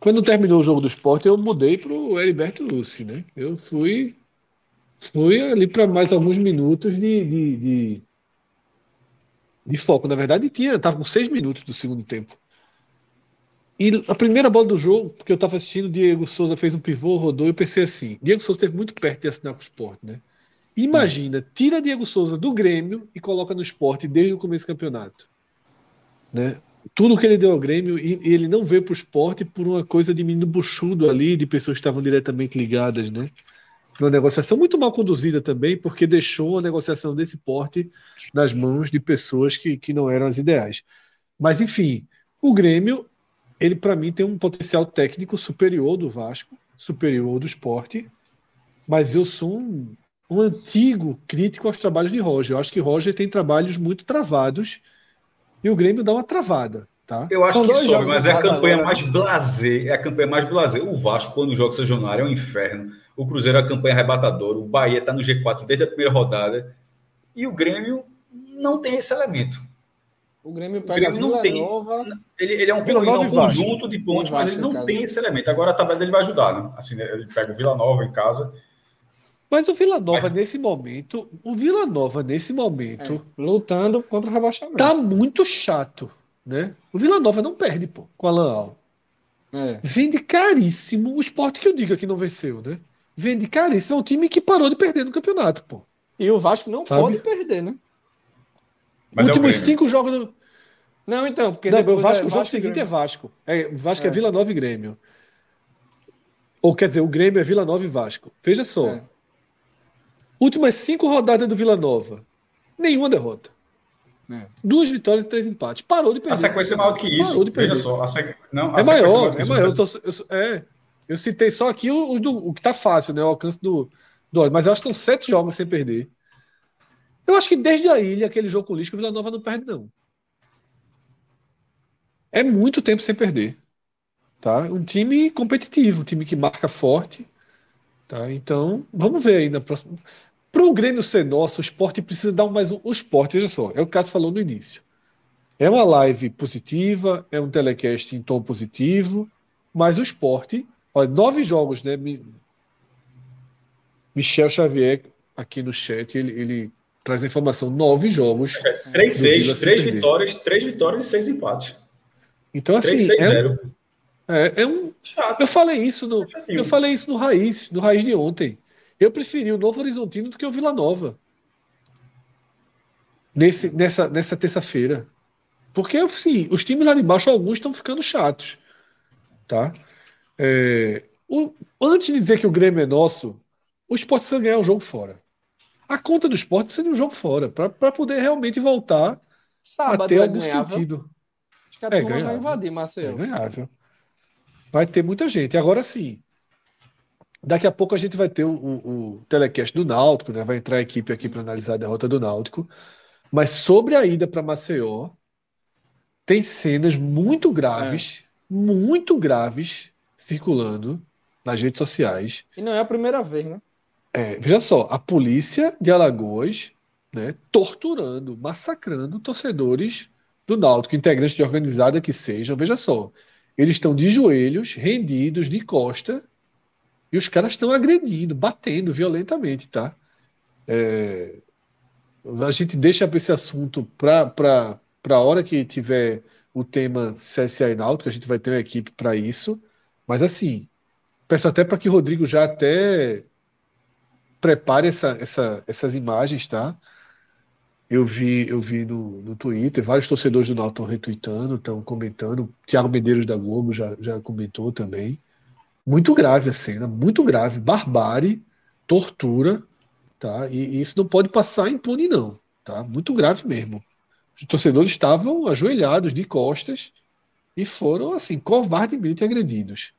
A: quando terminou o jogo do esporte, eu mudei para o Heriberto Luci, né? Eu fui, fui ali para mais alguns minutos de, de, de, de, foco. Na verdade, tinha, estava com seis minutos do segundo tempo. E a primeira bola do jogo, porque eu estava assistindo, Diego Souza fez um pivô, rodou, e eu pensei assim: Diego Souza esteve muito perto de assinar com o esporte, né? Imagina, tira Diego Souza do Grêmio e coloca no esporte desde o começo do campeonato. Né? Tudo que ele deu ao Grêmio, e, e ele não veio para o esporte por uma coisa de menino buchudo ali, de pessoas que estavam diretamente ligadas, né? Uma negociação muito mal conduzida também, porque deixou a negociação desse porte nas mãos de pessoas que, que não eram as ideais. Mas, enfim, o Grêmio ele para mim tem um potencial técnico superior do Vasco, superior do esporte, mas eu sou um, um antigo crítico aos trabalhos de Roger. Eu acho que Roger tem trabalhos muito travados e o Grêmio dá uma travada. Tá?
B: Eu acho São que sobe, mas é a campanha agora. mais blazer, é a campanha mais blazer. O Vasco, quando joga sazonal, é um inferno. O Cruzeiro é a campanha arrebatadora. O Bahia está no G4 desde a primeira rodada. E o Grêmio não tem esse elemento.
C: O Grêmio pega o Grêmio não tem, Nova.
B: Ele, ele é um, ele é um conjunto de pontos, mas ele não tem esse elemento. Agora a tabela dele vai ajudar, né? Assim, né? ele pega o Vila Nova em casa.
A: Mas o Vila Nova, mas... nesse momento, o Vila Nova, nesse momento.
C: É, lutando contra o rebaixamento.
A: Tá muito chato, né? O Vila Nova não perde, pô, com a Lanal. É. Vende caríssimo o esporte que eu diga que não venceu, né? Vende caríssimo. É um time que parou de perder no campeonato, pô.
C: E o Vasco não Sabe? pode perder, né?
A: Mas Últimos é cinco jogos. No...
C: Não, então, porque
A: não, o Vasco, é o jogo seguinte é Vasco. É, Vasco é. é Vila Nova e Grêmio. Ou quer dizer, o Grêmio é Vila Nova e Vasco. Veja só. É. Últimas cinco rodadas do Vila Nova. Nenhuma derrota. É. Duas vitórias e três empates. Parou de perder. A
B: sequência é maior do que isso. Parou de perder. Veja só. Sequ... Não,
A: é, maior, é maior. Eu, tô, eu, é, eu citei só aqui o, o, o que tá fácil, né? O alcance do, do. Mas eu acho que estão sete jogos sem perder. Eu acho que desde a ilha, aquele jogo com o Lisca, o Vila Nova não perde, não. É muito tempo sem perder. Tá? Um time competitivo, um time que marca forte. Tá? Então, vamos ver aí na próxima. Para o Grêmio ser nosso, o esporte precisa dar mais um. O esporte, veja só, é o que o Cássio falou no início. É uma live positiva, é um telecast em tom positivo, mas o esporte, olha, nove jogos, né? Michel Xavier, aqui no chat, ele, ele traz a informação: nove jogos.
B: É, três, seis, três vitórias, três vitórias e seis empates.
A: Então, assim. 3, 6, é, É, é um. Chato. Eu falei isso no. Eu falei isso no Raiz, no Raiz de ontem. Eu preferi o Novo Horizontino do que o Vila Nova. Nesse, nessa nessa terça-feira. Porque, assim, os times lá de baixo, alguns estão ficando chatos. Tá? É, o, antes de dizer que o Grêmio é nosso, o esporte precisa ganhar o jogo fora. A conta do esporte precisa de um jogo fora, para poder realmente voltar Sábado a ter é algum ganhável. sentido.
C: Acho que a é turma ganhável. vai invadir, Marcelo. É
A: ganhável. Vai ter muita gente. Agora sim, daqui a pouco a gente vai ter o, o, o telecast do Náutico, né? vai entrar a equipe aqui para analisar a derrota do Náutico. Mas sobre a ida para Maceió, tem cenas muito graves, é. muito graves, circulando nas redes sociais.
C: E não é a primeira vez, né?
A: É, veja só, a polícia de Alagoas né, torturando, massacrando torcedores do Náutico, integrantes de organizada que sejam. Veja só, eles estão de joelhos, rendidos, de costa, e os caras estão agredindo, batendo violentamente, tá? É, a gente deixa esse assunto para a hora que tiver o tema CSA e Náutico, a gente vai ter uma equipe para isso. Mas assim, peço até para que o Rodrigo já até prepare essa, essa, essas imagens, tá? Eu vi, eu vi no, no Twitter, vários torcedores do Náutico retweetando, estão comentando. Tiago Medeiros da Globo já, já comentou também. Muito grave a cena, muito grave. Barbárie, tortura, tá? E, e isso não pode passar impune, não, tá? Muito grave mesmo. Os torcedores estavam ajoelhados de costas e foram, assim, covardemente agredidos.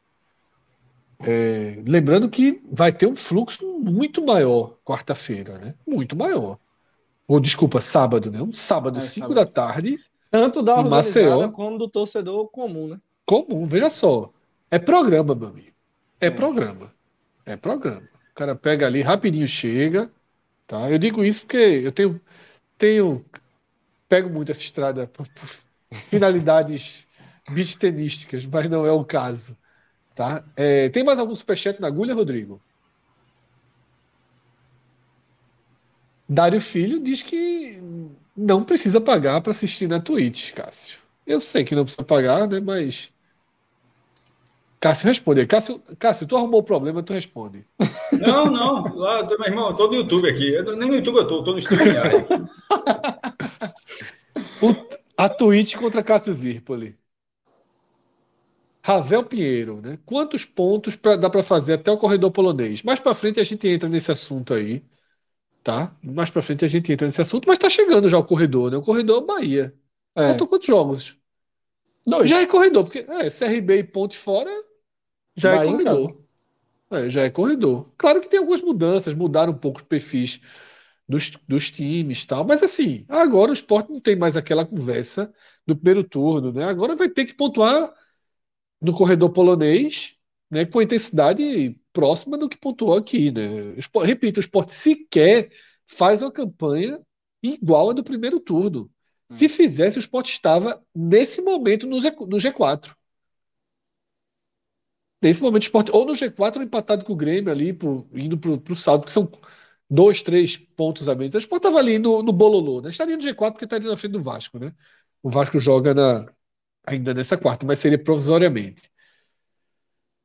A: É, lembrando que vai ter um fluxo muito maior quarta-feira, né? Muito maior. Ou desculpa, sábado, né? Um sábado, 5 é, da tarde.
C: Tanto da organizada Maceió, como do torcedor comum, né?
A: Comum, veja só. É programa, meu amigo. É, é, programa. É programa. O cara pega ali, rapidinho chega. Tá? Eu digo isso porque eu tenho. tenho pego muito essa estrada por, por finalidades beat tenísticas, mas não é o caso. Tá? É, tem mais algum superchat na agulha, Rodrigo? Dário Filho diz que não precisa pagar para assistir na Twitch, Cássio. Eu sei que não precisa pagar, né? Mas. Cássio responde. Cássio, Cássio, tu arrumou o problema, tu responde.
B: Não, não. Lá, meu irmão, eu tô no YouTube aqui. Eu, nem no YouTube eu tô, eu tô no StreamYard.
A: a Twitch contra Cássio Zirpoli. Ravel Pinheiro, né? Quantos pontos pra, dá para fazer até o corredor polonês? Mais para frente a gente entra nesse assunto aí, tá? Mais para frente a gente entra nesse assunto, mas tá chegando já o corredor, né? O corredor Bahia. É. Faltam quantos jogos? Dois. Já é corredor, porque é, CRB e Ponte fora já é Bahia é corredor. É, já é corredor. Claro que tem algumas mudanças, mudaram um pouco os perfis dos, dos times tal, mas assim, agora o esporte não tem mais aquela conversa do primeiro turno, né? Agora vai ter que pontuar no corredor polonês, né, com intensidade próxima do que pontuou aqui. Né? Repito, o esporte sequer faz uma campanha igual a do primeiro turno. Se hum. fizesse, o esporte estava, nesse momento, no G4. Nesse momento, o esporte, ou no G4 ou empatado com o Grêmio ali, pro, indo para o saldo, que são dois, três pontos a menos. O esporte estava ali no, no Bololô, né? Estaria no G4 porque estaria na frente do Vasco, né? O Vasco joga na, ainda nessa quarta, mas seria provisoriamente.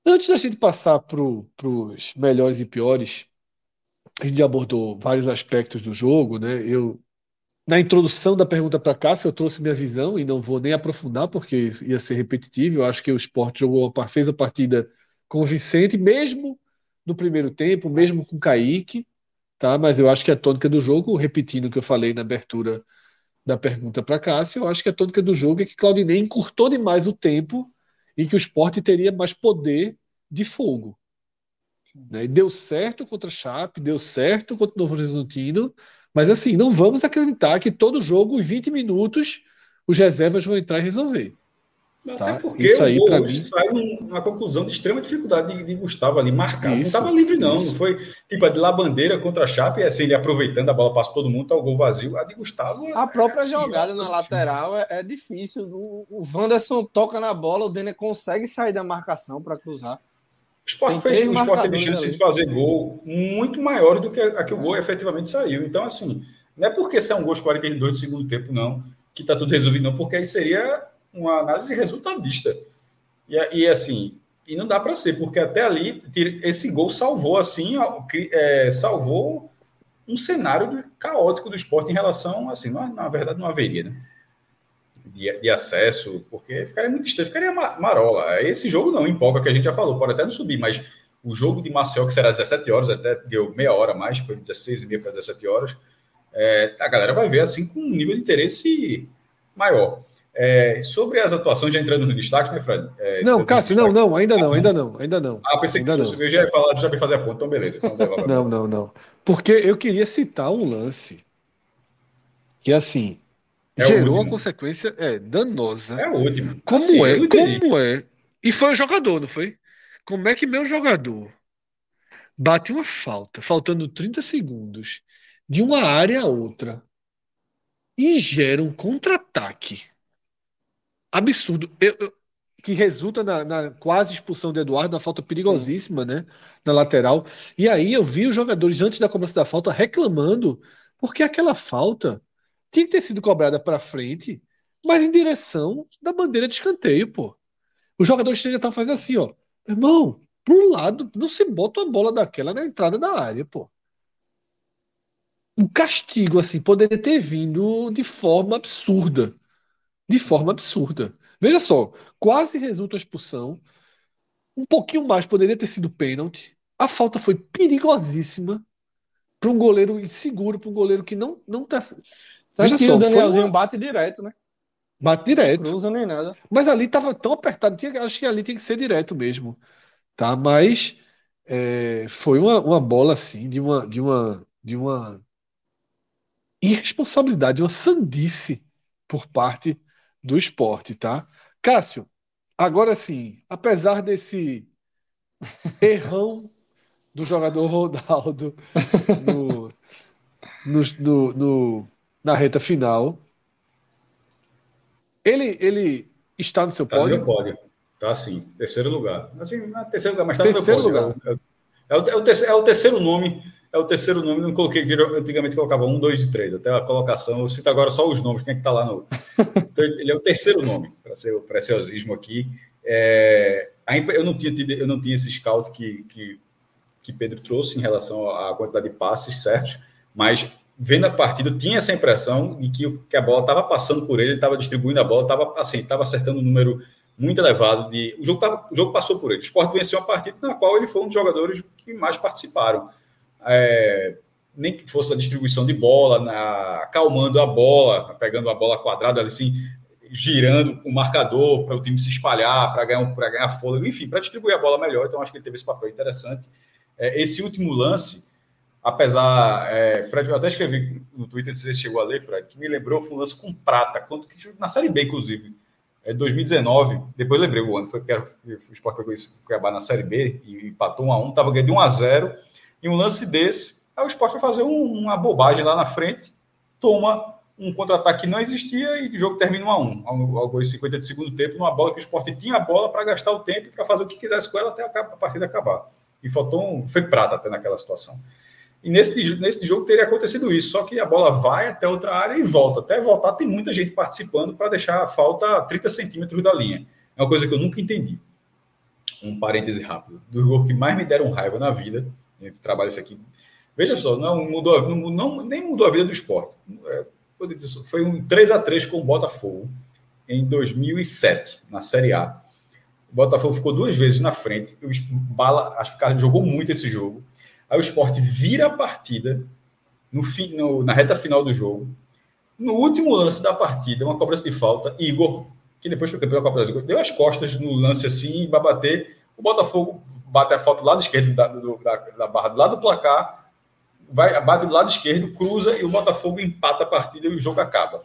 A: Antes da gente passar para os melhores e piores, a gente abordou vários aspectos do jogo, né? Eu na introdução da pergunta para Cássio, eu trouxe minha visão e não vou nem aprofundar porque ia ser repetitivo. Eu acho que o esporte jogou, fez a partida convincente, mesmo no primeiro tempo, mesmo com Kaique, tá? Mas eu acho que a tônica do jogo, repetindo o que eu falei na abertura da pergunta para Cássio, eu acho que a tônica do jogo é que Claudinei encurtou demais o tempo e que o esporte teria mais poder de fogo. Né? Deu certo contra a Chape, deu certo contra o Novo Horizontino, mas assim, não vamos acreditar que todo jogo, em 20 minutos, os reservas vão entrar e resolver.
B: Tá? Até porque Isso aí, o gol mim... sai uma conclusão de extrema dificuldade de, de Gustavo ali marcar. Isso, não estava livre, não. Isso. Não foi tipo a de lá bandeira contra a Chape, assim, ele aproveitando a bola, passa todo mundo, tá o gol vazio. A de Gustavo.
C: A própria é assim, jogada é na lateral é, é, difícil. O, o Wanderson toca na bola, o Denner consegue sair da marcação para cruzar. O
B: Sport, fez, o Sport teve chance ali. de fazer gol muito maior do que a, a que o gol efetivamente saiu. Então, assim, não é porque são gols 42 de segundo tempo, não, que tá tudo resolvido, não, porque aí seria uma análise resultadista. E, e assim, e não dá para ser, porque até ali esse gol salvou assim, é, salvou um cenário caótico do esporte em relação, assim, na, na verdade não haveria, né? De, de, acesso, porque ficaria muito estranho, ficaria marola. Esse jogo não empolga, que a gente já falou, pode até não subir, mas o jogo de Marcel, que será 17 horas, até deu meia hora mais, foi 16 e meia para 17 horas, é, a galera vai ver assim com um nível de interesse maior. É, sobre as atuações, já entrando no destaque, né, Fred?
A: É, não, Cássio, não, não, ainda não, ainda não, ainda não.
B: Ah, pensei
A: ainda
B: que você já ia falar, já ia fazer a ponta, então beleza. Então
A: não, não, não. Porque eu queria citar um lance que, assim, é gerou uma consequência é, danosa.
B: É o último.
A: Como assim, é? Como é? E foi o jogador, não foi? Como é que meu jogador bate uma falta, faltando 30 segundos, de uma área a outra, e gera um contra-ataque absurdo. Eu, eu, que resulta na, na, quase expulsão de Eduardo, na falta perigosíssima, Sim. né? Na lateral. E aí eu vi os jogadores, antes da cobrança da falta, reclamando, porque aquela falta tinha que ter sido cobrada para frente, mas em direção da bandeira de escanteio, pô. Os jogadores já estavam fazendo assim, ó. Irmão, pro lado, não se bota uma bola daquela na entrada da área, pô. Um castigo, assim, poderia ter vindo de forma absurda de forma absurda. Veja só, quase resulta a expulsão. Um pouquinho mais poderia ter sido pênalti. A falta foi perigosíssima para um goleiro inseguro, para um goleiro que não não tá.
C: Veja que só, o Danielzinho uma... bate direto, né?
A: Bate direto.
C: Não cruza nem nada.
A: Mas ali estava tão apertado, tinha, acho que ali tem que ser direto mesmo, tá? Mas é, foi uma, uma bola assim de uma de uma de uma irresponsabilidade, uma sandice por parte do esporte, tá? Cássio, agora sim, apesar desse errão do jogador Ronaldo no, no, no, no, na reta final, ele, ele está no seu
B: tá
A: pódio?
B: No pódio. Tá sim, terceiro lugar. Assim, na terceiro lugar, mas está no meu pódio. Lugar. É, é, o, é, o terceiro, é o terceiro nome é o terceiro nome, não coloquei, antigamente colocava um, dois e três, até a colocação, eu cito agora só os nomes, quem é que está lá no. Então, ele é o terceiro nome, para ser o preciosismo aqui. É, eu, não tinha tido, eu não tinha esse scout que, que, que Pedro trouxe em relação à quantidade de passes certos, mas vendo a partida, eu tinha essa impressão de que, que a bola estava passando por ele, ele estava distribuindo a bola, estava assim, estava acertando um número muito elevado de. O jogo, tava, o jogo passou por ele. O Sport venceu uma partida na qual ele foi um dos jogadores que mais participaram é, nem que fosse a distribuição de bola, na, acalmando a bola, pegando a bola quadrada, assim, girando o marcador para o time se espalhar, para ganhar, ganhar fôlego, enfim, para distribuir a bola melhor. Então, acho que ele teve esse papel interessante. É, esse último lance, apesar. É, Fred, eu até escrevi no Twitter, se você chegou a ler, Fred, que me lembrou foi um lance com prata, quanto que, na Série B, inclusive. É 2019, depois lembrei o ano, foi que o Sport pegou Cuiabá na Série B e empatou 1 a 1 estava ganhando de 1 a 0 em um lance desse, aí o esporte vai fazer um, uma bobagem lá na frente, toma um contra-ataque que não existia e o jogo termina 1 a 1 algo aos 50 de segundo tempo, numa bola que o esporte tinha a bola para gastar o tempo e para fazer o que quisesse com ela até a partida acabar. E faltou um, foi prata até naquela situação. E nesse, nesse jogo teria acontecido isso, só que a bola vai até outra área e volta. Até voltar, tem muita gente participando para deixar a falta a 30 centímetros da linha. É uma coisa que eu nunca entendi. Um parêntese rápido. Do gol que mais me deram raiva na vida trabalho isso aqui. Veja só, não mudou, não, não, nem mudou a vida do esporte. É, foi um 3 a 3 com o Botafogo em 2007, na Série A. O Botafogo ficou duas vezes na frente. O Bala, acho que jogou muito esse jogo. Aí o esporte vira a partida no, fim, no, na reta final do jogo. No último lance da partida, uma cobrança de falta, Igor, que depois foi campeão da Copa Brasil, deu as costas no lance assim, vai bater. O Botafogo bate a foto do lado esquerdo da, do, da, da, barra, do lado do placar, vai, bate do lado esquerdo, cruza e o Botafogo empata a partida e o jogo acaba.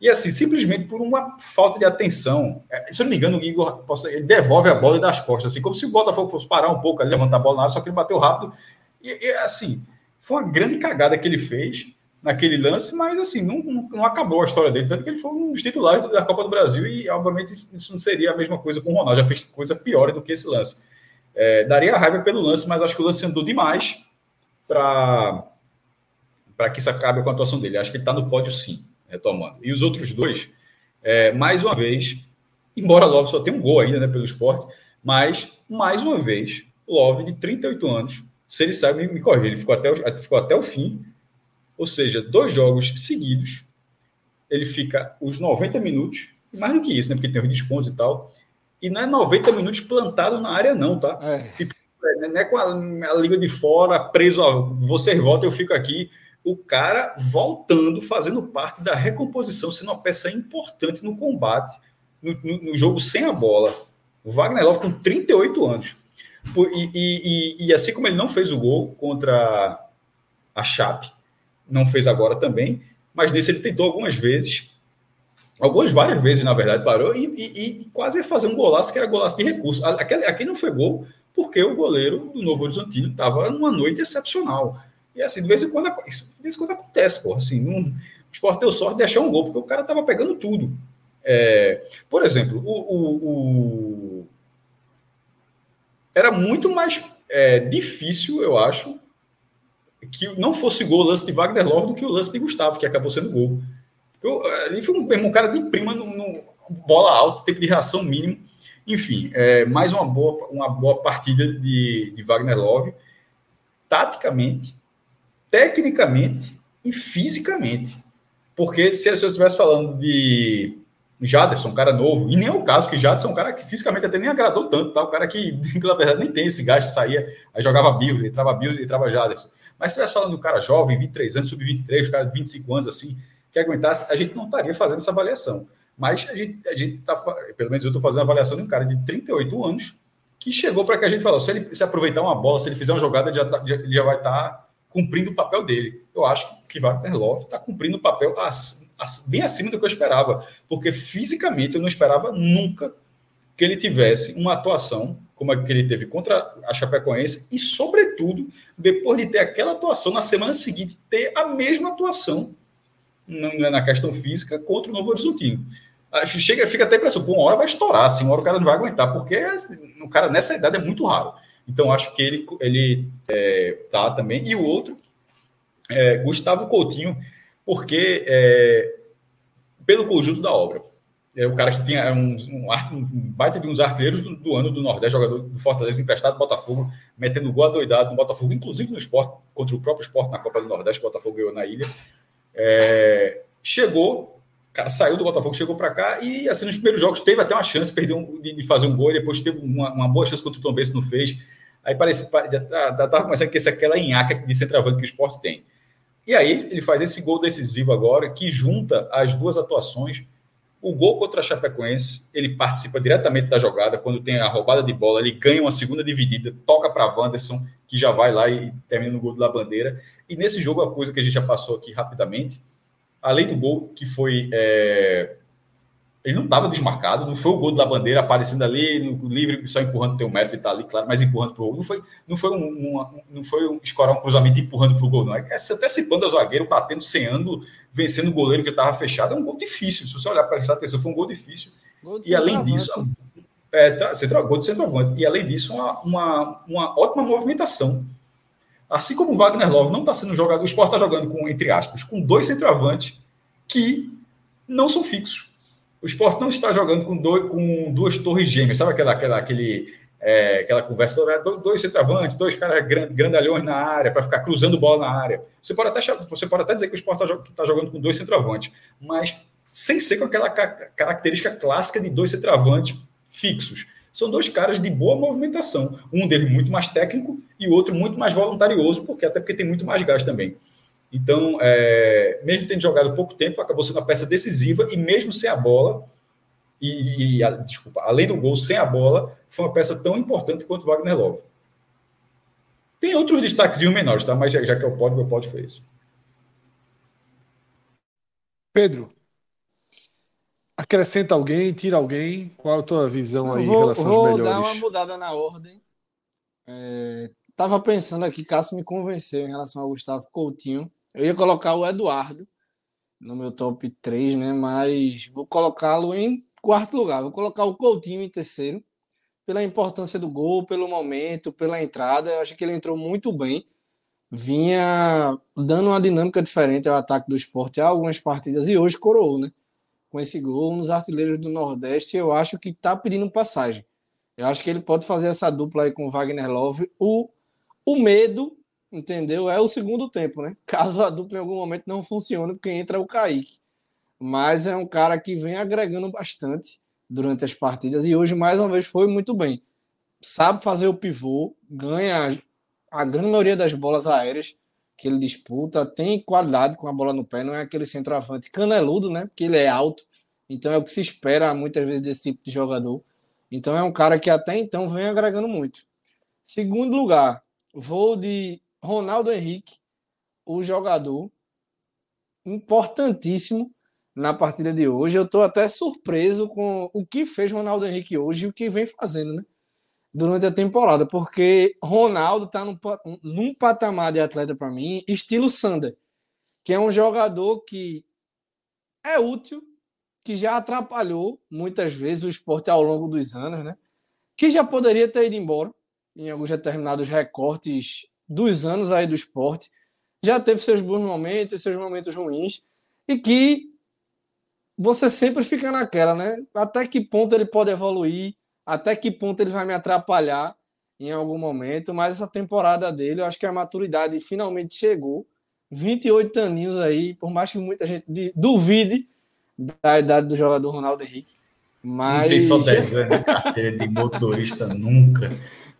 B: E assim, simplesmente por uma falta de atenção, é, se eu não me engano, o Igor ele devolve a bola e dá as costas, assim, como se o Botafogo fosse parar um pouco, levantar a bola na área, só que ele bateu rápido. E, e assim, foi uma grande cagada que ele fez naquele lance, mas assim, não, não, não, acabou a história dele, tanto que ele foi um dos titulares da Copa do Brasil e, obviamente, isso não seria a mesma coisa com o Ronaldo, já fez coisa pior do que esse lance. É, daria raiva pelo lance, mas acho que o lance andou demais para que isso acabe com a atuação dele. Acho que ele está no pódio sim, retomando. E os outros dois, é, mais uma vez, embora Love só tenha um gol ainda né, pelo esporte, mas, mais uma vez, Love, de 38 anos, se ele sabe, me, me ele ficou até, o, ficou até o fim, ou seja, dois jogos seguidos, ele fica os 90 minutos, mais do que isso, né, porque tem os descontos e tal, e não é 90 minutos plantado na área, não, tá? É. Tipo, é, não é com a, a liga de fora, preso, ó, você volta, eu fico aqui. O cara voltando, fazendo parte da recomposição, sendo uma peça importante no combate, no, no, no jogo sem a bola. O Wagner Love com 38 anos. E, e, e, assim como ele não fez o gol contra a Chape, não fez agora também, mas nesse ele tentou algumas vezes, algumas várias vezes, na verdade, parou e, e, e quase fazer um golaço que era golaço de recurso. Aquele, aqui não foi gol, porque o goleiro do Novo Horizontino estava numa noite excepcional. E assim, de vez em quando, de vez em quando acontece, pô, assim, um, o esporte deu sorte de achar um gol, porque o cara estava pegando tudo. É, por exemplo, o, o, o, era muito mais é, difícil, eu acho, que não fosse gol o lance de Wagner Love do que o lance de Gustavo, que acabou sendo gol. Eu, ali foi um, um cara de prima no, no, bola alta, tempo de reação mínimo. Enfim, é, mais uma boa, uma boa partida de, de Wagner Love, taticamente, tecnicamente e fisicamente. Porque se eu estivesse falando de Jaderson, um cara novo, e nem é o caso, que Jaderson é um cara que fisicamente até nem agradou tanto, tá? Um cara que, na verdade, nem tem esse gasto, saía, aí jogava Bill, entrava Bill, entrava Jaderson. Mas se estivesse falando do cara jovem, 23 anos, sub-23, cara de 25 anos, assim, que aguentasse, a gente não estaria fazendo essa avaliação. Mas a gente, a gente tá, pelo menos eu estou fazendo a avaliação de um cara de 38 anos que chegou para que a gente falou, se ele se aproveitar uma bola, se ele fizer uma jogada, já, tá, já vai estar tá cumprindo o papel dele. Eu acho que Wagner Love está cumprindo o papel bem acima do que eu esperava, porque fisicamente eu não esperava nunca que ele tivesse uma atuação como a que ele teve contra a Chapecoense e, sobretudo, depois de ter aquela atuação na semana seguinte, ter a mesma atuação na questão física contra o Novo Horizontino. Chega, fica até a impressão, uma hora vai estourar, assim, uma hora o cara não vai aguentar, porque assim, o cara nessa idade é muito raro. Então, acho que ele, ele é, tá também. E o outro, é, Gustavo Coutinho, porque é, pelo conjunto da obra. É o cara que tinha um, um, um baita de uns artilheiros do, do, ano do Nordeste, jogador do Fortaleza emprestado do Botafogo, metendo gol adoidado no Botafogo, inclusive no esporte, contra o próprio esporte na Copa do Nordeste, o Botafogo ganhou na ilha. É, chegou, cara saiu do Botafogo, chegou para cá e, assim, nos primeiros jogos teve até uma chance perdeu um, de, de, fazer um gol, depois teve uma, uma boa chance contra o Tom Benz, não fez. Aí parece, já estava começando a ser aquela enhaca de centroavante que o esporte tem. E aí ele faz esse gol decisivo agora, que junta as duas atuações. O gol contra a Chapecoense, ele participa diretamente da jogada, quando tem a roubada de bola, ele ganha uma segunda dividida, toca para Wanderson, que já vai lá e termina no gol da bandeira. E nesse jogo, a coisa que a gente já passou aqui rapidamente, além do gol que foi é, ele não estava desmarcado, não foi o gol da bandeira aparecendo ali, no livre, só empurrando o teu mérito e tá ali, claro, mas empurrando para o gol. Não foi, não foi um, não foi um escorar um cruzamento empurrando para o gol, não. É antecipando a zagueiro, batendo sem ângulo, vencendo o goleiro que estava fechado. É um gol difícil. Se você olhar para prestar atenção, foi um gol difícil. Gol e além disso, é, tá, gol de centroavante. E além disso, uma, uma, uma ótima movimentação. Assim como o Wagner Love não está sendo jogado, o Sport está jogando com, entre aspas, com dois centroavantes que não são fixos o esporte não está jogando com, dois, com duas torres gêmeas, sabe aquela, aquela, aquele, é, aquela conversa, né? dois centroavantes, dois caras grandalhões na área, para ficar cruzando bola na área. Você pode até, você pode até dizer que o esporte está tá jogando com dois centroavantes, mas sem ser com aquela característica clássica de dois centroavantes fixos. São dois caras de boa movimentação. Um deles muito mais técnico e outro muito mais voluntarioso, porque até porque tem muito mais gás também. Então, é, mesmo tendo jogado pouco tempo, acabou sendo uma peça decisiva e mesmo sem a bola, e, e a, desculpa, além do gol, sem a bola, foi uma peça tão importante quanto o Wagner Love. Tem outros destaques menores, tá? Mas já, já que é o pódio, o pódio foi esse.
A: Pedro, acrescenta alguém, tira alguém. Qual a tua visão aí
C: vou,
A: em relação
C: aos
A: melhores?
C: Vou dar uma mudada na ordem. É, tava pensando aqui, Cássio me convenceu em relação ao Gustavo Coutinho. Eu ia colocar o Eduardo no meu top 3, né? Mas vou colocá-lo em quarto lugar. Vou colocar o Coutinho em terceiro, pela importância do gol, pelo momento, pela entrada. Eu acho que ele entrou muito bem. Vinha dando uma dinâmica diferente ao ataque do esporte há algumas partidas e hoje coroou, né? com esse gol, dos artilheiros do Nordeste, eu acho que está pedindo passagem. Eu acho que ele pode fazer essa dupla aí com o Wagner Love. O, o medo, entendeu? É o segundo tempo, né? Caso a dupla em algum momento não funcione, porque entra o Kaique. Mas é um cara que vem agregando bastante durante as partidas e hoje, mais uma vez, foi muito bem. Sabe fazer o pivô, ganha a grande maioria das bolas aéreas que ele disputa, tem qualidade com a bola no pé, não é aquele centroavante caneludo, né? Porque ele é alto, então é o que se espera muitas vezes desse tipo de jogador. Então é um cara que até então vem agregando muito. Segundo lugar, vou de Ronaldo Henrique, o jogador importantíssimo na partida de hoje. Eu estou até surpreso com o que fez Ronaldo Henrique hoje e o que vem fazendo, né? durante a temporada, porque Ronaldo está num, num patamar de atleta para mim, estilo Sander, que é um jogador que é útil, que já atrapalhou muitas vezes o esporte ao longo dos anos, né? Que já poderia ter ido embora em alguns determinados recortes dos anos aí do esporte, já teve seus bons momentos, seus momentos ruins, e que você sempre fica naquela, né? Até que ponto ele pode evoluir, até que ponto ele vai me atrapalhar em algum momento, mas essa temporada dele, eu acho que a maturidade finalmente chegou. 28 aninhos aí, por mais que muita gente duvide da idade do jogador Ronaldo Henrique. Mas... Não
B: tem só 10 anos de carteira de motorista nunca.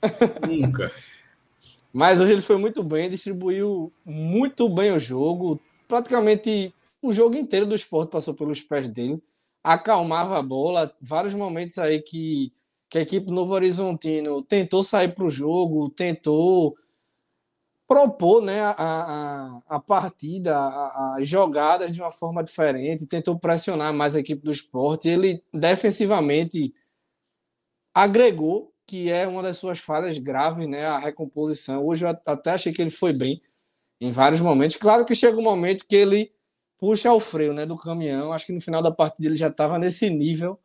B: nunca.
C: Mas hoje ele foi muito bem, distribuiu muito bem o jogo. Praticamente o jogo inteiro do esporte passou pelos pés dele. Acalmava a bola. Vários momentos aí que que a equipe Novo Horizontino tentou sair para o jogo, tentou propor né, a, a, a partida, as jogadas de uma forma diferente, tentou pressionar mais a equipe do esporte. Ele defensivamente agregou, que é uma das suas falhas graves, né, a recomposição. Hoje eu até achei que ele foi bem em vários momentos. Claro que chega um momento que ele puxa o freio né, do caminhão. Acho que no final da partida ele já estava nesse nível.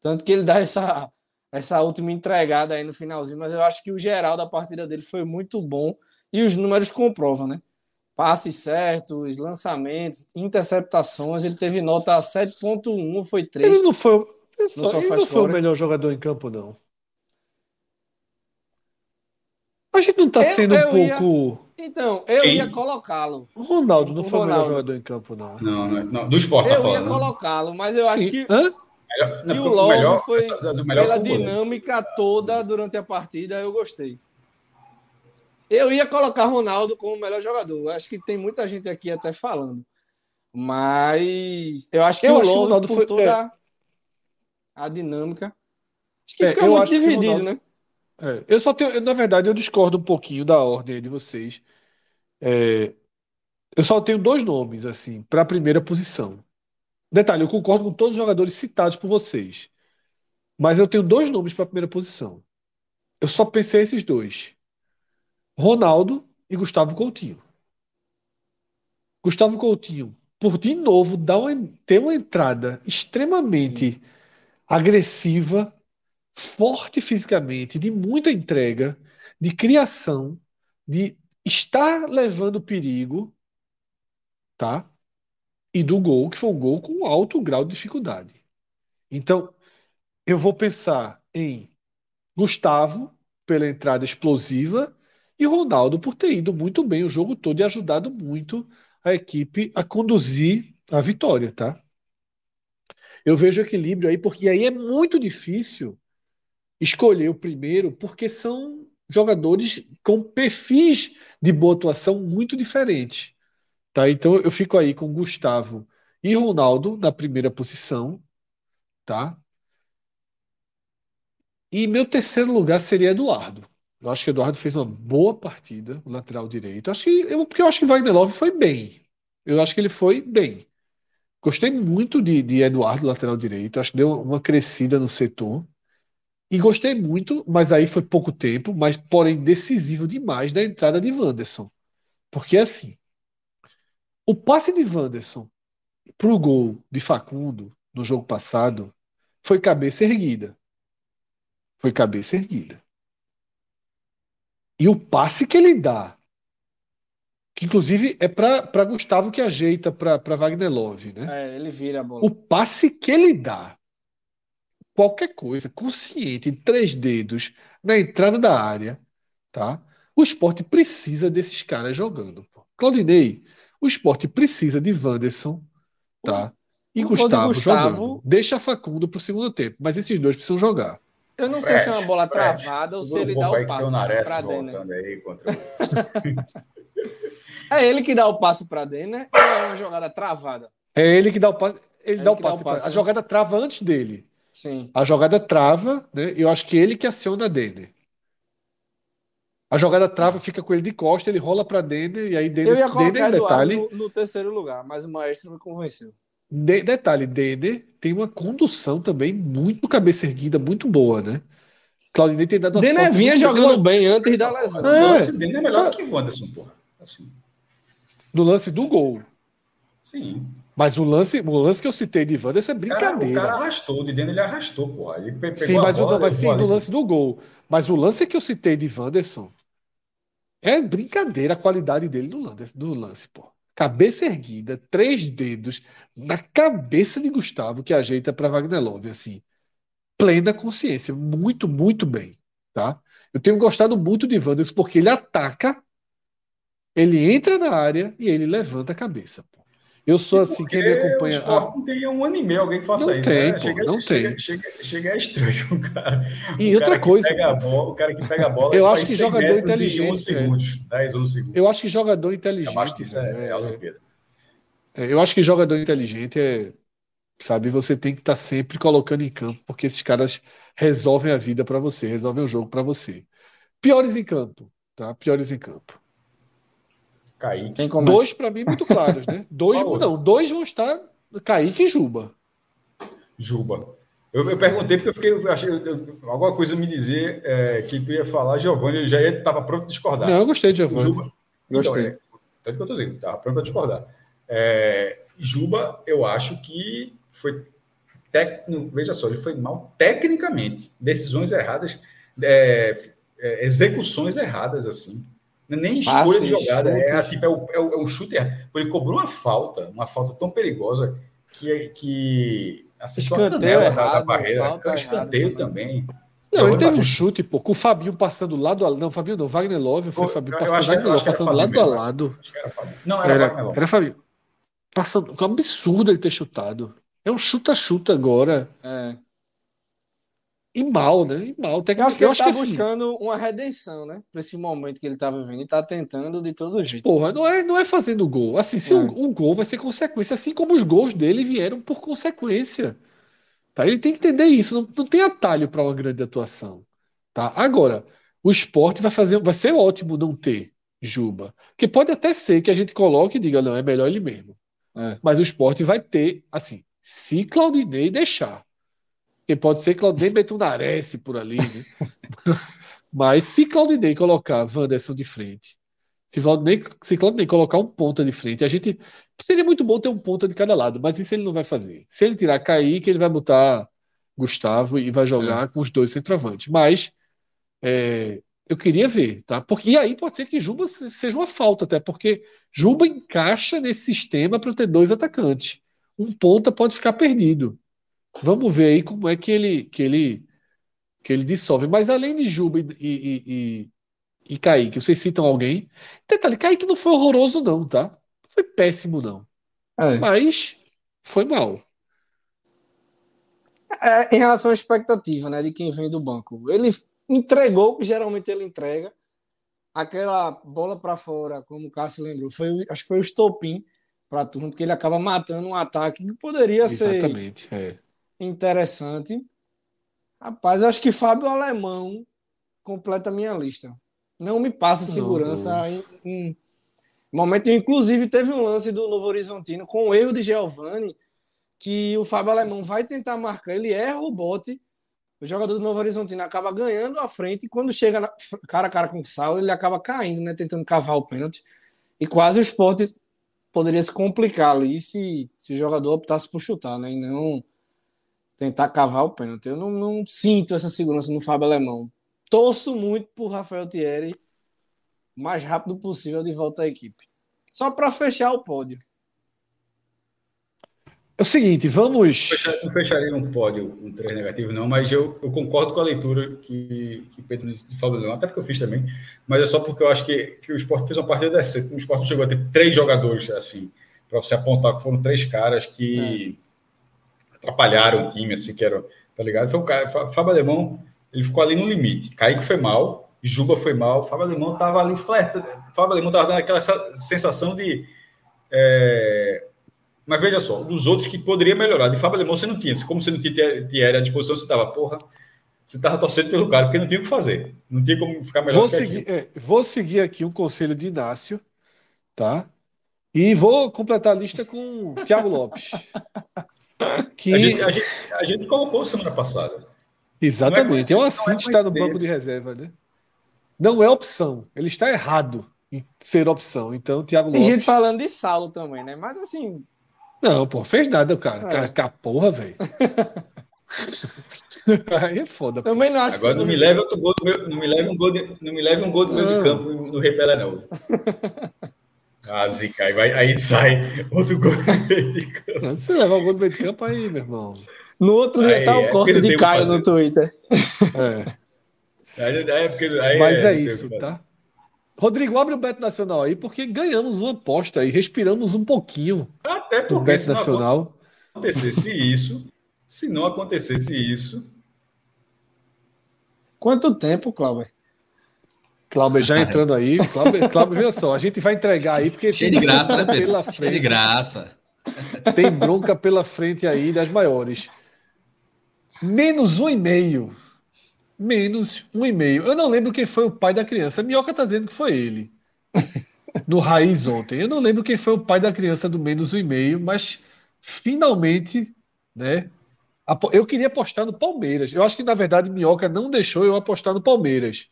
C: Tanto que ele dá essa essa última entregada aí no finalzinho, mas eu acho que o geral da partida dele foi muito bom e os números comprovam, né? Passes certos, lançamentos, interceptações, ele teve nota 7.1, foi 3.
A: Ele não foi, só, ele não foi o melhor jogador em campo, não. A gente não tá eu, sendo eu um pouco.
C: Ia... Então, eu Quem? ia colocá-lo.
A: O Ronaldo não o foi o melhor jogador em campo, não.
B: Não, não, não. do esporte,
C: tá
B: Eu
C: ia colocá-lo, mas eu acho que. Hã? Melhor, e o Love melhor, foi pela dinâmica toda durante a partida, eu gostei. Eu ia colocar Ronaldo como o melhor jogador. Acho que tem muita gente aqui até falando. Mas eu acho que eu o Love, Ronaldo por foi, toda é. a dinâmica, acho que é, fica muito dividido, Ronaldo, né?
A: É, eu só tenho, na verdade, eu discordo um pouquinho da ordem de vocês. É, eu só tenho dois nomes assim para a primeira posição. Detalhe, eu concordo com todos os jogadores citados por vocês. Mas eu tenho dois nomes para a primeira posição. Eu só pensei esses dois: Ronaldo e Gustavo Coutinho. Gustavo Coutinho, por de novo, dá uma, ter uma entrada extremamente Sim. agressiva, forte fisicamente, de muita entrega, de criação, de estar levando perigo, tá? e do gol, que foi um gol com alto grau de dificuldade. Então, eu vou pensar em Gustavo, pela entrada explosiva, e Ronaldo por ter ido muito bem o jogo todo e ajudado muito a equipe a conduzir a vitória, tá? Eu vejo equilíbrio aí, porque aí é muito difícil escolher o primeiro, porque são jogadores com perfis de boa atuação muito diferentes. Tá? Então eu fico aí com Gustavo e Ronaldo na primeira posição, tá? E meu terceiro lugar seria Eduardo. Eu acho que Eduardo fez uma boa partida, o lateral direito. Acho que eu, porque eu acho que Wagner Love foi bem. Eu acho que ele foi bem. Gostei muito de, de Eduardo, lateral direito. Acho que deu uma crescida no setor. E gostei muito, mas aí foi pouco tempo, mas porém decisivo demais da entrada de Wanderson. Porque assim, o passe de Wanderson para o gol de Facundo no jogo passado foi cabeça erguida. Foi cabeça erguida. E o passe que ele dá Que inclusive é para Gustavo que ajeita para Wagner Love,
C: né? É, ele vira a bola.
A: O passe que ele dá, qualquer coisa, consciente, três dedos, na entrada da área, tá? O esporte precisa desses caras jogando. Pô. Claudinei, o esporte precisa de Wanderson, tá? E Gustavo, Gustavo, jogando. Deixa Facundo pro segundo tempo, mas esses dois precisam jogar.
C: Eu não sei se é uma bola travada ou se ele dá o passe para Denner. é ele que dá o passe para Denner ou é uma jogada travada?
A: É ele que dá o passe. Ele, dá, o passe, dá o passe. A né? jogada trava antes dele.
C: Sim.
A: A jogada trava, né? Eu acho que ele que aciona Denner. A jogada trava, fica com ele de costa, ele rola para Denner e aí Denner.
C: Eu ia colocar Denner, detalhe, no, no, terceiro lugar, mas o maestro me convenceu.
A: De, detalhe, Denner tem uma condução também muito cabeça erguida, muito boa, né? Claudinei tem dado
C: Denner vinha jogando bem antes da lesão.
B: É, o lance dele é melhor do que o Wanderson, porra. Assim.
A: No lance do gol.
B: Sim.
A: Mas o lance, o lance que eu citei de Wanderson é brincadeira.
B: Cara, o cara arrastou, de Denner ele arrastou, porra. Ele
A: pegou sim, mas, bola, o, mas sim, no lance do gol. Mas o lance que eu citei de Wanderson é brincadeira a qualidade dele no lance, no lance pô cabeça erguida, três dedos na cabeça de Gustavo que ajeita para Wagner Love, assim, plena consciência, muito, muito bem, tá? Eu tenho gostado muito de Wanderson porque ele ataca, ele entra na área e ele levanta a cabeça. Pô. Eu sou assim, quem me acompanha.
B: O não tem um ano e meio alguém que faça
A: não
B: isso.
A: Tem, né? chega, não chega, tem.
B: Chega, chega, é estranho, cara.
A: E o outra coisa.
B: Bola, o cara que pega a bola.
A: Eu acho que jogador inteligente.
B: Segundos, é. 10, 11 segundos.
A: Eu acho que jogador inteligente.
B: Isso é, é,
A: é, é, eu acho que jogador inteligente é. Sabe, você tem que estar tá sempre colocando em campo, porque esses caras resolvem a vida para você, resolvem o jogo para você. Piores em campo, tá? Piores em campo.
B: Kaique.
A: Dois, para mim, muito claros, né? Dois, não, dois vão estar Kaique e Juba.
B: Juba. Eu, eu perguntei porque eu fiquei. Eu achei, eu, alguma coisa me dizer é, que tu ia falar, Giovanni, eu já estava pronto a discordar.
A: Não, eu gostei de Giovanni.
B: Juba. Gostei. Então, é, tanto que eu estou dizendo, estava pronto a discordar. É, Juba, eu acho que foi. Tec, veja só, ele foi mal tecnicamente. Decisões erradas, é, é, execuções erradas, assim. É nem escolha de jogada, é, tipo, é, o, é, o, é o chute. Ele cobrou uma falta, uma falta tão perigosa que, que
C: assistiu a canela
B: errado, da, da barreira. Escanteio também.
A: Não, ele teve um chute, pô, com o Fabinho passando lado a lado. Não, Fabinho não, Wagner Love foi o Fabinho passando, Wagner Love, passando lado mesmo, a lado.
B: Não, era, era Wagner
A: Love. Era Fabinho. Passando, um absurdo ele ter chutado. É um chuta-chuta agora.
C: É.
A: E mal, né? E mal.
C: Eu acho que eu ele acho tá que, assim, buscando assim, uma redenção, né? Para esse momento que ele tá vivendo e tá tentando de todo jeito.
A: Porra, não é, não é fazendo gol. Assim, se é. um, um, gol vai ser consequência, assim como os gols dele vieram por consequência. Tá? Ele tem que entender isso. Não, não tem atalho para uma grande atuação. Tá? Agora, o esporte vai fazer, vai ser ótimo não ter Juba. Que pode até ser que a gente coloque e diga, não, é melhor ele mesmo. É. Mas o esporte vai ter, assim, se Claudinei deixar porque pode ser Claudinei Betunares por ali, né? Mas se Claudinei colocar Wanderson de frente, se Claudinei, se Claudinei colocar um ponta de frente, a gente. Seria muito bom ter um ponta de cada lado, mas isso ele não vai fazer. Se ele tirar Kaique, ele vai botar Gustavo e vai jogar é. com os dois centroavantes. Mas é, eu queria ver, tá? Porque, e aí pode ser que Juba seja uma falta, até porque Juba encaixa nesse sistema para ter dois atacantes. Um ponta pode ficar perdido. Vamos ver aí como é que ele, que ele, que ele dissolve. Mas além de Juba e, e, e, e Kaique, vocês citam alguém? Detalhe, Kaique não foi horroroso, não, tá? Não foi péssimo, não. É. Mas foi mal.
C: É, em relação à expectativa, né, de quem vem do banco, ele entregou o que geralmente ele entrega. Aquela bola para fora, como o Cássio lembrou, foi, acho que foi o estopim para a turma, porque ele acaba matando um ataque que poderia
A: Exatamente, ser
C: é interessante. Rapaz, acho que Fábio Alemão completa a minha lista. Não me passa segurança em, em, momento. Inclusive, teve um lance do Novo Horizontino com o erro de Giovanni, que o Fábio Alemão vai tentar marcar, ele erra o bote, o jogador do Novo Horizontino acaba ganhando a frente, e quando chega na, cara a cara com o Saulo, ele acaba caindo, né, tentando cavar o pênalti, e quase o esporte poderia se complicar ali se, se o jogador optasse por chutar, né, e não tentar cavar o pênalti. Eu não, não sinto essa segurança no Fábio Alemão. Torço muito por Rafael Thierry mais rápido possível de volta à equipe. Só para fechar o pódio.
A: É o seguinte, vamos.
B: Não fecharia um pódio um três negativo, não, mas eu, eu concordo com a leitura que, que Pedro falou, não, até porque eu fiz também, mas é só porque eu acho que, que o esporte fez uma partida decente. O esporte chegou a ter três jogadores, assim, para você apontar que foram três caras que é. Atrapalharam o time, assim, que era, tá ligado? Foi o cara, Fábio Alemão, ele ficou ali no limite. Kaique foi mal, Juba foi mal, Fábio Alemão tava ali flerta, Fábio Alemão tava dando aquela sensação de. É, mas veja só, dos outros que poderia melhorar. De Fábio Alemão você não tinha. Como você não tinha Thierry à disposição, você estava, porra, você estava torcendo pelo cara, porque não tinha o que fazer. Não tinha como ficar melhor
A: vou seguir, é, vou seguir aqui um conselho de Inácio, tá? E vou completar a lista com Thiago Lopes.
B: Que... A, gente, a, gente, a gente colocou semana passada.
A: Exatamente. É, é o assim está no banco de reserva, né? Não é opção. Ele está errado em ser opção. Então, Thiago
C: Lopes. Tem gente falando de Saulo também, né? Mas assim,
A: não, pô, fez nada, cara. É. Com a porra, velho. Aí é foda.
B: Também não acho Agora não me leve outro gol do meu, não me leve um gol de, não me leve um gol do meu de campo no Repela não. Ah, Zica, aí, vai, aí sai outro gol do meio de campo.
A: Se levar o gol do meio de campo aí, meu irmão.
C: No outro dia tá o é, corte de Caio no Twitter.
A: É. Aí, aí, é aí Mas é, é isso, tá? Rodrigo, abre o Beto Nacional aí, porque ganhamos uma aposta aí, respiramos um pouquinho.
B: Até porque Beto se Nacional. não acontecesse isso, se não acontecesse isso.
C: Quanto tempo, Cláudio?
A: Cláudio já entrando aí. Cláudio, Cláudio, veja só, a gente vai entregar aí, porque
D: Cheio tem de graça, né, Pela frente, Cheio de graça.
A: Tem bronca pela frente aí das maiores. Menos um e meio menos um e-mail. Eu não lembro quem foi o pai da criança. A Minhoca tá dizendo que foi ele. No Raiz ontem. Eu não lembro quem foi o pai da criança do menos um e-mail, mas finalmente, né? Eu queria apostar no Palmeiras. Eu acho que, na verdade, Minhoca não deixou eu apostar no Palmeiras.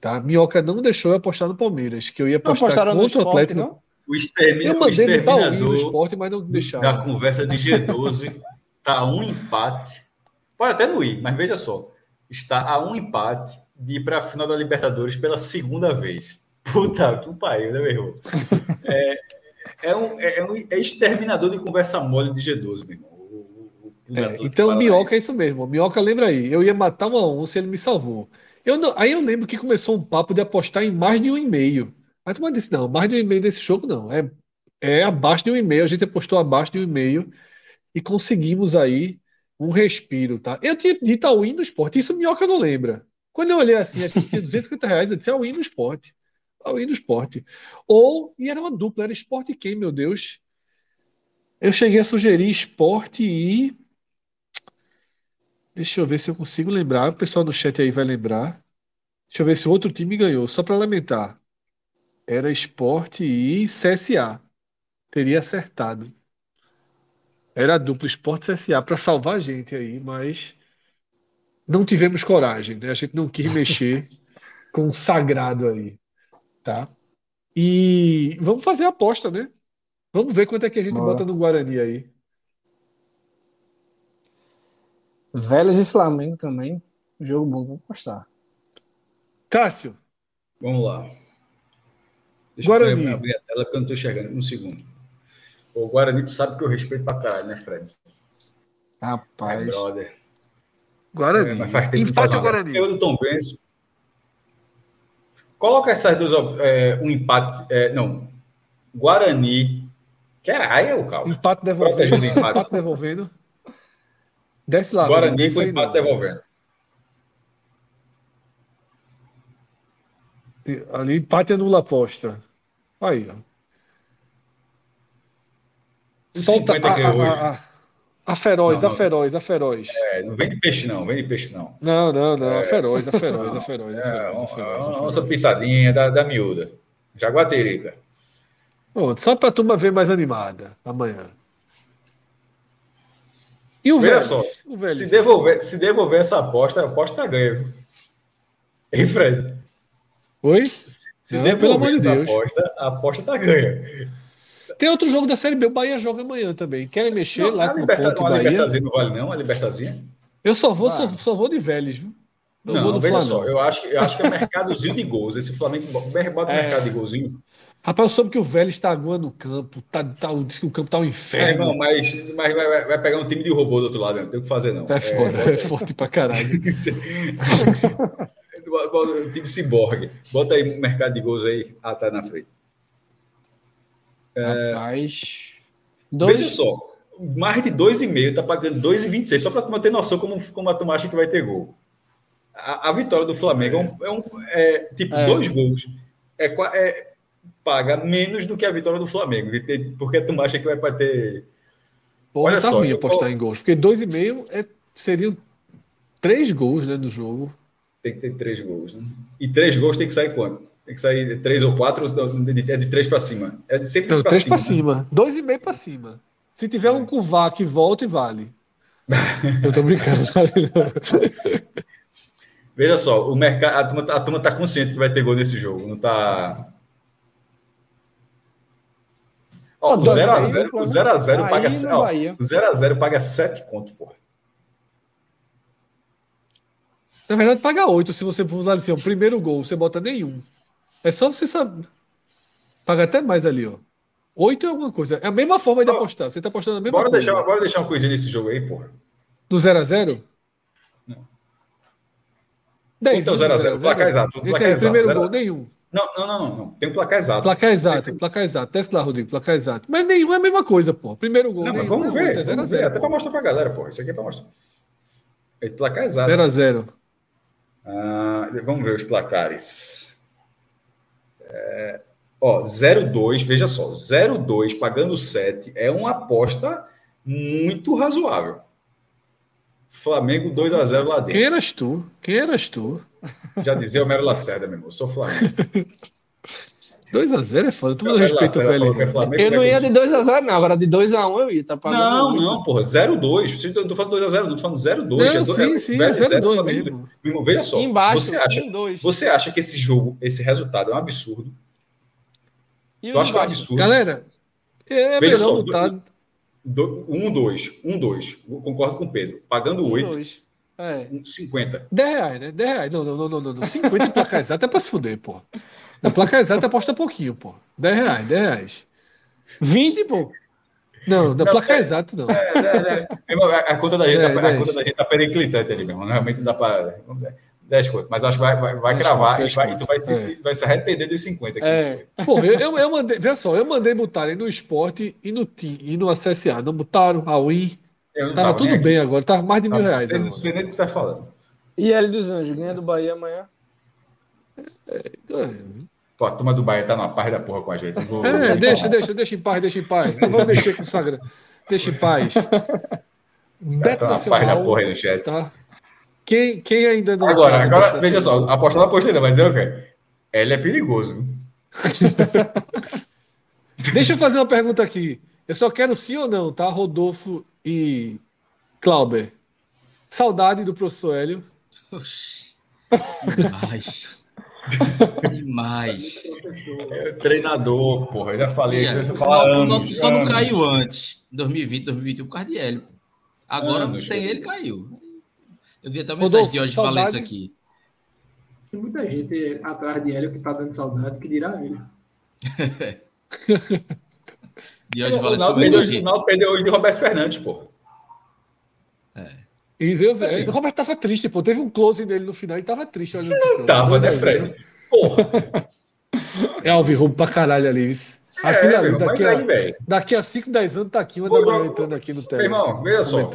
A: Tá? Minhoca não deixou eu apostar no Palmeiras, que eu ia apostar contra esporte, o Atlético. Não?
B: O, extermin... o exterminador
A: esporte, mas não deixaram.
B: da conversa de G12 tá um empate. Pode até não ir, mas veja só está a um empate de ir para a final da Libertadores pela segunda vez. Puta que pariu, né, meu irmão? É, é, um, é, um, é exterminador de conversa mole de G12, meu irmão. O,
A: o, o é, então, Minhoca é isso mesmo. Minhoca, lembra aí, eu ia matar um a um se ele me salvou. Eu não, aí eu lembro que começou um papo de apostar em mais de um e-mail. Aí tu disse, não, mais de um e-mail desse jogo não. É, é abaixo de um e-mail. A gente apostou abaixo de um e-mail e conseguimos aí um respiro, tá? Eu tinha dito ao no esporte, isso Minhoca não lembra. Quando eu olhei assim, acho que tinha 250 reais, eu disse ao no esporte. Ao no esporte. Ou, e era uma dupla, era esporte quem, meu Deus? Eu cheguei a sugerir esporte e. Deixa eu ver se eu consigo lembrar. O pessoal no chat aí vai lembrar. Deixa eu ver se o outro time ganhou, só para lamentar. Era esporte e CSA. Teria acertado. Era a dupla Esporte CSA para salvar a gente aí, mas não tivemos coragem, né? A gente não quis mexer com o sagrado aí, tá? E vamos fazer a aposta, né? Vamos ver quanto é que a gente Bora. bota no Guarani aí.
C: Vélez e Flamengo também. Jogo bom, vamos apostar.
A: Cássio.
B: Vamos lá.
A: Deixa Guarani. eu
B: abrir a tela porque eu não estou enxergando. Um segundo. O Guarani, tu sabe que eu respeito pra caralho, né, Fred?
C: Rapaz. É, brother.
A: Guarani. É,
B: mas faz tempo empate o Guarani. Eu do Tom Benz. Coloca essas duas. É, um empate. É, não. Guarani. Caralho, é o caldo.
A: Empate devolvendo. Empate. empate devolvendo. Desce lá.
B: Guarani com empate devolvendo.
A: Ali, empate anula a aposta. Aí, ó. Solta a, a, a, a, feroz, não, a feroz, a feroz.
B: É, não vem de peixe, não, vem de peixe, não.
A: Não, não, não, é, a feroz, a feroz, a feroz. A feroz, a feroz,
B: a Nossa pitadinha da, da miúda. Jaguatirica.
A: Pronto, só para a turma ver mais animada amanhã. E o velho? Só,
B: o velho? Se, devolver, se devolver essa aposta, a aposta tá ganha. Hein, Fred?
A: Oi?
B: Se, se não, devolver pelo amor de Deus. aposta, a aposta tá ganha.
A: Tem outro jogo da Série B, o Bahia joga amanhã também. Querem mexer não, lá com o
B: Liberta, Ponte Bahia? A Libertazinha não vale não, a Libertazinha?
A: Eu só vou, ah. só, só, vou de Vélez, viu?
B: Não, não veja só, eu acho, eu acho que é mercadozinho de gols. Esse Flamengo bota é. mercado de golzinho.
A: Rapaz, eu soube que o velho está aguando o campo, tá, tá, diz que o campo tá um inferno.
B: É, não, mas, mas vai, vai, pegar um time de robô do outro lado, não tem o que fazer, não.
A: É foda, é, é forte pra caralho.
B: o time ciborgue. Bota aí um mercado de gols aí atrás na frente.
C: É... Rapaz.
B: Dois... Veja só, mais de 2,5 tá pagando 2,26, só para tu ter noção como, como a turma acha que vai ter gol. A, a vitória do Flamengo é, um, é, um, é tipo é. dois gols. É, é paga menos do que a vitória do Flamengo. Porque tu acha que vai bater.
A: Porra, Olha tá só, ruim apostar eu... em gols. Porque 2,5 é, seriam três gols né, no jogo.
B: Tem que ter três gols. Né? E três gols tem que sair quanto? Tem que sair três ou quatro, é de três para cima. É de sempre
A: cima. Três para cima. Dois e meio para cima. Se tiver é. um com vá que volta e vale. Eu tô brincando.
B: Veja só, o mercado, a turma, a turma tá consciente que vai ter gol nesse jogo. Não tá Ó, o 0x0 o 0 a 0 paga, ó, o 0 a 0 paga 7 conto, porra.
A: Na verdade, paga 8 se você for assim, o primeiro gol, você bota nenhum. É só você saber. Paga até mais ali, ó. 8 é alguma coisa. É a mesma forma de apostar. Você tá apostando a mesma
B: bora
A: coisa.
B: Deixar, bora deixar uma coisinha nesse jogo aí, porra.
A: Do 0x0?
B: Não. 10. Então, 0x0. Placar exato.
A: Placar exato. Primeiro 0 gol, nenhum.
B: Não, não, não, não, Tem um placar exato.
A: Placar exato, sim, placar exato. Teste lá, Rodrigo, placar exato. Mas nenhum é a mesma coisa, pô. Primeiro gol.
B: Não, mas vamos ver. É vamos ver. Até para mostrar para a galera, pô. Isso aqui é para mostrar. É placar exato.
A: 0x0.
B: Ah, vamos ver os placares. É, ó, 0-2, veja só. 0-2 pagando 7 é uma aposta muito razoável. Flamengo 2x0 lá dentro.
A: Quem eras tu? Quem eras tu?
B: Já dizia o Mero Lacerda, meu irmão. Sou Flamengo.
A: 2x0 é foda, todo respeito ao velho.
C: É Flamengo, eu não ia de 2x0, não. Agora de 2x1 eu ia, tá
B: pagando. Não, muito. não, porra. 0-2. Eu não tô falando 2x0, não tô falando 0-2.
A: É sim, sim, é 0-2 mesmo.
B: mesmo. Veja só.
C: Embaixo,
B: você acha, você acha que esse jogo, esse resultado é um absurdo? E eu acho que é um absurdo.
A: Galera, é Veja melhor só, lutar.
B: 1-2. 1-2. Concordo com o Pedro. Pagando 8.
A: É. 50. 10 reais, né? 10 reais. Não, não, não, não, não. 50 em placa exata é pra se fuder, pô. Na placa exata aposta pouquinho, pô. 10 reais, 10 reais.
C: 20, pô.
A: Não, da placa é, exato, não. É,
B: é, é. A, conta da gente, é, tá, a conta da gente tá periclitante ali mesmo. Realmente dá pra. 10 contas. Mas acho que vai, vai, vai cravar e, vai, e tu vai se, é. vai se arrepender dos 50. Aqui.
A: É. Pô, eu, eu, eu mandei. Veja só, eu mandei botarem no esporte e no, e no CSA. Não botaram a Win Tava, tava tudo bem agora, tava mais de mil reais.
B: Você não sei nem o que tá falando.
C: E L dos Anjos, ganha do Bahia amanhã?
B: É. Pô, a turma do Bahia tá na paz da porra com a gente.
A: Vou, é, vou deixa, deixa, deixa em paz, deixa em paz. Não vou mexer com o Sagrado. Deixa em paz.
B: Beto tá Nacional. Paz da porra aí no chat. Tá.
A: Quem, quem ainda não.
B: Agora, tá agora veja só, apostar na apostei não, vai dizer o quê? Ele é perigoso.
A: deixa eu fazer uma pergunta aqui. Eu só quero sim ou não, tá? Rodolfo e Clauber, saudade do professor Hélio.
D: Oxi, demais. demais.
B: É, treinador, porra, eu já falei.
D: Já, já só, anos, só não caiu antes, 2020, 2021, por causa de Hélio. Agora, anos, sem ele, caiu. Eu vi até uma mensagem de hoje saudade... Valença aqui.
E: Tem muita gente atrás de Hélio que tá dando saudade, que dirá ele.
B: De hoje, o Ronaldo perdeu, Ronaldo perdeu hoje de Roberto Fernandes, pô.
A: É. E veio, assim, o Roberto tava triste, pô. Teve um close dele no final e tava triste.
B: Olha, não tava, né, Fred? Porra.
A: É alvirrubo pra caralho ali. É, Aquilo ali, daqui, a, aí, daqui a 5, 10 anos tá aqui, uma da manhã entrando aqui no
B: tele. Irmão, veja só.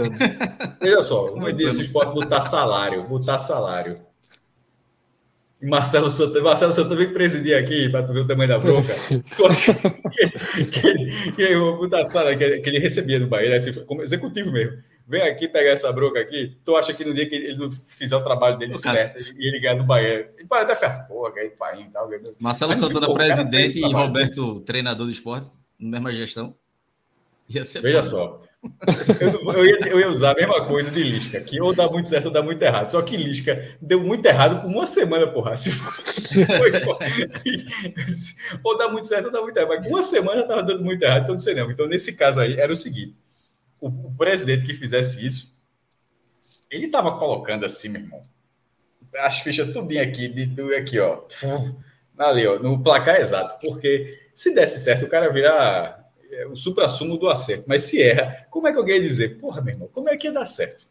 B: veja só, como eu disse, o esporte botar salário, botar salário. E Marcelo Santana, Marcelo Santana vem presidir aqui para tu ver o tamanho da bronca. que, que, que, eu vou botar sala que, ele recebia do Bahia, assim, como executivo mesmo. Vem aqui pegar essa bronca aqui. Tu acha que no dia que ele não fizer o trabalho dele certo e ele ganhar do Bahia, ele pode até ficar assim, porra, ganhei do Bahia e tal.
D: Marcelo Mas, Santana, presidente, e Roberto, treinador do esporte, na mesma gestão.
B: Veja só. Eu, eu, ia, eu, ia, usar a mesma coisa de Lisca, que ou dá muito certo ou dá muito errado. Só que Lisca deu muito errado por uma semana, porra. Se foi, ou dá muito certo ou dá muito errado. Mas uma semana estava dando muito errado, então não sei não. Então, nesse caso aí, era o seguinte: o, o presidente que fizesse isso, ele estava colocando assim, meu irmão, as fichas tudinho aqui, de, de, aqui, ó. Ali, ó, no placar exato. Porque se desse certo, o cara virar é, o supra-sumo do acerto. Mas se erra, como é que alguém ia dizer? Porra, meu irmão, como é que ia dar certo?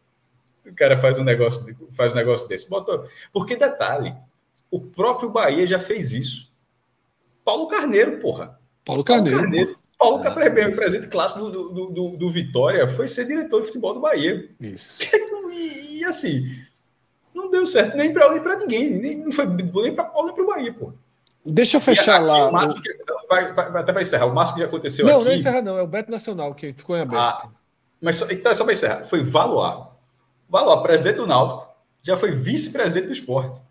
B: O cara faz um negócio, faz um negócio desse. Botou... Porque, detalhe, o próprio Bahia já fez isso. Paulo Carneiro, porra.
A: Paulo Carneiro. Paulo Carneiro.
B: Paulo Carneiro, presente clássico do, do, do, do, Vitória, foi ser diretor de futebol do Bahia.
A: Isso.
B: E, e assim, não deu certo nem para nem para ninguém, nem, não foi nem para Paulo nem para o Bahia, pô.
A: Deixa eu fechar e, lá. O
B: máximo que, vai, vai, até vai encerrar. O máximo que já aconteceu
A: não,
B: aqui.
A: Não, não encerra, não. É o Beto Nacional que ficou em aberto. Ah,
B: mas só, então, só para encerrar. Foi Valoar. Valoar, presidente do Náutico, já foi vice-presidente do esporte.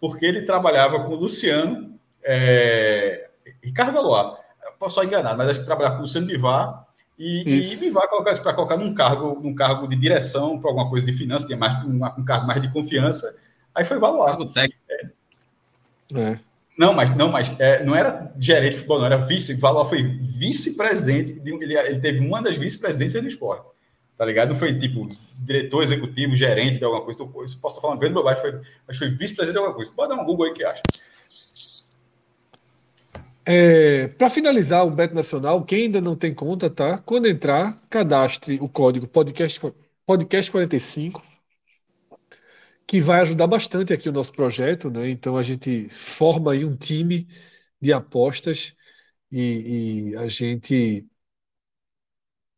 B: Porque ele trabalhava com o Luciano, é, Ricardo Valoar. Posso só enganar, mas acho que trabalhava com o Luciano Bivar e, e Bivar para colocar num cargo, num cargo de direção para alguma coisa de finanças, tinha mais um, um cargo mais de confiança. Aí foi Valoar. É. é. Não, mas não, mas é, não era gerente de futebol, não, era vice. Valoar foi vice-presidente. Ele, ele teve uma das vice-presidências do esporte. Tá ligado? Não foi tipo diretor executivo, gerente de alguma coisa. Isso posso estar falando grande bobagem, foi, mas foi vice-presidente de alguma coisa. Pode dar um Google aí que acha.
A: É, Para finalizar o Beto Nacional, quem ainda não tem conta, tá? Quando entrar, cadastre o código podcast, podcast 45 que vai ajudar bastante aqui o nosso projeto, né? Então a gente forma aí um time de apostas e, e a gente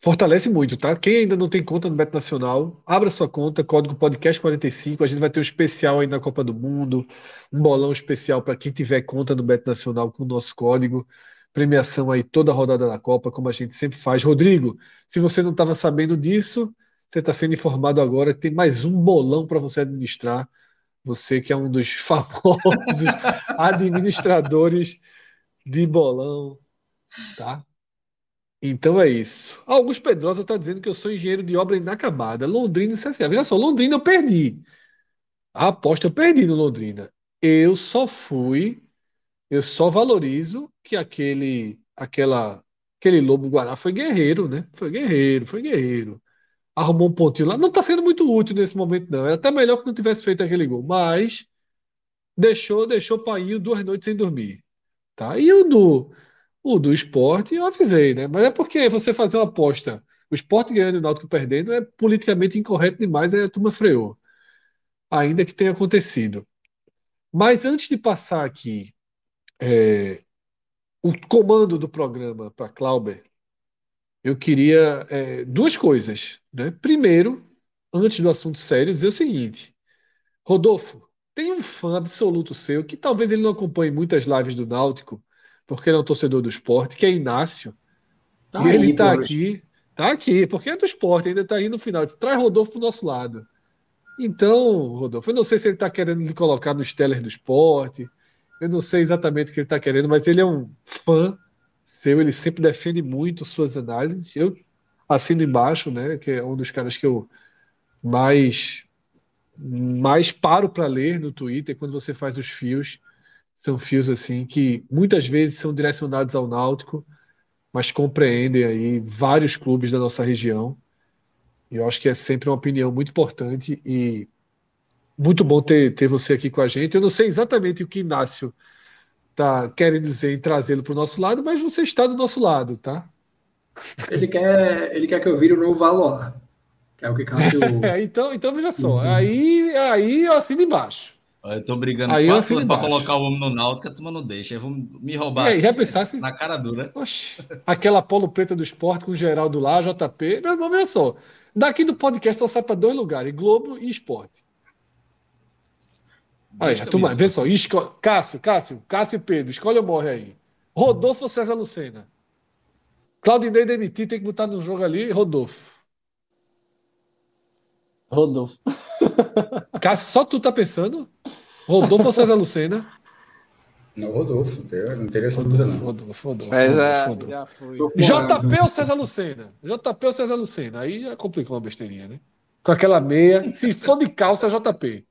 A: fortalece muito, tá? Quem ainda não tem conta no Beto Nacional, abra sua conta, código podcast 45. A gente vai ter um especial aí na Copa do Mundo, um bolão especial para quem tiver conta no Beto Nacional com o nosso código. Premiação aí toda a rodada da Copa, como a gente sempre faz. Rodrigo, se você não estava sabendo disso, você está sendo informado agora que tem mais um bolão para você administrar. Você que é um dos famosos administradores de bolão, tá? Então é isso. Augusto Pedrosa está dizendo que eu sou engenheiro de obra inacabada. Londrina e CSA. Veja só, Londrina eu perdi. A aposta eu perdi no Londrina. Eu só fui, eu só valorizo que aquele, aquela, aquele lobo guará foi guerreiro, né? Foi guerreiro, foi guerreiro arrumou um pontinho lá. Não está sendo muito útil nesse momento, não. Era até melhor que não tivesse feito aquele gol. Mas deixou, deixou o Painho duas noites sem dormir. Tá? E o do, o do esporte, eu avisei, né? Mas é porque você fazer uma aposta, o esporte ganhando e o Náutico perdendo, é politicamente incorreto demais, aí a turma freou. Ainda que tenha acontecido. Mas antes de passar aqui é, o comando do programa para Clauber, eu queria é, duas coisas. Né? Primeiro, antes do assunto sério, dizer o seguinte: Rodolfo, tem um fã absoluto seu que talvez ele não acompanhe muitas lives do Náutico, porque ele é um torcedor do esporte, que é Inácio. Tá e aí, ele está aqui, tá aqui, porque é do esporte, ainda está aí no final. Diz, Traz Rodolfo para o nosso lado. Então, Rodolfo, eu não sei se ele está querendo lhe colocar nos tellers do esporte, eu não sei exatamente o que ele está querendo, mas ele é um fã seu, ele sempre defende muito suas análises. Eu assino embaixo, né, que é um dos caras que eu mais mais paro para ler no Twitter quando você faz os fios. São fios assim que muitas vezes são direcionados ao Náutico, mas compreendem aí vários clubes da nossa região. E eu acho que é sempre uma opinião muito importante e muito bom ter, ter você aqui com a gente. Eu não sei exatamente o que Inácio tá querendo dizer em trazê-lo para o nosso lado, mas você está do nosso lado, tá?
E: Ele quer, ele quer que eu vire o novo valor. É o que Cássio.
A: É, então, então veja só. Aí, aí eu assino embaixo.
D: Eu tô brigando aí quatro anos para colocar o homem no Náutico, a turma não deixa. Vão me roubar
A: aí, assim, pensasse,
D: na cara dura.
A: Oxe, aquela polo preta do esporte com o Geraldo lá, JP. Meu irmão, veja só. Daqui do podcast só sai para dois lugares: Globo e Esporte. Aí, a turma, vê só. Esco... Cássio, Cássio, Cássio e Pedro, escolhe ou morre aí. Rodolfo ou César Lucena? Claudinei demitir, tem que botar no jogo ali, Rodolfo.
C: Rodolfo.
A: Cássio, só tu tá pensando? Rodolfo ou César Lucena?
B: Não, Rodolfo, não teria essa dúvida, não.
A: Rodolfo, Rodolfo. César, Rodolfo. já foi. JP ou César Lucena? JP ou César Lucena? Aí já complicou uma besteirinha, né? Com aquela meia. Se for de calça, JP.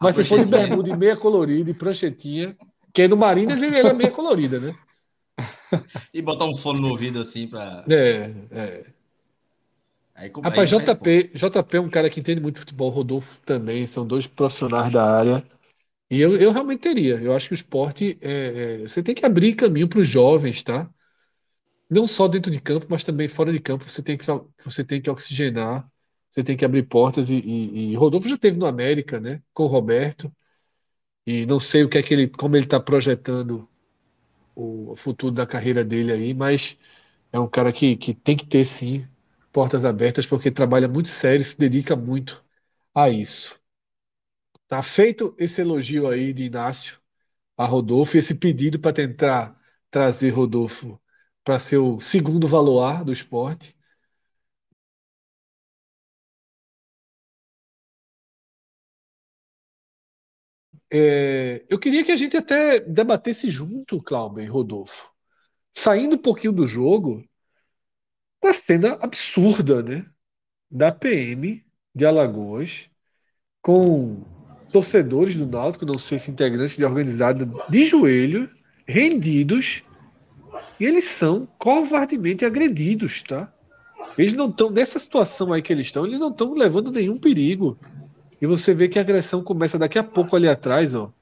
A: Mas se for de bermuda e meia colorida e pranchetinha, que é no Marinas ele é meia colorida, né?
D: E botar um fone no ouvido assim para.
A: É, é. Aí, Rapaz, aí, JP, JP é um cara que entende muito futebol, Rodolfo também, são dois profissionais da área. E eu, eu realmente teria. Eu acho que o esporte é, é, você tem que abrir caminho para os jovens, tá? Não só dentro de campo, mas também fora de campo. Você tem que, você tem que oxigenar, você tem que abrir portas. E, e, e Rodolfo já teve no América, né? Com o Roberto. E não sei o que é que ele, como ele está projetando o futuro da carreira dele aí, mas é um cara que, que tem que ter sim portas abertas, porque trabalha muito sério, se dedica muito a isso. Tá feito esse elogio aí de Inácio a Rodolfo, esse pedido para tentar trazer Rodolfo para ser o segundo valoar do esporte. É, eu queria que a gente até debatesse junto, Cláudio e Rodolfo. Saindo um pouquinho do jogo, uma cena absurda, né? Da PM de Alagoas, com torcedores do Náutico, não sei se integrantes de organizada, de joelho, rendidos, e eles são covardemente agredidos, tá? Eles não estão, nessa situação aí que eles estão, eles não estão levando nenhum perigo. E você vê que a agressão começa daqui a pouco ali atrás, ó.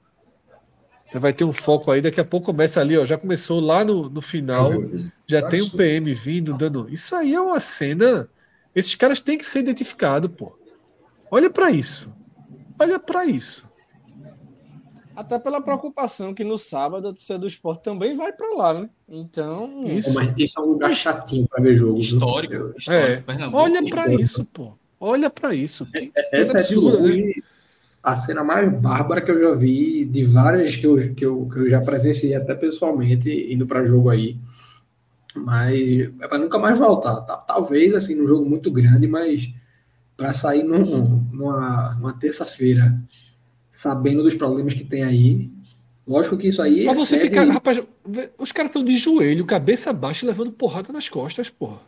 A: Vai ter um foco aí, daqui a pouco começa ali, ó. Já começou lá no, no final, já tem um PM vindo, dando. Isso aí é uma cena. Esses caras têm que ser identificados, pô. Olha para isso. Olha para isso.
C: Até pela preocupação que no sábado a torcida do esporte também vai para lá, né? Então.
E: Isso. Mas isso é um lugar chatinho para ver jogo.
D: Histórico.
A: histórico é. Olha para isso, pô. Olha para isso.
E: Essa é de longe né? a cena mais bárbara que eu já vi, de várias que eu, que eu, que eu já presenciei até pessoalmente indo para jogo aí. Mas é para nunca mais voltar. Tá? Talvez assim, num jogo muito grande, mas para sair num, numa, numa terça-feira sabendo dos problemas que tem aí. Lógico que isso aí.
A: Mas você fica. Rapaz, os caras estão de joelho, cabeça baixa, levando porrada nas costas, porra.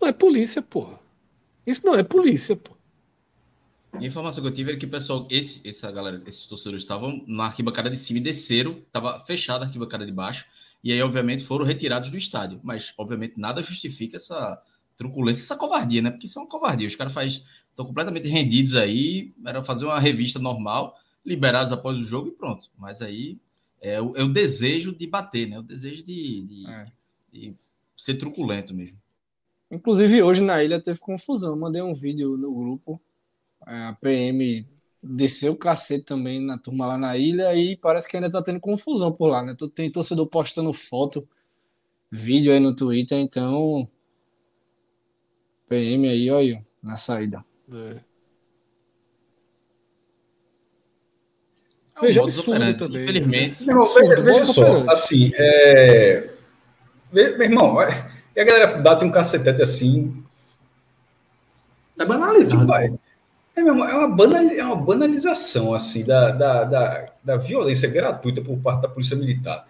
A: Não é polícia, porra. Isso não é polícia, porra.
D: A informação que eu tive era que o pessoal, esse, essa galera, esses torcedores estavam na arquibancada de cima e desceram, estava fechada a arquibancada de baixo, e aí, obviamente, foram retirados do estádio. Mas, obviamente, nada justifica essa truculência, essa covardia, né? Porque isso é uma covardia. Os caras estão completamente rendidos aí, era fazer uma revista normal, liberados após o jogo e pronto. Mas aí é o, é o desejo de bater, né? O desejo de, de, é. de ser truculento mesmo.
C: Inclusive, hoje na ilha teve confusão. Mandei um vídeo no grupo. A PM desceu o cacete também na turma lá na ilha e parece que ainda tá tendo confusão por lá, né? Tem torcedor postando foto, vídeo aí no Twitter, então. PM aí, olha, na saída. É.
D: É um veja absurdo também. Infelizmente.
B: Meu irmão, veja, veja só, assim, é... meu irmão, e a galera bate um cacetete assim.
E: É banalizado.
B: Vai. É, meu irmão, é, uma banal, é uma banalização assim da, da, da, da violência gratuita por parte da Polícia Militar.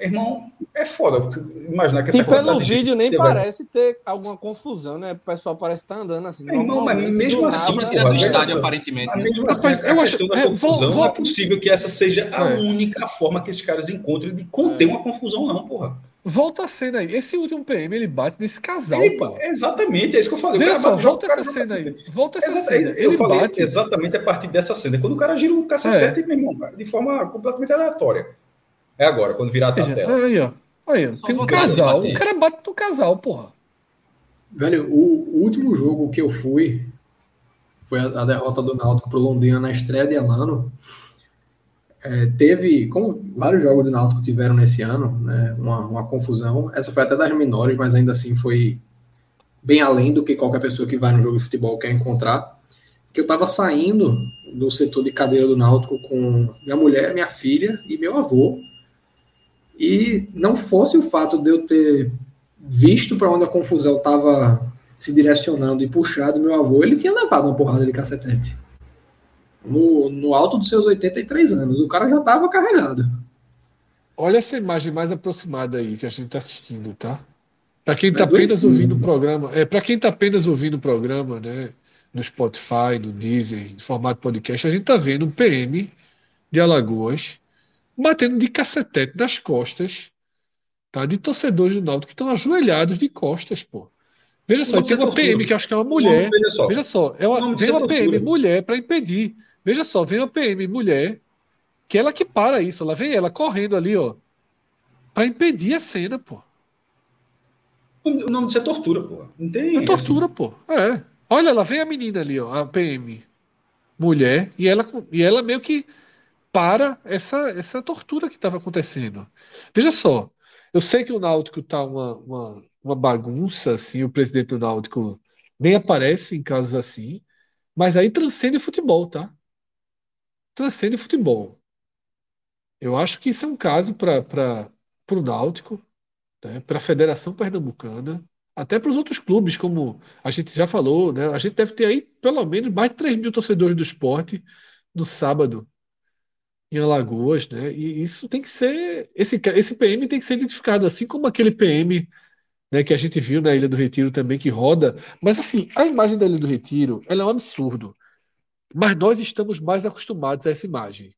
B: Irmão, é foda imaginar que essa
C: E pelo vídeo nem parece vai... ter alguma confusão, né? O pessoal parece estar tá andando assim.
B: Irmão, mas mesmo assim, porra, do
D: estádio, aparentemente.
B: Né? Mesmo assim, eu acho, da é, confusão, vou, vou... não é possível que essa seja a é. única forma que esses caras encontrem de conter é. uma confusão, não, porra.
A: Volta a cena aí. Esse último PM, ele bate nesse casal, ele.
B: Exatamente, é isso que eu falei.
A: Veja só, volta essa cena aí. Volta essa
B: Exato, cena. Eu ele falei bate... exatamente a partir dessa cena. Quando o cara gira o cacete, é. meu irmão, de forma completamente aleatória. É agora, quando virar a tela.
A: Aí, ó. Aí, tem um casal. O cara bate no casal, porra.
E: Velho, o, o, último jogo que eu fui foi a, a derrota do Náutico pro Londrina na estreia de Elano. É, teve, como vários jogos do Náutico tiveram nesse ano, né, uma, uma confusão. Essa foi até das menores, mas ainda assim foi bem além do que qualquer pessoa que vai no jogo de futebol quer encontrar. Que eu tava saindo do setor de cadeira do Náutico com minha mulher, minha filha e meu avô e não fosse o fato de eu ter visto para onde a confusão estava se direcionando e puxado meu avô, ele tinha levado uma porrada de cacetete. No, no alto dos seus 83 anos. O cara já estava carregado.
A: Olha essa imagem mais aproximada aí que a gente está assistindo, tá? Para quem está é apenas ouvindo o programa, é para quem está apenas ouvindo o programa, né, no Spotify, no Deezer, em formato podcast, a gente está vendo um PM de Alagoas batendo de cacetete nas costas tá? De torcedores do Náutico que estão ajoelhados de costas, pô. Veja só, tem uma PM que acho que é uma mulher. Veja só, veja só é uma, vem uma PM mulher para impedir. Veja só, vem uma PM mulher que ela que para isso, ela vem ela correndo ali, ó, para impedir a cena, pô.
B: O nome disso é tortura, pô. Não tem.
A: É tortura, assim. pô. É. Olha, ela vem a menina ali, ó, a PM mulher, e ela, e ela meio que para essa, essa tortura que estava acontecendo. Veja só, eu sei que o Náutico tá uma, uma, uma bagunça, assim, o presidente do Náutico nem aparece em casos assim, mas aí transcende o futebol, tá? Transcende o futebol. Eu acho que isso é um caso para o Náutico, né, para a Federação Pernambucana, até para os outros clubes, como a gente já falou, né? A gente deve ter aí pelo menos mais de 3 mil torcedores do esporte no sábado em Alagoas, né? E isso tem que ser. Esse, esse PM tem que ser identificado, assim como aquele PM né, que a gente viu na Ilha do Retiro também, que roda. Mas assim, a imagem da Ilha do Retiro ela é um absurdo. Mas nós estamos mais acostumados a essa imagem.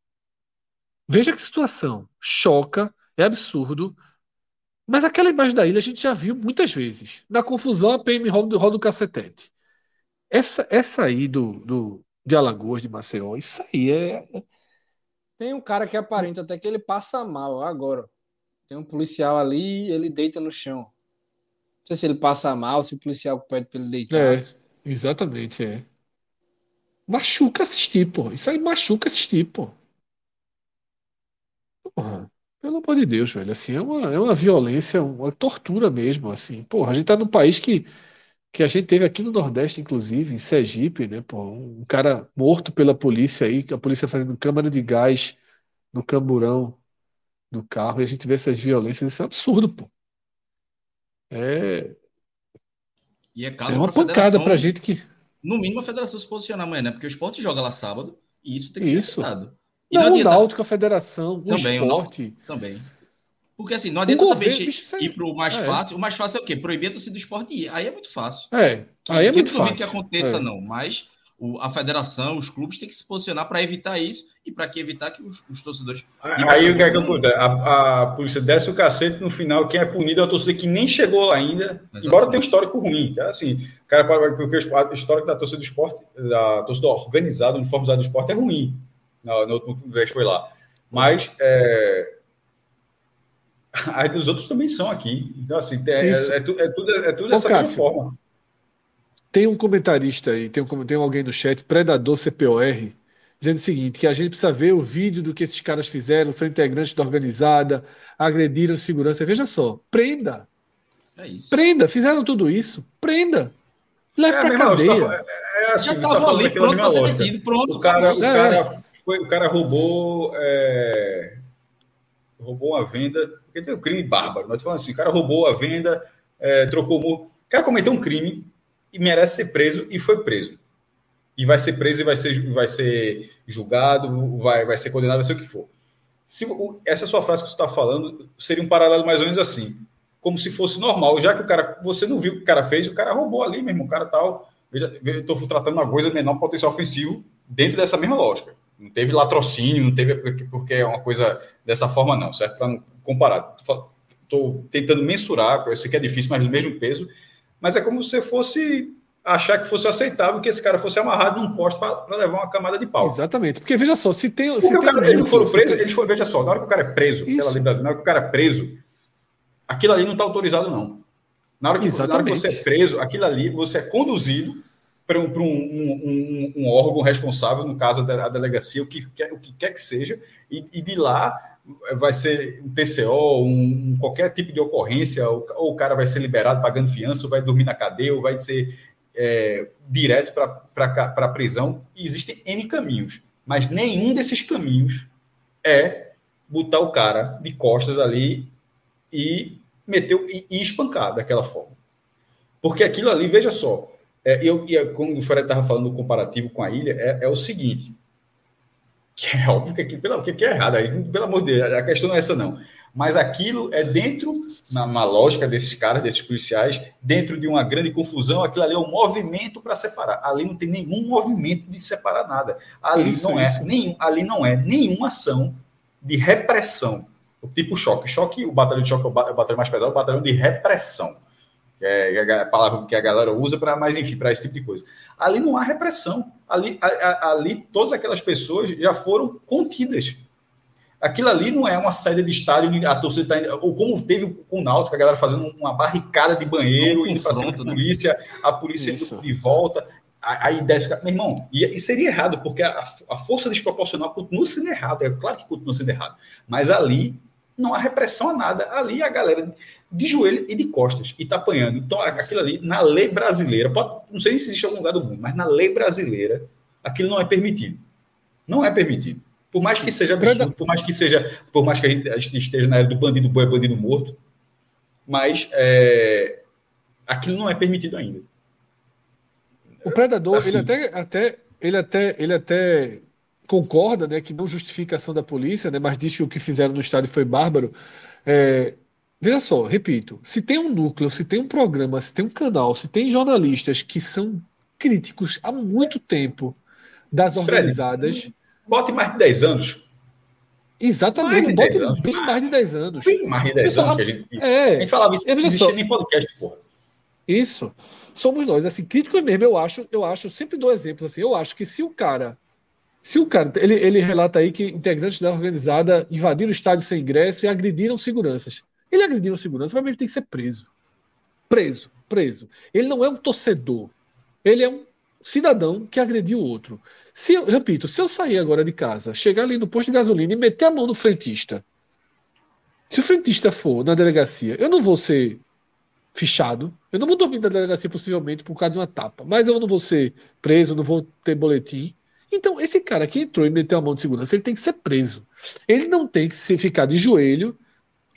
A: Veja que situação. Choca, é absurdo. Mas aquela imagem da ilha a gente já viu muitas vezes. Na confusão, a PM roda, roda o cacetete. Essa, essa aí do, do, de Alagoas, de Maceió, isso aí é.
C: Tem um cara que aparenta até que ele passa mal agora. Tem um policial ali, ele deita no chão. Não sei se ele passa mal, se o policial pede para ele deitar.
A: É, exatamente, é. Machuca assistir, pô. Isso aí machuca assistir, pô. Porra. Pelo amor de Deus, velho. Assim, é uma, é uma violência, uma tortura mesmo, assim. Porra, a gente tá num país que, que a gente teve aqui no Nordeste, inclusive, em Sergipe, né? Pô, um cara morto pela polícia aí, a polícia fazendo câmara de gás no camburão do carro, e a gente vê essas violências, isso é absurdo, pô. É,
D: E é
A: é
D: caso
A: uma
D: para a
A: pancada pra
D: federação,
A: gente que.
D: No mínimo a federação se posicionar amanhã, né? Porque o esporte joga lá sábado e isso tem que ser
A: Isso.
D: evitado. E não
A: Não, o
D: adianta
A: Náutico, a federação, o
D: também, o
A: esporte.
D: também. Porque assim, não
A: O
D: adianta
A: governo,
D: também
A: bicho,
D: ir para o mais
A: é.
D: fácil. O mais fácil é o quê? Proibir a torcida do esporte ir. Aí é muito fácil.
A: É, aí é muito
D: eu duvido que
A: fácil.
D: aconteça,
A: É.
D: não. Mas o- a federação, os clubes têm que se posicionar para evitar isso e para que evitar que os, os torcedores.
B: Aí o que é que acontece? A, a polícia desce o cacete no final, quem é punido é a torcida que nem chegou lá ainda,
D: Exatamente.
B: embora tenha um histórico ruim. Tá? Assim, o cara, porque o histórico da torcida do esporte, da torcida organizada, uniformizada do esporte é ruim. No, no último vez que foi lá. Mas é, aí dos outros também são aqui. Então, assim, é, é, é, é tudo, é tudo
A: Ô,
B: dessa
A: Cássio,
B: forma.
A: Tem um comentarista aí, tem, um, tem alguém no chat, Predador CPOR, dizendo o seguinte: que a gente precisa ver o vídeo do que esses caras fizeram, são integrantes da organizada, agrediram segurança. Veja só, prenda,
D: É isso.
A: prenda, fizeram tudo isso, prenda, leve
B: É,
A: pra
B: irmão, tá
A: cadeia.
B: fa- é assim,
D: Já
B: tá
D: estava
B: falando
D: ali, pronto para ser detido, pronto.
B: O cara, o.
A: É.
B: cara, foi, o cara roubou, é, roubou uma venda, porque tem um crime bárbaro. Nós falando assim, o cara roubou a venda, é, trocou o. O cara cometeu um crime e merece ser preso e foi preso. E vai ser preso e vai ser, vai ser julgado, vai, vai ser condenado, vai ser o que for. Se, essa sua frase que você está falando seria um paralelo mais ou menos assim, como se fosse normal, já que o cara, você não viu o que o cara fez, o cara roubou ali mesmo, o cara tal. Eu estou tratando uma coisa de menor potencial ofensivo dentro dessa mesma lógica. Não teve latrocínio, não teve porque, é uma coisa dessa forma, não, certo? Para comparar. Estou tentando mensurar, eu sei que é difícil, mas no mesmo peso, mas é como se você fosse achar que fosse aceitável que esse cara fosse amarrado num poste para levar uma camada de pau.
A: Exatamente, porque veja só, se tem. Se
B: o cara, eles não
A: se
B: presos,
A: tem-
B: eles foram, veja só, na hora que o cara é preso,
A: Isso.
B: pela lei brasileira, na hora que o cara é preso, aquilo ali não está autorizado, não. Na hora, que, na hora que você é preso, aquilo ali, você é conduzido para um, um, um- um- um órgão responsável, no caso a delegacia, o que quer, o que, quer que seja, e, e de lá vai ser um TCO, um, qualquer tipo de ocorrência, ou, ou o cara vai ser liberado pagando fiança, ou vai dormir na cadeia, ou vai ser é, direto para a prisão. E existem N caminhos, mas nenhum desses caminhos é botar o cara de costas ali e meter e, e espancar daquela forma. Porque aquilo ali, veja só, é, eu, e quando o Fred estava falando do comparativo com a ilha, é, é o seguinte, que é óbvio que pelo, que é errado, aí, pelo amor de Deus, a questão não é essa não. Mas aquilo é dentro, na, na lógica desses caras, desses policiais, dentro de uma grande confusão, aquilo ali é um movimento para separar. Ali não tem nenhum movimento de separar nada. Ali
A: Isso,
B: não é
A: isso.
B: nenhum, ali não é nenhuma ação de repressão. tipo choque. Choque, o batalhão de choque é o batalhão mais pesado, o batalhão de repressão. Que é a palavra que a galera usa para, mais enfim, para esse tipo de coisa. Ali não há repressão. Ali, ali todas aquelas pessoas já foram contidas. Aquilo ali não é uma saída de estádio, a torcida está ou como teve com o Náutico, a galera fazendo uma barricada de banheiro, indo para cima da né? polícia, a polícia indo de volta. Aí desce, meu irmão, e, e, seria errado, porque a, a força desproporcional continua sendo errada, é claro que continua sendo errado, mas ali não há repressão a nada, ali a galera de joelho e de costas, e está apanhando. Então, aquilo ali, na lei brasileira, pode, não sei se existe em algum lugar do mundo, mas na lei brasileira, aquilo não é permitido. Não é permitido. Por mais que seja absurdo, por mais que seja, por mais que a gente, a gente esteja na era do bandido boi, bandido morto, mas é, aquilo não é permitido ainda.
A: O predador, assim, ele até, até, ele até, ele até concorda, né, que não justifica a ação da polícia, né, mas diz que o que fizeram no estádio foi bárbaro. É, veja só, repito, se tem um núcleo, se tem um programa, se tem um canal, se tem jornalistas que são críticos há muito tempo das organizadas. Fred,
B: bote mais de 10 anos.
A: Exatamente, bote anos, mais de 10 anos.
B: Bem mais de 10 Pessoal, anos que a gente. É, a gente falava isso, existia nem podcast, porra.
A: Isso. Somos nós, assim, crítico mesmo, eu acho, eu acho, sempre dou exemplo assim, eu acho que se o cara se o cara, ele, ele relata aí que integrantes da organizada invadiram o estádio sem ingresso e agrediram seguranças. Ele agrediu segurança, mas ele tem que ser preso. Preso, preso. Ele não é um torcedor. Ele é um cidadão que agrediu o outro. Se eu, repito, se eu sair agora de casa, chegar ali no posto de gasolina e meter a mão no frentista, se o frentista for na delegacia, eu não vou ser fichado. Eu não vou dormir na delegacia possivelmente por causa de uma tapa, mas eu não vou ser preso, não vou ter boletim. Então, esse cara que entrou e meteu a mão de segurança, ele tem que ser preso. Ele não tem que se ficar de joelho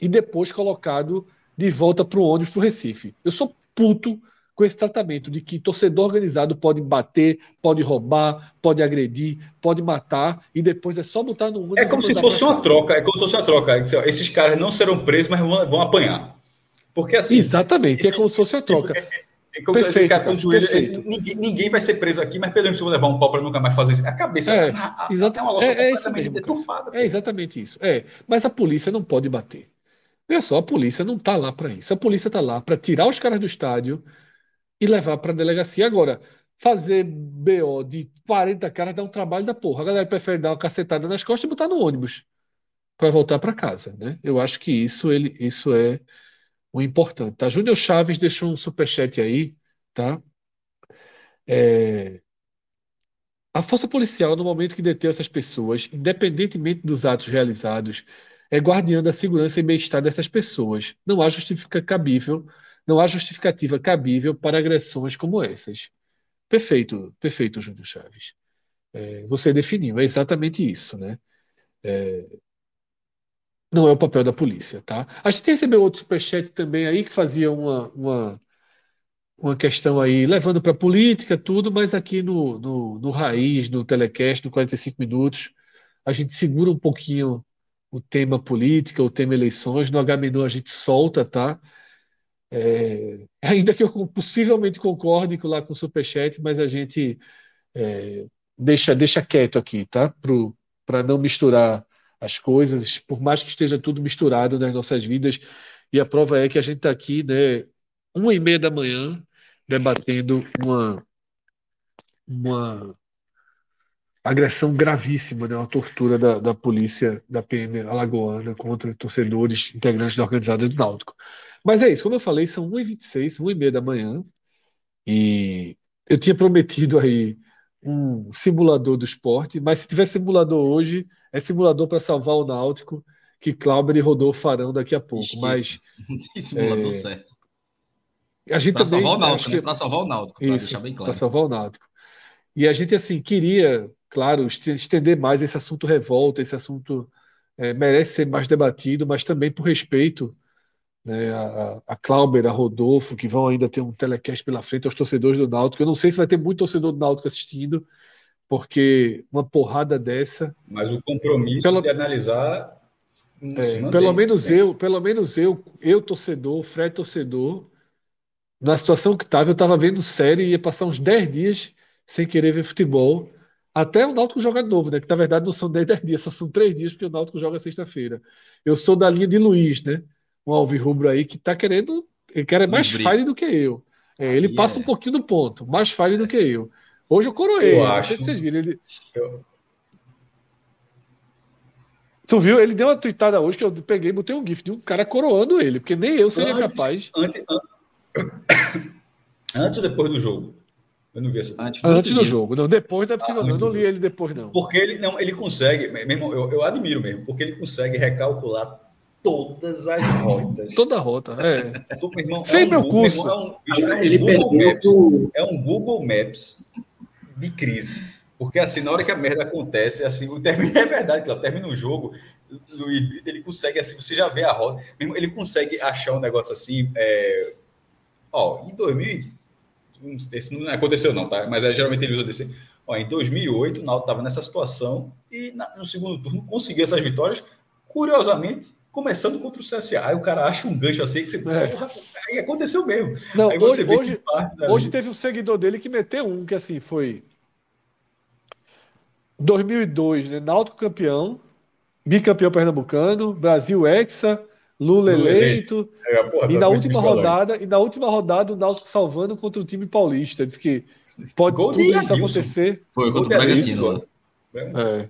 A: e depois colocado de volta para o ônibus para o Recife. Eu sou puto com esse tratamento de que torcedor organizado pode bater, pode roubar, pode agredir, pode matar e depois é só botar no ônibus.
B: É como se fosse uma troca, é como se fosse uma troca. Esses caras não serão presos, mas vão, vão apanhar. Porque assim.
A: Exatamente, é como se fosse uma troca.
B: É como perfeito, se cara, joelho, ninguém, ninguém, vai ser preso aqui, mas pelo menos vou levar um pau para nunca mais fazer isso. A cabeça
A: é, a, exatamente, é, é, isso mesmo, é exatamente isso. É, mas a polícia não pode bater. Veja só, a polícia não está lá para isso. A polícia está lá para tirar os caras do estádio e levar para a delegacia. Agora, fazer BO de 40 caras dá um trabalho da porra. A galera prefere dar uma cacetada nas costas e botar no ônibus para voltar para casa, né? Eu acho que isso ele isso é o importante, tá? Júnior Chaves deixou um superchat aí, tá? É... A força policial, no momento que deteu essas pessoas, independentemente dos atos realizados, é guardiã da segurança e bem-estar dessas pessoas. Não há justificativa cabível, não há justificativa cabível para agressões como essas. Perfeito, perfeito, Júnior Chaves. É, você definiu, é exatamente isso, né? É, não é o papel da polícia, tá? A gente recebeu outro superchat também aí que fazia uma, uma, uma questão aí, levando para a política, tudo, mas aqui no, no, no Raiz, no Telecast, no 45 Minutos, a gente segura um pouquinho o tema política, o tema eleições. No H-Menu a gente solta, tá? É, ainda que eu possivelmente concorde lá com o Superchat, mas a gente é, deixa, deixa quieto aqui, tá? Para não misturar as coisas, por mais que esteja tudo misturado nas nossas vidas. E a prova é que a gente está aqui, né, uma e meia da manhã, debatendo uma, uma agressão gravíssima, né, uma tortura da, da polícia da PM alagoana contra torcedores integrantes da organizada do Náutico. Mas é isso, como eu falei, são 1h26, 1h30 da manhã, e eu tinha prometido aí um simulador do esporte, mas se tiver simulador hoje, é simulador para salvar o Náutico, que Clauber e Rodolfo farão daqui a pouco. Mas.
D: Não tem simulador é... certo.
A: A gente pra também.
D: Salvar o Náutico, que... né? Para salvar o Náutico, para deixar bem claro.
A: Para salvar o Náutico. E a gente, assim, queria, claro, estender mais esse assunto revolta, esse assunto é, merece ser mais debatido, mas também por respeito né, a, a Clauber, a Rodolfo, que vão ainda ter um telecast pela frente aos torcedores do Náutico. Eu não sei se vai ter muito torcedor do Náutico assistindo, porque uma porrada dessa.
B: Mas o compromisso pelo, de analisar.
A: É, pelo menos eu, pelo menos eu, eu torcedor, Fred torcedor, na situação que estava, eu estava vendo série e ia passar uns 10 dias sem querer ver futebol, Até o Náutico joga novo, né? Que na verdade não são 10, 10 dias, só são 3 dias, porque o Náutico joga sexta-feira. Eu sou da linha de Luiz, né? Um alvirrubro aí que tá querendo. Ele quer é mais fire do que eu. É, ele yeah. passa um pouquinho do ponto, mais fire do que eu. Hoje eu coroei. Eu acho. Se vocês viram. Ele... Eu... Tu viu? Ele deu uma tweetada hoje que eu peguei e botei um GIF de um cara coroando ele, porque nem eu seria antes, capaz.
B: Antes, antes ou depois do jogo? Eu não vi essa.
A: Antes, antes do jogo. Não, depois não é possível. Ah, não. Eu não li ele depois, não.
B: Porque ele não, ele consegue, mesmo, eu, eu admiro mesmo, porque ele consegue recalcular todas as rotas.
A: Toda a rota, é.
B: Tô, meu irmão,
A: Fez é um meu curso. Irmão, é, um,
B: é, um ele Google Maps, é um Google Maps de crise. Porque assim, na hora que a merda acontece, assim, o término é verdade, que termina o jogo, ele consegue, assim, você já vê a rota, ele consegue achar um negócio assim. É... Ó, em 2000 esse não aconteceu não, tá? Mas é, geralmente ele usa desse. Ó, em 2008, o Náutico estava nessa situação e na, no segundo turno conseguiu essas vitórias, curiosamente, começando contra o CSA. Aí o cara acha um gancho assim que você. É. Aí aconteceu mesmo.
A: Não, aí hoje, hoje, hoje teve um seguidor dele que meteu um que assim foi 2002, né? Náutico campeão, bicampeão pernambucano, Brasil hexa, Lula, eleito. É, porra, e na última rodada, e na última rodada o Náutico salvando contra o time paulista. Diz que pode gol tudo isso acontecer.
D: Foi gol do Bragantino.
B: É.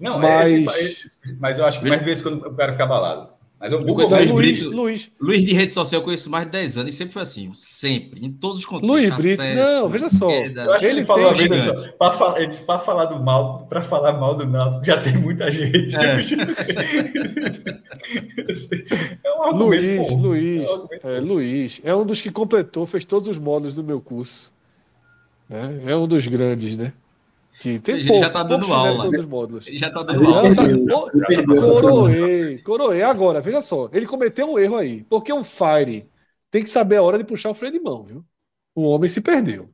B: Não, mas... É esse, mas eu acho que mais vezes quando o cara fica abalado. Mas eu,
D: Luiz, Luiz, Brito, Luiz. Luiz de rede social eu conheço mais de 10 anos e sempre foi assim, sempre, em todos os
A: contextos. Luiz Brito, não, veja só.
B: Eu acho ele, que ele falou tem, só, falar, ele disse para falar do mal, para falar mal do Náutico, já tem muita gente. É,
A: é um argumento Luiz, bom. Luiz, é, um argumento é, Luiz, é um dos que completou, fez todos os módulos do meu curso. Né? É um dos grandes, né?
D: Que tem pouco, já tá dando aula.
A: Ele já tá dando aula. Tá... Coroei, coroei. Agora, veja só. Ele cometeu um erro aí. Porque um Fire tem que saber a hora de puxar o freio de mão, viu? O homem se perdeu.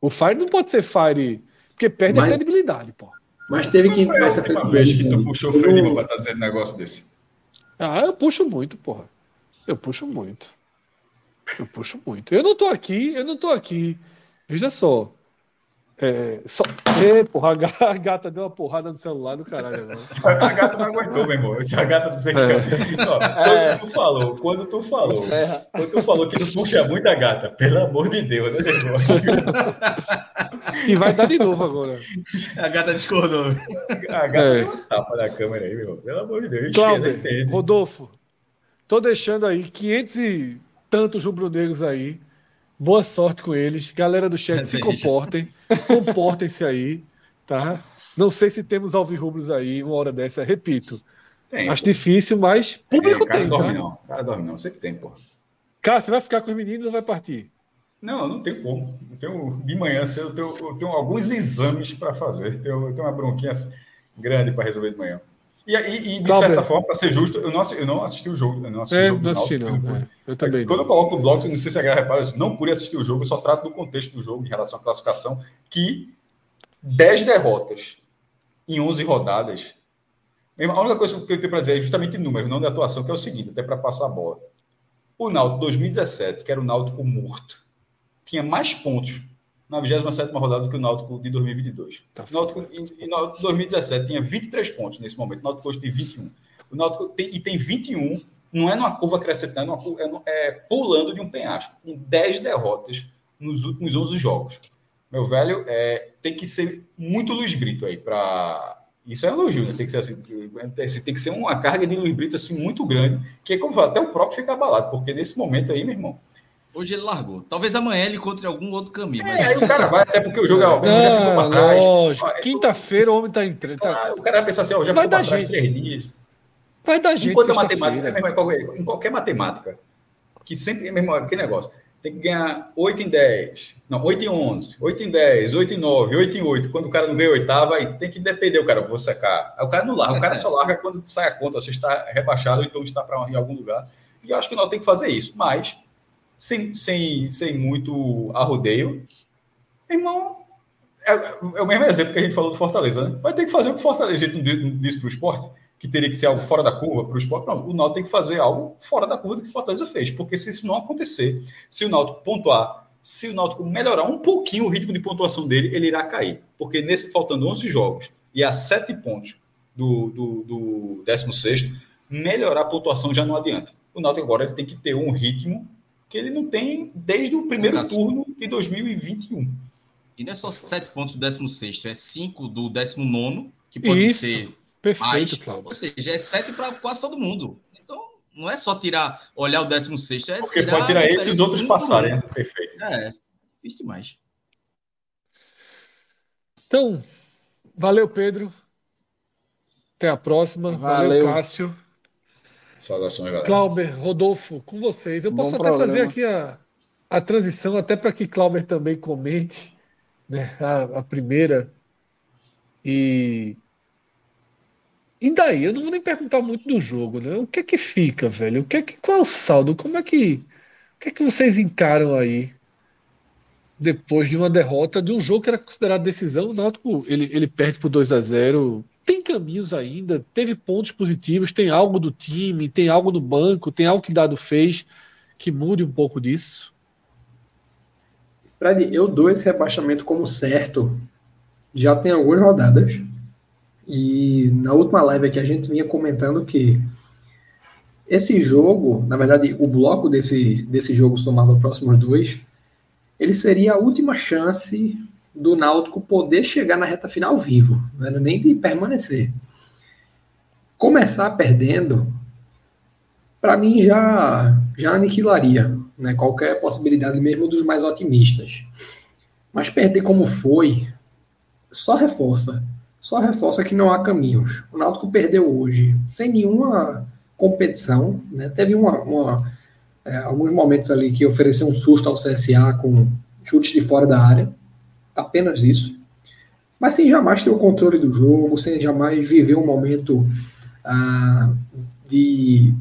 A: O Fire não pode ser Fire, porque perde mas, a credibilidade, pô.
E: Mas teve que entrar essa
B: vez que tu puxou o freio de mão pra estar tá dizendo um negócio desse.
A: Ah, eu puxo muito, porra. Eu puxo muito. Eu puxo muito. Eu não tô aqui, eu não tô aqui. Veja só. É, só... E, porra, a gata deu uma porrada no celular do caralho.
B: a gata não aguentou, meu irmão. A gata não sei é. que. É. Quando tu falou, quando tu falou, quando tu falou que não puxa muito a gata, pelo amor de Deus, né, meu irmão?
A: E vai dar de novo agora.
D: A gata discordou.
B: A gata é. deu uma tapa na câmera aí, meu. Pelo amor de Deus.
A: Cláudio, Rodolfo, tô deixando aí 500 e tantos rubro-negros aí Boa sorte com eles. Galera do chat, se comportem. Comportem-se aí, tá? Não sei se temos alvirrubros aí uma hora dessa. Repito. Tem, Acho pô. difícil, mas público tem.
B: Cara
A: tem,
B: dorme tá? não. Cara dorme não. Sempre tem, pô.
A: Cara, você vai ficar com os meninos ou vai partir?
B: Não, não tem como. Eu tenho, de manhã eu tenho, eu tenho alguns exames para fazer. Eu tenho, eu tenho uma bronquinha grande para resolver de manhã. E, e, e de certa forma, para ser justo, eu não, eu não assisti o jogo. Eu não assisti,
A: é,
B: o jogo
A: não assisti, não. não. É, eu também.
B: Quando eu coloco o blog, não sei se a galera repara, eu não por assistir o jogo, eu só trato do contexto do jogo em relação à classificação, que 10 derrotas em 11 rodadas. A única coisa que eu tenho para dizer é justamente número, não de atuação, que é o seguinte, até para passar a bola. O Náutico 2017, que era o Náutico morto, tinha mais pontos na 27 rodada do que o Náutico de 2022. Tá o Náutico em, em 2017 tinha 23 pontos nesse momento, o Náutico hoje tem 21. O Náutico tem, e tem 21, não é numa curva crescentando, é, é, pulando de um penhasco, com 10 derrotas nos últimos 11 jogos. Meu velho, é, tem que ser muito Luiz Brito aí para. Isso é elogio, né? Tem que ser assim, tem que ser uma carga de Luiz Brito assim muito grande, que como até o próprio fica abalado, porque nesse momento aí, meu irmão,
D: Hoje ele largou. Talvez amanhã ele encontre algum outro caminho.
B: É, aí o cara vai, até porque o jogo é, já ficou para trás.
A: Lógico. Quinta-feira o homem está entrando.
B: Tá... O cara vai pensar assim, ó, já vai ficou para trás três dias.
A: Vai dar gente.
B: Enquanto a matemática, em qualquer matemática, que sempre é mesmo aquele negócio, tem que ganhar 8 em 10, não, 8 em 11, 8 em 10, 8 em 9, 8 em 8. Quando o cara não ganha oitava, aí tem que depender o cara, vou secar. Aí o cara não larga, o cara só larga quando sai a conta, você está rebaixado, então está para em algum lugar. E eu acho que nós tem que fazer isso. Mas sem, sem, sem muito arrodeio. Irmão, é, é, o mesmo exemplo que a gente falou do Fortaleza, né? Vai ter que fazer o que o Fortaleza a gente não disse para o esporte, que teria que ser algo fora da curva para o esporte. Não, o Náutico tem que fazer algo fora da curva do que o Fortaleza fez, porque se isso não acontecer, se o Náutico pontuar Se o Náutico melhorar um pouquinho o ritmo de pontuação dele, ele irá cair. Porque nesse faltando 11 jogos e a 7 pontos do, do, do 16, melhorar a pontuação já não adianta. O Náutico agora ele tem que ter um ritmo que ele não tem desde o primeiro turno de 2021.
D: E não é só 7 pontos do 16, é 5 do 19, que pode Isso, ser
A: perfeito, mais. Cláudio.
D: Ou seja, é 7 para quase todo mundo. Então, não é só tirar, olhar o 16, é
B: Porque tirar pode tirar esse e os outros passarem, né? Perfeito.
D: É, difícil demais.
A: Então, valeu, Pedro. Até a próxima. Valeu, valeu Cássio.
B: Saudações, galera.
A: Clauber, Rodolfo, com vocês. Eu posso Bom até programa. fazer aqui a, a transição, até para que Clauber também comente né, a, a primeira. E e daí? Eu não vou nem perguntar muito do jogo, né? O que é que fica, velho? O que é que, qual é o saldo? Como é que. O que é que vocês encaram aí depois de uma derrota de um jogo que era considerado decisão? O Náutico ele, ele perde por 2 a 0 Tem caminhos ainda, teve pontos positivos, tem algo do time, tem algo no banco, tem algo que Dado fez que mude um pouco disso?
E: Fred, eu dou esse rebaixamento como certo. Já tem algumas rodadas. E na última live aqui a gente vinha comentando que esse jogo, na verdade, o bloco desse, desse jogo somado aos próximos dois, ele seria a última chance do Náutico poder chegar na reta final vivo, não era nem de permanecer. Começar perdendo, para mim já já aniquilaria né, qualquer possibilidade mesmo dos mais otimistas. Mas perder como foi só reforça só reforça que não há caminhos. O Náutico perdeu hoje sem nenhuma competição, né? Teve uma, uma é, alguns momentos ali que ofereceu um susto ao CSA com chutes de fora da área, apenas isso. Mas sem jamais ter o controle do jogo, sem jamais viver um momento ah, de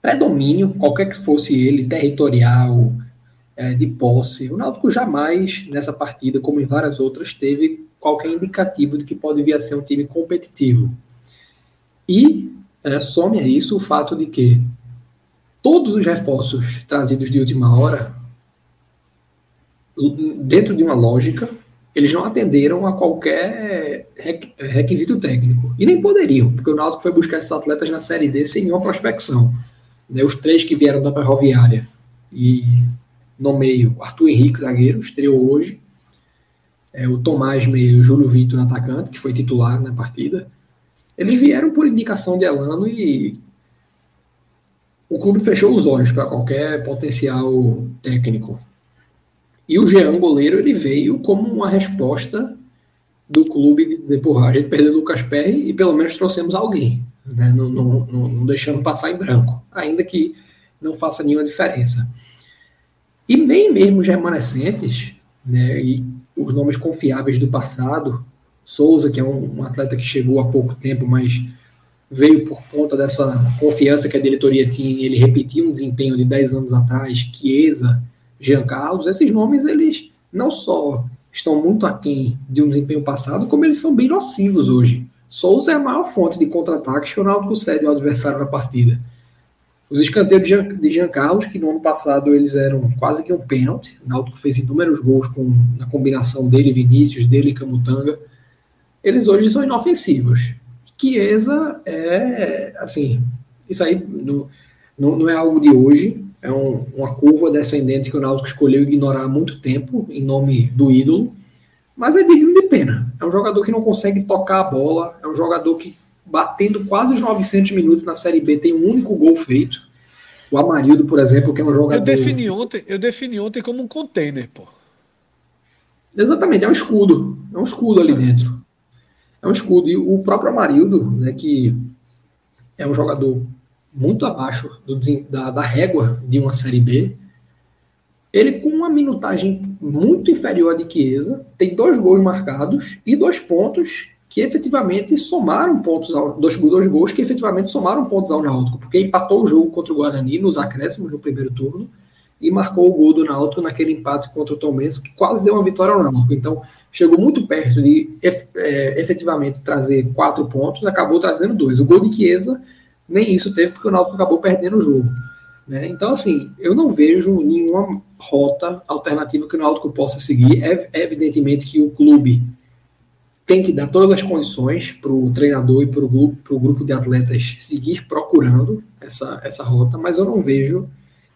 E: predomínio, qualquer que fosse ele, territorial, é, de posse. O Náutico jamais, nessa partida, como em várias outras, teve qualquer indicativo de que pode vir a ser um time competitivo. E é, some a isso o fato de que todos os reforços trazidos de última hora, dentro de uma lógica, eles não atenderam a qualquer requisito técnico. E nem poderiam, porque o Náutico foi buscar esses atletas na Série D sem nenhuma prospecção. Né, os três que vieram da Ferroviária e no meio, Arthur Henrique, zagueiro, estreou hoje, é, o Tomás Meia e o Júlio Vitor, atacante, que foi titular na partida, eles vieram por indicação de Elano e o clube fechou os olhos para qualquer potencial técnico. E o Jean Goleiro ele veio como uma resposta do clube de dizer, porra, a gente perdeu o Lucas Perry e pelo menos trouxemos alguém, né? não, não, não, não deixando passar em branco, ainda que não faça nenhuma diferença. E nem mesmo os remanescentes, né, e os nomes confiáveis do passado. Souza, que é um, um, atleta que chegou há pouco tempo, mas veio por conta dessa confiança que a diretoria tinha, ele repetiu um desempenho de 10 anos atrás, Chiesa, Jean Carlos, esses nomes, eles não só estão muito aquém de um desempenho passado, como eles são bem nocivos hoje. Souza é a maior fonte de contra-ataques que o Náutico cede ao adversário na partida. Os escanteios de Jean, Carlos, que no ano passado eles eram quase que um pênalti, o Náutico fez inúmeros gols com, na combinação dele Vinícius, dele e Camutanga, eles hoje são inofensivos. Chiesa é, assim, isso aí não, não é algo de hoje, é um, uma curva descendente que o Náutico escolheu ignorar há muito tempo, em nome do ídolo, mas é digno de pena. É um jogador que não consegue tocar a bola, é um jogador que batendo quase os 900 minutos na Série B, tem um único gol feito. O Amarildo, por exemplo, que é um jogador.
A: Eu defini ontem, eu defini ontem como um container, pô.
E: Exatamente, é um escudo. É um escudo ali dentro. É um escudo. E o próprio Amarildo, né, que é um jogador muito abaixo do, da, da régua de uma Série B, ele com uma minutagem muito inferior à de Chiesa, tem dois gols marcados e dois pontos que efetivamente somaram pontos, ao, dois, dois gols que efetivamente somaram pontos ao Náutico, porque empatou o jogo contra o Guarani nos acréscimos no primeiro turno e marcou o gol do Náutico naquele empate contra o Tomense, que quase deu uma vitória ao Náutico. Então, chegou muito perto de é, efetivamente trazer quatro pontos, acabou trazendo dois. O gol de Chiesa, nem isso teve, porque o Náutico acabou perdendo o jogo. Né? Então, assim, eu não vejo nenhuma rota alternativa que o Náutico possa seguir. É, evidentemente que o clube tem que dar todas as condições para o treinador e para o grupo, grupo de atletas seguir procurando essa, essa rota, mas eu não vejo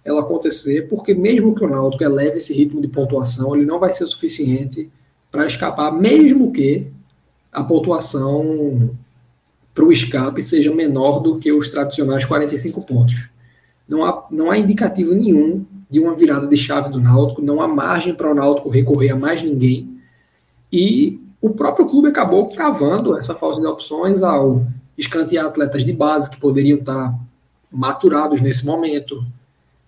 E: ela acontecer, porque mesmo que o Náutico eleve esse ritmo de pontuação, ele não vai ser suficiente para escapar, mesmo que a pontuação para o escape seja menor do que os tradicionais 45 pontos. Não há, não há indicativo nenhum de uma virada de chave do Náutico, não há margem para o Náutico recorrer a mais ninguém. E o próprio clube acabou cavando essa falta de opções ao escantear atletas de base que poderiam estar maturados nesse momento,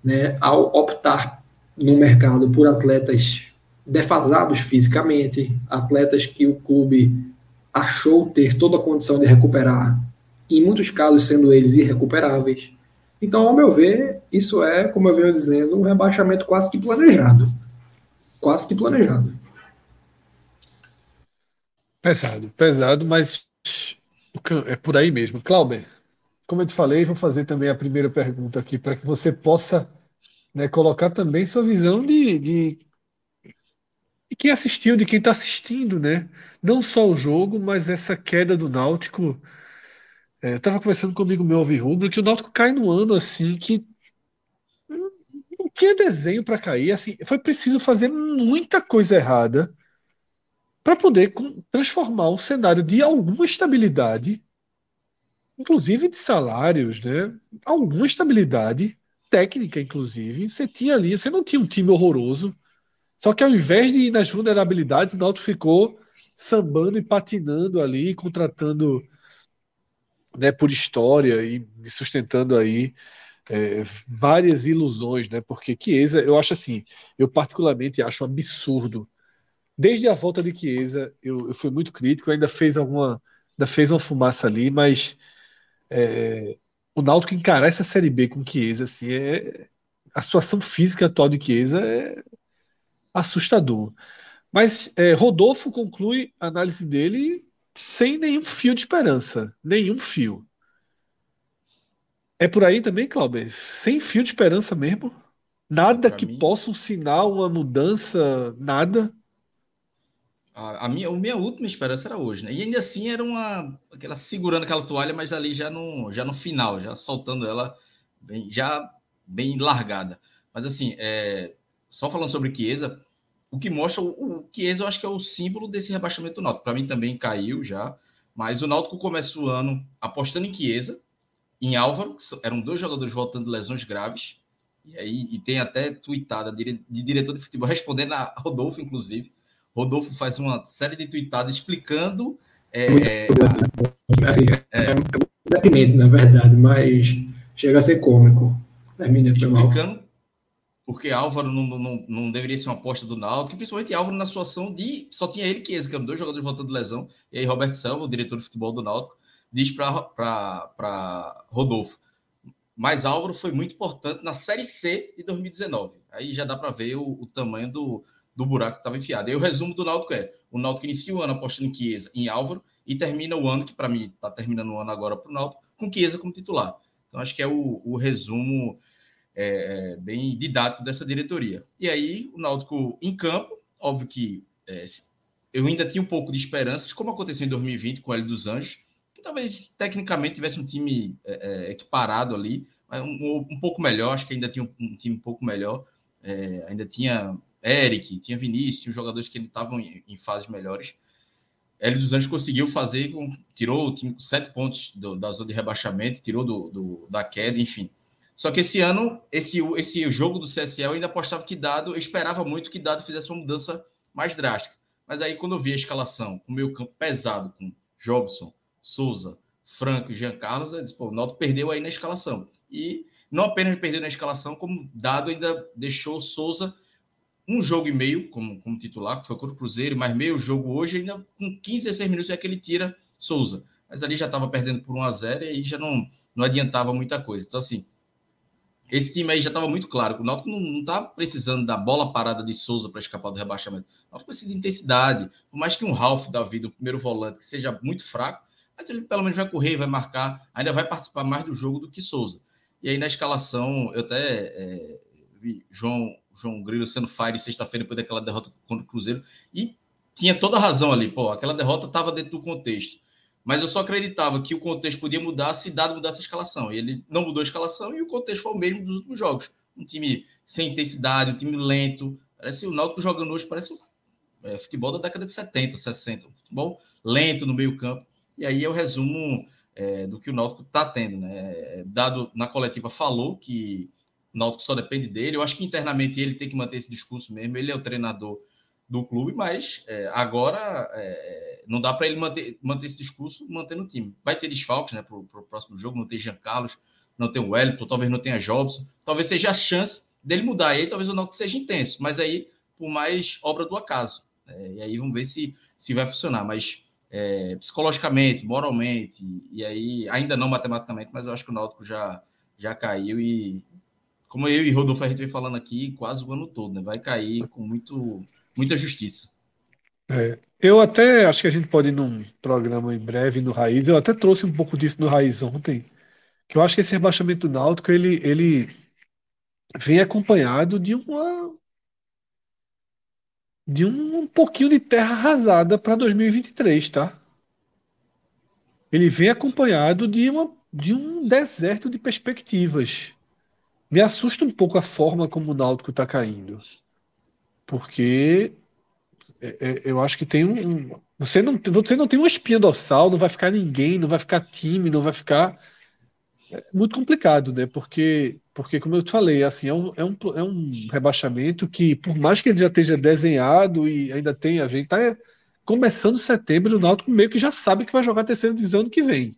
E: né, ao optar no mercado por atletas defasados fisicamente, atletas que o clube achou ter toda a condição de recuperar, em muitos casos sendo eles irrecuperáveis. Então, ao meu ver, isso é, como eu venho dizendo, um rebaixamento quase que planejado. Quase que planejado.
A: Pesado, pesado, mas é por aí mesmo. Clauber, como eu te falei, vou fazer também a primeira pergunta aqui para que você possa né, colocar também sua visão de, de, de quem assistiu, de quem está assistindo, né? Não só o jogo, mas essa queda do Náutico é, eu estava conversando comigo meu Alvirrubro que o Náutico cai no ano assim que não tinha desenho para cair. Assim, foi preciso fazer muita coisa errada para poder transformar um cenário de alguma estabilidade, inclusive de salários, né? Alguma estabilidade técnica, inclusive. Você tinha ali, você não tinha um time horroroso. Só que ao invés de ir nas vulnerabilidades, o Náutico ficou sambando e patinando ali, contratando né, por história e sustentando aí é, várias ilusões, né? Porque Chiesa, eu acho assim, eu particularmente acho um absurdo. Desde a volta de Chiesa, eu, eu fui muito crítico, ainda fez alguma, ainda fez uma fumaça ali, mas é, o Náutico encarar essa série B com Chiesa, assim, é, a situação física atual de Chiesa é assustador. Mas é, Rodolfo conclui a análise dele sem nenhum fio de esperança. Nenhum fio. É por aí também, Cláudio? Sem fio de esperança mesmo? Nada que mim... possa um sinal, uma mudança, nada?
D: A, a, minha, a minha última esperança era hoje, né? E ainda assim era uma. aquela segurando aquela toalha, mas ali já no, já no final, já soltando ela bem, já bem largada. Mas assim, é, só falando sobre Chiesa, o que mostra o, o Chiesa, eu acho que é o símbolo desse rebaixamento do Náutico. Para mim também caiu já, mas o Náutico começa o ano apostando em Chiesa, em Álvaro, que eram dois jogadores voltando de lesões graves, e aí e tem até tweetada de, diretor de futebol respondendo a Rodolfo, inclusive. Rodolfo faz uma série de tweetadas explicando. É, é,
E: assim, é, é, é deprimente, na verdade, mas chega a ser cômico.
D: Termina, explicando porque Álvaro não, não, não deveria ser uma aposta do Náutico, principalmente Álvaro na situação de só tinha ele que eram dois jogadores voltando de lesão, e aí Roberto Selva, o diretor de futebol do Náutico, diz para Rodolfo, mas Álvaro foi muito importante na Série C de 2019. Aí já dá para ver o, o, tamanho do, do buraco que estava enfiado. Aí o resumo do Náutico é, o Náutico inicia o ano apostando em Chiesa, em Álvaro, e termina o ano, que para mim está terminando o ano agora para o Náutico, com Chiesa como titular. Então acho que é o, o resumo é, é, bem didático dessa diretoria. E aí, o Náutico em campo, óbvio que é, eu ainda tinha um pouco de esperanças, como aconteceu em 2020 com o Hélio dos Anjos, que talvez tecnicamente tivesse um time é, é equiparado ali, um, um, pouco melhor, acho que ainda tinha um, um time um pouco melhor, é, ainda tinha Eric, tinha Vinícius, tinha jogadores que estavam em, em fases melhores. Hélio dos Anjos conseguiu fazer, tirou o time com sete pontos do, da zona de rebaixamento, tirou do, do, da queda, enfim. Só que esse ano, esse, esse jogo do CSL, eu ainda apostava que Dado, eu esperava muito que Dado fizesse uma mudança mais drástica. Mas aí, quando eu vi a escalação, o meio campo pesado, com Jobson, Souza, Franco e Jean Carlos, eu disse, pô, o Náutico perdeu aí na escalação. E não apenas perdeu na escalação, como Dado ainda deixou Souza um jogo e meio como, como titular, que foi contra o Cruzeiro, mas meio jogo hoje, ainda com 15, 16 minutos é que ele tira Souza. Mas ali já estava perdendo por 1 a 0 e aí já não, não adiantava muita coisa. Então, assim, esse time aí já estava muito claro. O Náutico não está precisando da bola parada de Souza para escapar do rebaixamento. O Náutico precisa de intensidade. Por mais que um Ralph da vida, o primeiro volante, que seja muito fraco, mas ele pelo menos vai correr, vai marcar, ainda vai participar mais do jogo do que Souza. E aí na escalação, eu até é, vi João, João Grilo sendo fire sexta-feira depois daquela derrota contra o Cruzeiro, e tinha toda a razão ali, pô, aquela derrota estava dentro do contexto. Mas eu só acreditava que o contexto podia mudar se dado mudasse a escalação. E ele não mudou a escalação e o contexto foi o mesmo dos últimos jogos. Um time sem intensidade, um time lento. Parece o Náutico jogando hoje, parece é, futebol da década de 70, 60. Futebol lento no meio campo. E aí é o resumo é, do que o Náutico está tendo. Né? É, dado na coletiva falou que o Náutico só depende dele. Eu acho que internamente ele tem que manter esse discurso mesmo. Ele é o treinador do clube, mas é, agora é, não dá para ele manter, manter esse discurso mantendo o time. Vai ter desfalques né, para o próximo jogo, não tem Jean Carlos, não tem o Wellington, talvez não tenha Jobson, talvez seja a chance dele mudar, e aí talvez o Náutico seja intenso, mas aí por mais obra do acaso. É, e aí vamos ver se, se vai funcionar, mas é, psicologicamente, moralmente, e aí ainda não matematicamente, mas eu acho que o Náutico já, já caiu e como eu e Rodolfo a gente vem falando aqui quase o ano todo, né? Vai cair com muito muita justiça.
A: É, eu até acho que a gente pode ir num programa em breve no Raiz. Eu até trouxe um pouco disso no Raiz ontem, que eu acho que esse rebaixamento do Náutico ele, ele vem acompanhado de uma de um, um pouquinho de terra arrasada para 2023, tá? Ele vem acompanhado de, uma, de um deserto de perspectivas. Me assusta um pouco a forma como o Náutico está caindo porque eu acho que tem um, você não você não tem uma espinha dorsal, não vai ficar ninguém, não vai ficar time, não vai ficar é muito complicado, né? Porque porque como eu te falei, assim é um, é um, é um rebaixamento que por mais que ele já esteja desenhado e ainda tem a gente tá começando setembro, o Náutico meio que já sabe que vai jogar a terceira divisão ano que vem.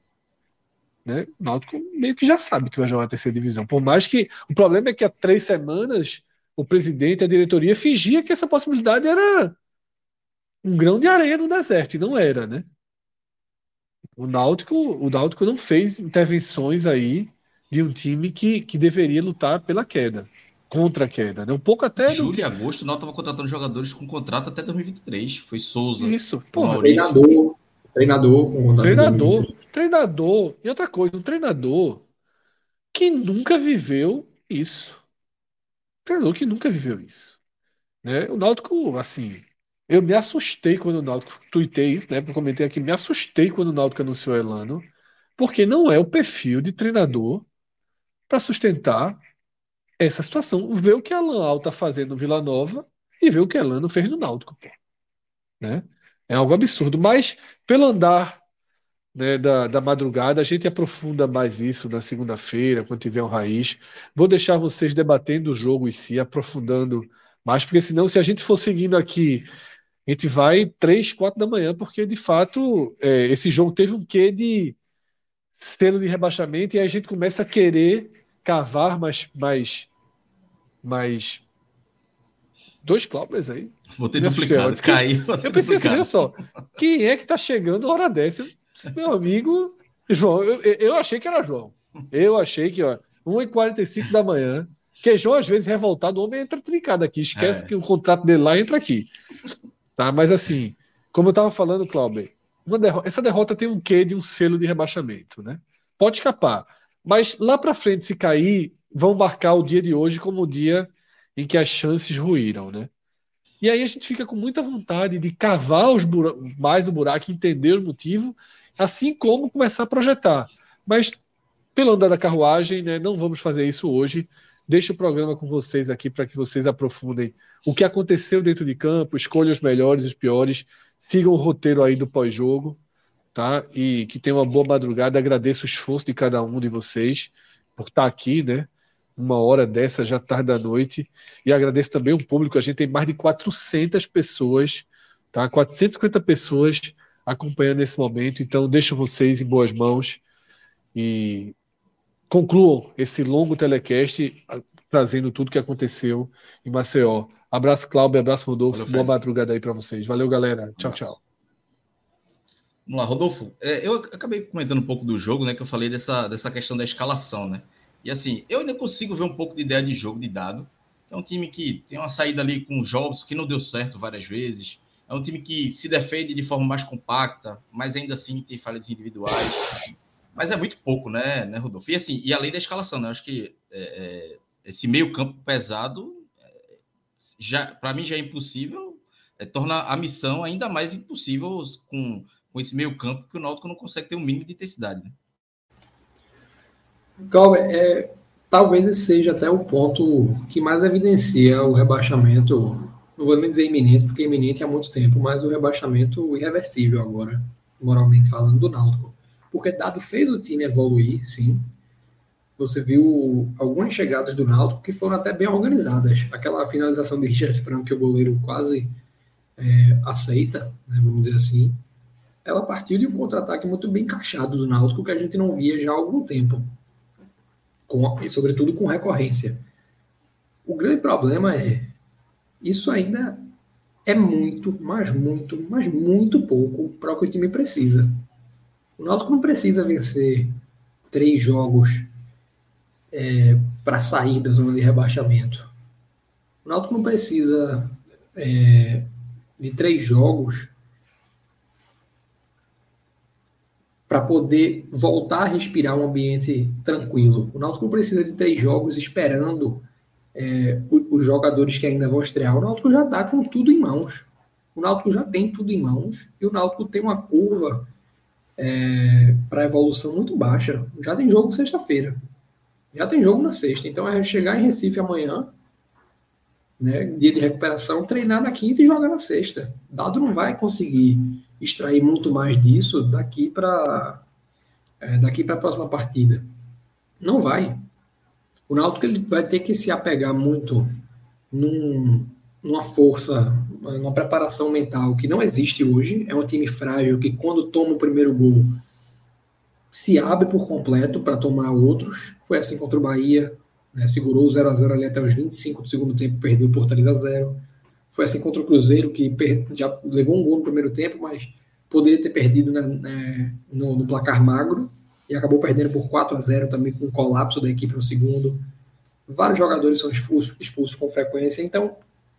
A: Né? O Náutico meio que já sabe que vai jogar a terceira divisão. Por mais que o problema é que há três semanas o presidente e a diretoria fingia que essa possibilidade era um grão de areia no deserto, e não era, né? O Náutico, o Náutico não fez intervenções aí de um time que, que deveria lutar pela queda, contra a queda, né? Um pouco até.
D: Julho do... e agosto, o Náutico estava contratando jogadores com contrato até 2023. Foi Souza.
A: Isso,
E: porra. Treinador, treinador com
A: Treinador, treinador. E outra coisa, um treinador que nunca viveu isso treinador que nunca viveu isso. Né? O Náutico, assim, eu me assustei quando o Náutico, tuitei isso, né? Comentei aqui, me assustei quando o Náutico anunciou Elano, porque não é o perfil de treinador para sustentar essa situação. Ver o que a Alan está fazendo no Vila Nova e ver o que Elano fez no Náutico. Né? É algo absurdo. Mas, pelo andar né, da, da madrugada. A gente aprofunda mais isso na segunda-feira, quando tiver um raiz. Vou deixar vocês debatendo o jogo em si, aprofundando mais, porque senão, se a gente for seguindo aqui, a gente vai três, quatro da manhã, porque de fato é, esse jogo teve um quê de selo de rebaixamento e a gente começa a querer cavar mais. mais, mais dois Cláudios aí.
D: Vou ter duplicado, caiu.
A: Eu pensei assim, olha só, quem é que tá chegando a hora dessa? Meu amigo João, eu, eu achei que era João. Eu achei que, ó, 1h45 da manhã, que João, às vezes, revoltado, o homem entra trincado aqui, esquece é. que o contrato dele lá entra aqui. Tá? Mas assim, como eu estava falando, Cláudio, essa derrota tem um quê de um selo de rebaixamento, né? Pode escapar. Mas lá para frente, se cair, vão marcar o dia de hoje como o dia em que as chances ruíram, né? E aí a gente fica com muita vontade de cavar os mais o buraco, entender o motivo assim como começar a projetar. Mas, pelo andar da carruagem, né, não vamos fazer isso hoje. Deixo o programa com vocês aqui para que vocês aprofundem o que aconteceu dentro de campo, escolham os melhores os piores, sigam o roteiro aí do pós-jogo, tá? E que tenham uma boa madrugada. Agradeço o esforço de cada um de vocês por estar aqui, né? Uma hora dessa, já tarde da noite. E agradeço também o público. A gente tem mais de 400 pessoas, tá? 450 pessoas acompanhando esse momento. Então, deixo vocês em boas mãos e concluam esse longo telecast trazendo tudo que aconteceu em Maceió. Abraço, Cláudio, abraço, Rodolfo. Valeu, Boa madrugada aí para vocês. Valeu, galera. Tchau, tchau.
D: Vamos lá, Rodolfo. É, eu acabei comentando um pouco do jogo, né? Que eu falei dessa, dessa questão da escalação, né? E assim, eu ainda consigo ver um pouco de ideia de jogo, de dado. É um time que tem uma saída ali com o Jobs, que não deu certo várias vezes. É um time que se defende de forma mais compacta, mas ainda assim tem falhas individuais. Mas é muito pouco, né, né Rodolfo? E assim, e além da escalação, né? Acho que é, é, esse meio campo pesado, é, já para mim já é impossível, é, torna a missão ainda mais impossível com, com esse meio campo que o Náutico não consegue ter um mínimo de intensidade, né?
E: Cláudio, é, talvez esse seja até o ponto que mais evidencia o rebaixamento, não vou nem dizer iminente, porque iminente há muito tempo, mas o rebaixamento irreversível agora, moralmente falando, do Náutico. Porque Dado fez o time evoluir, sim. Você viu algumas chegadas do Náutico que foram até bem organizadas. Aquela finalização de Richard Franco, que o goleiro quase é, aceita, né, vamos dizer assim, ela partiu de um contra-ataque muito bem encaixado do Náutico que a gente não via já há algum tempo com, e sobretudo com recorrência. O grande problema é isso ainda é muito, mas muito, mas muito pouco para o que o time precisa. O Náutico não precisa vencer três jogos é, para sair da zona de rebaixamento. O Náutico não precisa é, de três jogos para poder voltar a respirar um ambiente tranquilo. O Náutico precisa de três jogos esperando é, os jogadores que ainda vão estrear. O Náutico já está com tudo em mãos. O Náutico já tem tudo em mãos e o Náutico tem uma curva é, para evolução muito baixa. Já tem jogo sexta-feira. Já tem jogo na sexta. Então é chegar em Recife amanhã, né, dia de recuperação, treinar na quinta e jogar na sexta. Dado não vai conseguir extrair muito mais disso daqui para é, daqui para a próxima partida. Não vai. O Náutico ele vai ter que se apegar muito num, numa força, numa preparação mental que não existe hoje. É um time frágil que quando toma o primeiro gol se abre por completo para tomar outros. Foi assim contra o Bahia, né? segurou o 0 a 0 ali até os 25 do segundo tempo, perdeu por 3 a 0 foi assim contra o Cruzeiro, que já levou um gol no primeiro tempo, mas poderia ter perdido na, na, no, no, placar magro e acabou perdendo por 4 a 0 também com o colapso da equipe no segundo. Vários jogadores são expulsos, expulsos com frequência. Então,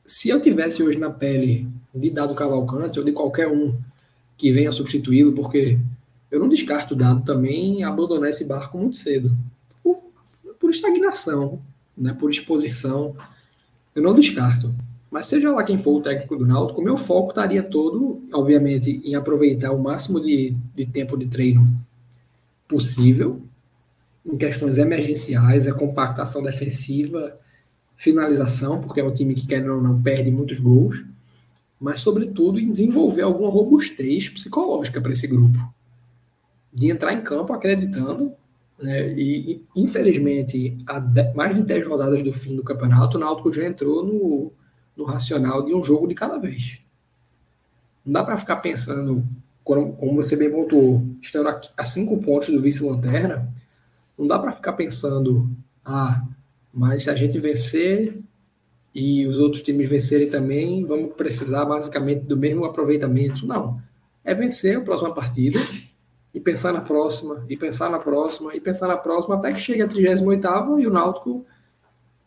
E: se eu tivesse hoje na pele de Dado Cavalcante ou de qualquer um que venha substituí-lo, porque eu não descarto Dado também abandonar esse barco muito cedo. Por, por estagnação, né, por exposição. Eu não descarto. Mas seja lá quem for o técnico do Náutico, meu foco estaria todo, obviamente, em aproveitar o máximo de, de tempo de treino possível, em questões emergenciais, a compactação defensiva, finalização, porque é um time que, quer ou não, perde muitos gols, mas, sobretudo, em desenvolver alguma robustez psicológica para esse grupo. De entrar em campo acreditando, né, e, e infelizmente, há mais de 10 rodadas do fim do campeonato, o Náutico já entrou no no racional de um jogo de cada vez. Não dá para ficar pensando, como você bem pontuou, estando a cinco pontos do vice-lanterna, não dá para ficar pensando, ah, mas se a gente vencer e os outros times vencerem também, vamos precisar basicamente do mesmo aproveitamento. Não. É vencer a próxima partida e pensar na próxima, e pensar na próxima, e pensar na próxima, até que chegue a 38 e o Náutico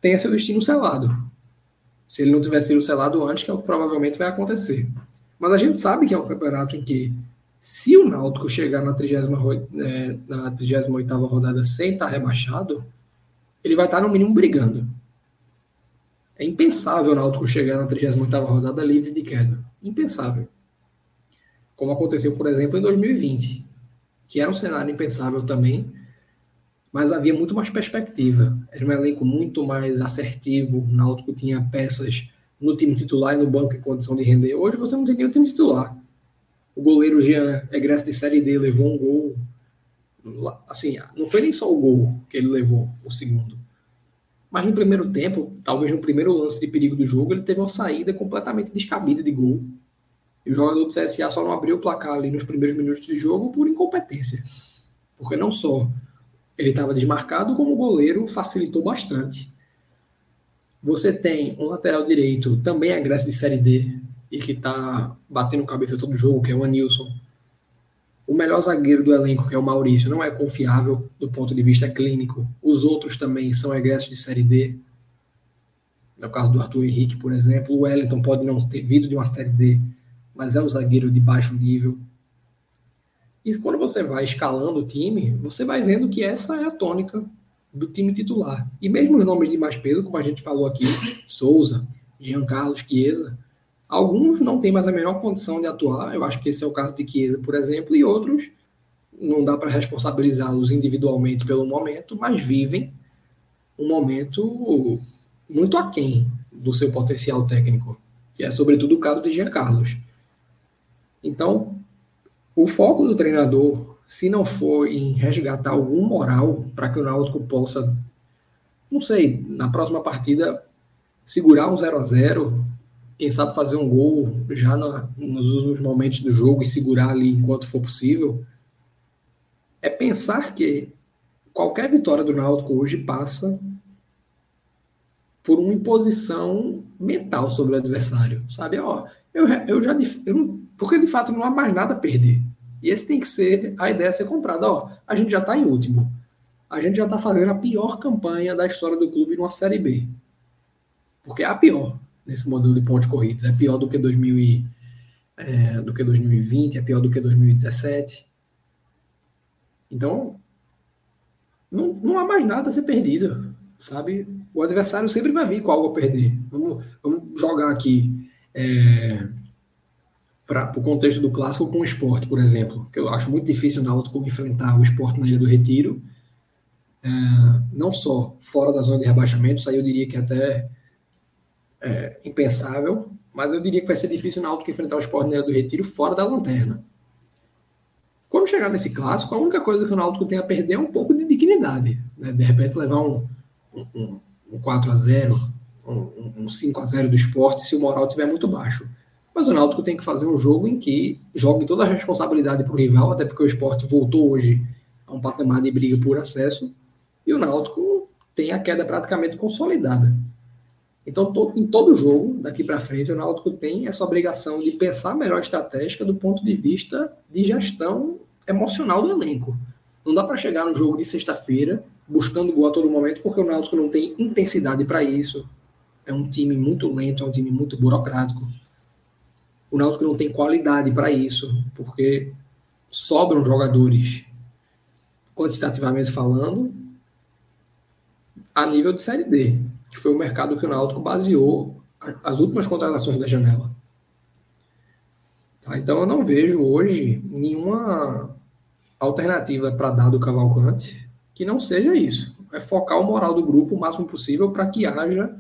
E: tenha seu destino selado se ele não tivesse sido selado antes, que é o que provavelmente vai acontecer. Mas a gente sabe que é um campeonato em que, se o Náutico chegar na 38 é, na 38 rodada sem estar rebaixado, ele vai estar no mínimo brigando. É impensável o Náutico chegar na 38 rodada livre de queda. Impensável. Como aconteceu, por exemplo, em 2020, que era um cenário impensável também, mas havia muito mais perspectiva. Era um elenco muito mais assertivo. O Náutico tinha peças no time titular e no banco em condição de render. Hoje você não tem nem o time titular. O goleiro Jean, egresso de Série D, levou um gol. Assim, não foi nem só o gol que ele levou, o segundo. Mas no primeiro tempo, talvez no primeiro lance de perigo do jogo, ele teve uma saída completamente descabida de gol. E o jogador do CSA só não abriu o placar ali nos primeiros minutos de jogo por incompetência. Porque não só ele estava desmarcado, como o goleiro facilitou bastante. Você tem um lateral direito, também agressivo de Série D, e que está batendo cabeça todo jogo, que é o Anilson. O melhor zagueiro do elenco, que é o Maurício, não é confiável do ponto de vista clínico. Os outros também são egressos de Série D. É o caso do Arthur Henrique, por exemplo. O Wellington pode não ter vindo de uma Série D, mas é um zagueiro de baixo nível. E quando você vai escalando o time, você vai vendo que essa é a tônica do time titular. E mesmo os nomes de mais peso, como a gente falou aqui, Souza, Jean Carlos, Chiesa, alguns não têm mais a menor condição de atuar. Eu acho que esse é o caso de Chiesa, por exemplo, e outros não dá para responsabilizá-los individualmente pelo momento, mas vivem um momento muito aquém do seu potencial técnico, que é sobretudo o caso de Jean Carlos. Então, o foco do treinador, se não for em resgatar algum moral para que o Náutico possa, não sei, na próxima partida segurar um 0 a 0 quem sabe fazer um gol já na, nos últimos momentos do jogo e segurar ali enquanto for possível, é pensar que qualquer vitória do Náutico hoje passa por uma imposição mental sobre o adversário, sabe? Ó, eu, eu já eu não, porque de fato não há mais nada a perder. E esse tem que ser a ideia a ser comprada. Ó, a gente já está em último. A gente já está fazendo a pior campanha da história do clube numa Série B. Porque é a pior nesse modelo de pontos corridos. É pior do que, 2000 e, é, do que 2020, é pior do que 2017. Então, não, não há mais nada a ser perdido, sabe? O adversário sempre vai vir com algo a perder. Vamos, vamos jogar aqui é, para o contexto do clássico com o esporte, por exemplo, que eu acho muito difícil o Náutico enfrentar o esporte na Ilha do Retiro, é, não só fora da zona de rebaixamento, isso aí eu diria que até é, impensável, mas eu diria que vai ser difícil o Náutico enfrentar o esporte na Ilha do Retiro fora da lanterna. Quando chegar nesse clássico, a única coisa que o Náutico tem a perder é um pouco de dignidade. Né? De repente levar um, um, um 4 a 0 um, um 5 a 0 do esporte se o moral estiver muito baixo. Mas o Náutico tem que fazer um jogo em que jogue toda a responsabilidade para o rival, até porque o esporte voltou hoje a um patamar de briga por acesso, e o Náutico tem a queda praticamente consolidada. Então, em todo jogo, daqui para frente, o Náutico tem essa obrigação de pensar melhor a estratégia do ponto de vista de gestão emocional do elenco. Não dá para chegar no jogo de sexta-feira buscando gol a todo momento, porque o Náutico não tem intensidade para isso. É um time muito lento, é um time muito burocrático. O Náutico não tem qualidade para isso, porque sobram jogadores, quantitativamente falando, a nível de Série D que foi o mercado que o Náutico baseou as últimas contratações da janela. Tá? Então eu não vejo hoje nenhuma alternativa para dar do Cavalcante que não seja isso. É focar o moral do grupo o máximo possível para que haja,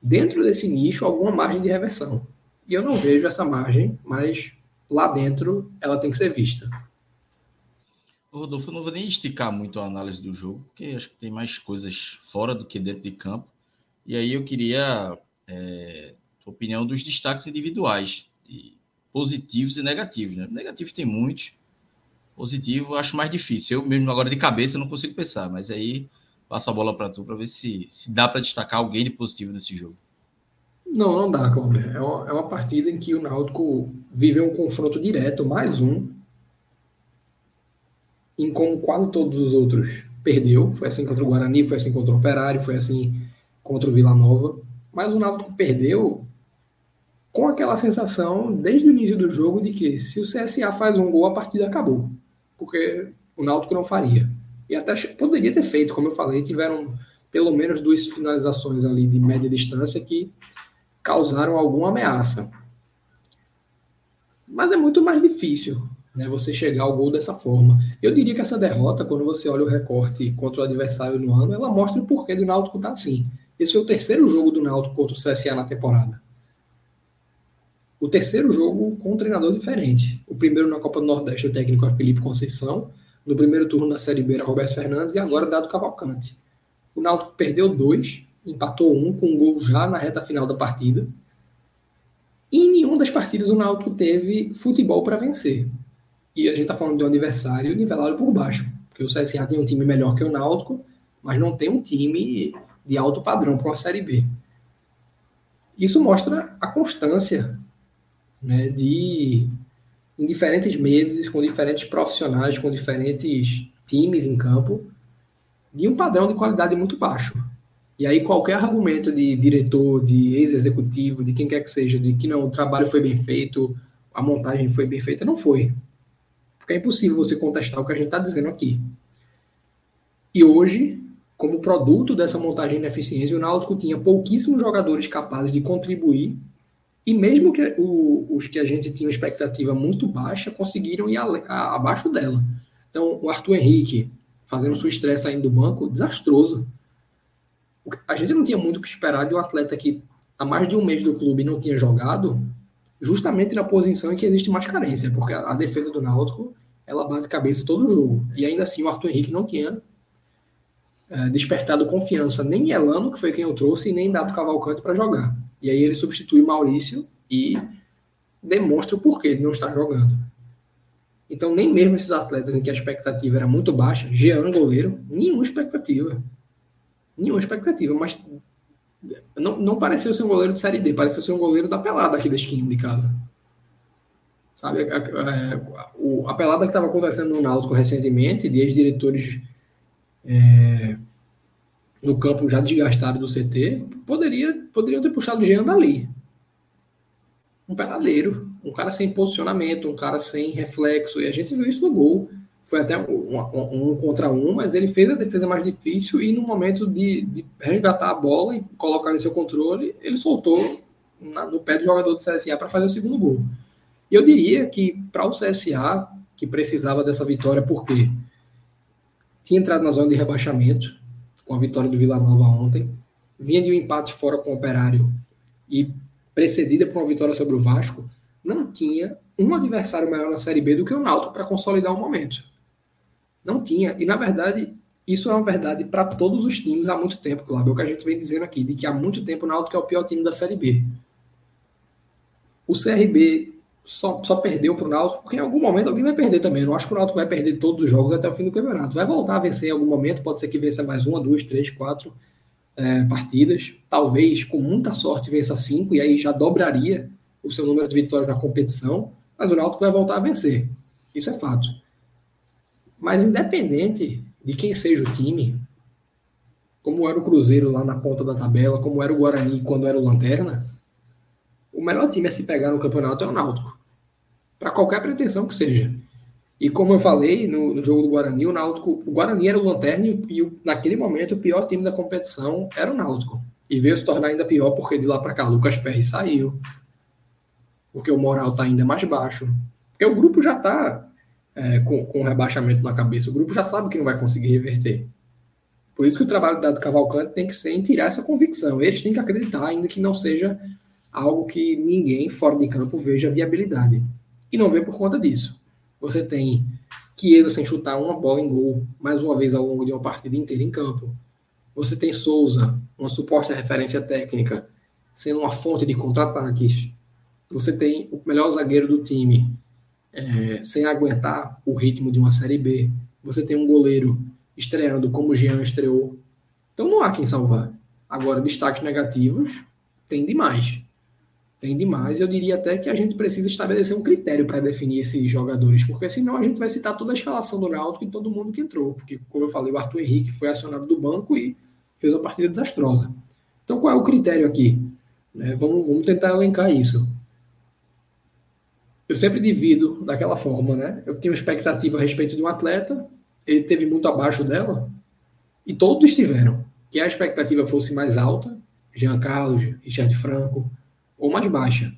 E: dentro desse nicho, alguma margem de reversão. E eu não vejo essa margem, mas lá dentro ela tem que ser vista.
D: Rodolfo, eu não vou nem esticar muito a análise do jogo, porque acho que tem mais coisas fora do que dentro de campo. E aí eu queria é, opinião dos destaques individuais, positivos e negativos. Né? Negativos tem muitos, positivo acho mais difícil. Eu mesmo agora de cabeça não consigo pensar, mas aí passo a bola para tu para ver se, se dá para destacar alguém de positivo nesse jogo.
E: Não, não dá, Cláudio. É uma, é uma partida em que o Náutico viveu um confronto direto, mais um, em como quase todos os outros perdeu. Foi assim contra o Guarani, foi assim contra o Operário, foi assim contra o Vila Nova, mas o Náutico perdeu com aquela sensação desde o início do jogo de que se o CSA faz um gol, a partida acabou, porque o Náutico não faria. E até poderia ter feito, como eu falei, tiveram pelo menos duas finalizações ali de média distância que causaram alguma ameaça. Mas é muito mais difícil né, você chegar ao gol dessa forma. Eu diria que essa derrota, quando você olha o recorte contra o adversário no ano, ela mostra o porquê do Náutico estar tá assim. Esse foi o terceiro jogo do Náutico contra o CSA na temporada. O terceiro jogo com um treinador diferente. O primeiro na Copa do Nordeste, o técnico é Felipe Conceição. No primeiro turno da Série B era Roberto Fernandes e agora Dado Cavalcante. O Náutico perdeu dois, empatou um com um gol já na reta final da partida. E em nenhuma das partidas o Náutico teve futebol para vencer. E a gente está falando de um adversário nivelado por baixo. Porque o CSA tem um time melhor que o Náutico, mas não tem um time de alto padrão para uma Série B. Isso mostra a constância né, de, em diferentes meses, com diferentes profissionais, com diferentes times em campo, de um padrão de qualidade muito baixo. E aí qualquer argumento de diretor, de ex-executivo, de quem quer que seja, de que não, o trabalho foi bem feito, a montagem foi bem feita, não foi. Porque é impossível você contestar o que a gente está dizendo aqui. E hoje, como produto dessa montagem ineficiente, o Náutico tinha pouquíssimos jogadores capazes de contribuir e mesmo que o, os que a gente tinha uma expectativa muito baixa conseguiram ir a, a, abaixo dela. Então, o Arthur Henrique fazendo sua estreia saindo do banco, desastroso. A gente não tinha muito o que esperar de um atleta que há mais de um mês do clube não tinha jogado, justamente na posição em que existe mais carência, porque a, a defesa do Náutico ela bate cabeça todo jogo. E ainda assim o Arthur Henrique não tinha é, despertado confiança nem em Elano, que foi quem eu trouxe, e nem em Dato Cavalcante para jogar. E aí ele substitui Maurício e demonstra o porquê de não estar jogando. Então, nem mesmo esses atletas em que a expectativa era muito baixa, Jean, goleiro, nenhuma expectativa. Nenhuma expectativa, mas não, não pareceu ser um goleiro de Série D, pareceu ser um goleiro da pelada aqui deste time de casa. Sabe, a, a, a pelada que estava acontecendo no Náutico recentemente, de ex-diretores é, no campo já desgastado do CT, poderia, poderiam ter puxado o Jean dali. Um peladeiro, um cara sem posicionamento, um cara sem reflexo, e a gente viu isso no gol. Foi até um, um, um contra um, mas ele fez a defesa mais difícil e no momento de, de resgatar a bola e colocar em seu controle, ele soltou na, no pé do jogador do CSA para fazer o segundo gol. E eu diria que para o CSA, que precisava dessa vitória, por quê? Tinha entrado na zona de rebaixamento com a vitória do Vila Nova ontem, vinha de um empate fora com o Operário e precedida por uma vitória sobre o Vasco, não tinha um adversário maior na Série B do que o Náutico para consolidar o momento. Não tinha. E, na verdade, isso é uma verdade para todos os times há muito tempo, claro. É o que a gente vem dizendo aqui, de que há muito tempo o Náutico é o pior time da Série B. O CRB só, só perdeu para o Náutico, porque em algum momento alguém vai perder também. Eu não acho que o Náutico vai perder todos os jogos até o fim do campeonato. Vai voltar a vencer em algum momento, pode ser que vença mais uma, duas, três, quatro é, partidas. Talvez, com muita sorte, vença cinco, e aí já dobraria o seu número de vitórias na competição. Mas o Náutico vai voltar a vencer. Isso é fato. Mas independente de quem seja o time, como era o Cruzeiro lá na ponta da tabela, como era o Guarani quando era o Lanterna, o melhor time a se pegar no campeonato é o Náutico. Para qualquer pretensão que seja. E como eu falei no, no, jogo do Guarani, o Náutico, o Guarani era o lanterna e o, naquele momento o pior time da competição era o Náutico. E veio se tornar ainda pior porque de lá para cá Lucas Perry saiu. Porque o moral está ainda mais baixo. Porque o grupo já está é, com, com rebaixamento na cabeça. O grupo já sabe que não vai conseguir reverter. Por isso que o trabalho do Cavalcante tem que ser em tirar essa convicção. Eles têm que acreditar, ainda que não seja algo que ninguém fora de campo veja viabilidade. E não vê por conta disso. Você tem Chiesa sem chutar uma bola em gol, mais uma vez ao longo de uma partida inteira em campo. Você tem Souza, uma suposta referência técnica, sendo uma fonte de contra-ataques. Você tem o melhor zagueiro do time, é, sem aguentar o ritmo de uma Série B. Você tem um goleiro estreando como o Jean estreou. Então não há quem salvar. Agora, destaques negativos tem demais tem demais. Eu diria até que a gente precisa estabelecer um critério para definir esses jogadores, porque senão a gente vai citar toda a escalação do Náutico e todo mundo que entrou, porque, como eu falei, o Arthur Henrique foi acionado do banco e fez uma partida desastrosa. Então, qual é o critério aqui? É, vamos, vamos tentar elencar isso. Eu sempre divido daquela forma, né? Eu tenho expectativa a respeito de um atleta, ele teve muito abaixo dela, e todos tiveram. Que a expectativa fosse mais alta, Jean Carlos, Richard Franco, ou mais baixa.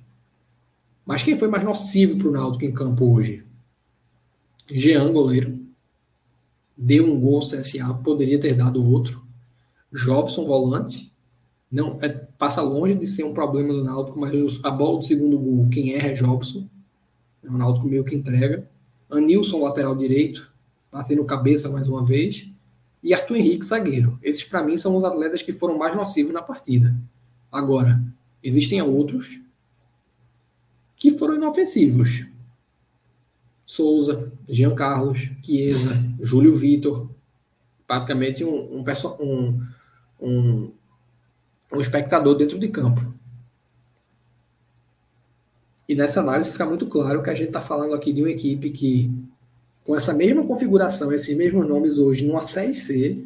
E: Mas quem foi mais nocivo para o Náutico em campo hoje? Jean, goleiro. Deu um gol CSA, poderia ter dado outro. Jobson, volante. Não, é, passa longe de ser um problema do Náutico, mas a bola do segundo gol, quem erra é Jobson. É o Náutico meio que entrega. Anilson, lateral direito, batendo cabeça mais uma vez. E Arthur Henrique, zagueiro. Esses, para mim, são os atletas que foram mais nocivos na partida. Agora, Existem outros que foram inofensivos. Souza, Jean Carlos, Chiesa, Júlio Vitor, praticamente um, um, um, um, um espectador dentro de campo. E nessa análise fica muito claro que a gente está falando aqui de uma equipe que, com essa mesma configuração, esses mesmos nomes hoje, numa Série C,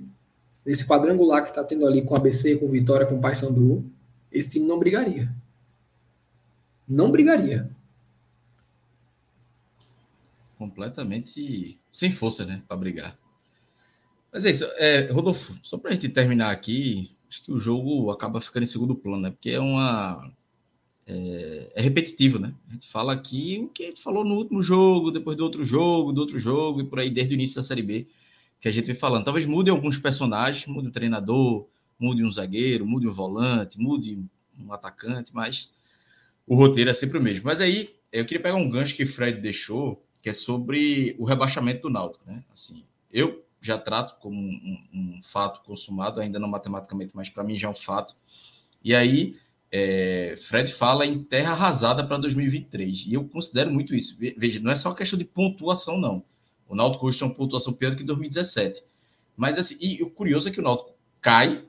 E: nesse quadrangular que está tendo ali com ABC, com Vitória, com Paysandu, esse time não brigaria. Não brigaria.
D: completamente sem força, né, para brigar. Mas é isso, é, Rodolfo, só para a gente terminar aqui, acho que o jogo acaba ficando em segundo plano, né? Porque é uma. É, é, repetitivo, né? A gente fala aqui o que a gente falou no último jogo, depois do outro jogo, do outro jogo, e por aí desde o início da Série B, que a gente vem falando. Talvez mude alguns personagens, mude o treinador, mude um zagueiro, mude um volante, mude um atacante, mas o roteiro é sempre o mesmo. Mas aí eu queria pegar um gancho que Fred deixou, que é sobre o rebaixamento do Náutico, né? Assim, eu já trato como um, um, fato consumado, ainda não matematicamente, mas para mim já é um fato. E aí, é, Fred fala em terra arrasada para 2023, e eu considero muito isso. Veja, não é só questão de pontuação, não. O Náutico hoje tem uma pontuação pior do que 2017. Mas, assim, e o curioso é que o Náutico cai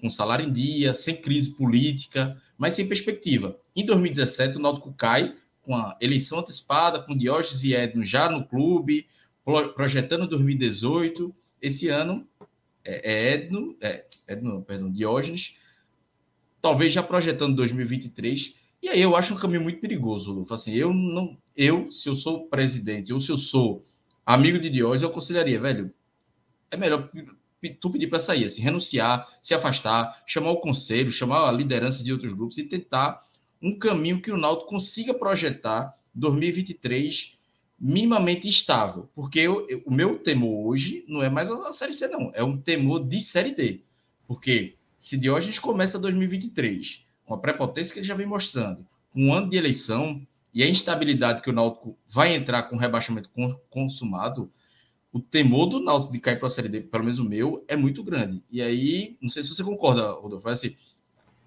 D: com salário em dia, sem crise política, mas sem perspectiva. Em 2017, o Náutico cai com a eleição antecipada, com Diógenes e Edno já no clube, projetando 2018. Esse ano é, é Edno, é, Edno, perdão, Diógenes, talvez já projetando 2023. E aí eu acho um caminho muito perigoso, Lufo. Assim, eu não, eu, se eu sou presidente ou se eu sou amigo de Diógenes, eu aconselharia, velho, é melhor tu pedir para sair, assim, renunciar, se afastar, chamar o conselho, chamar a liderança de outros grupos e tentar um caminho que o Náutico consiga projetar 2023 minimamente estável, porque eu, eu, o meu temor hoje não é mais a Série C, não, é um temor de Série D, porque se Diógenes começa 2023 com a prepotência que ele já vem mostrando, com um ano de eleição e a instabilidade que o Náutico vai entrar com o rebaixamento consumado, o temor do Náutico de cair para a Série D, pelo menos o meu, é muito grande. E aí, não sei se você concorda, Rodolfo, mas assim,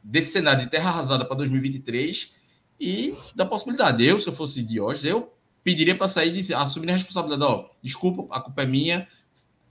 D: desse cenário de terra arrasada para 2023 e da possibilidade. Eu, se eu fosse Diógenes, eu pediria para sair e assumir a responsabilidade. Ó, desculpa, a culpa é minha.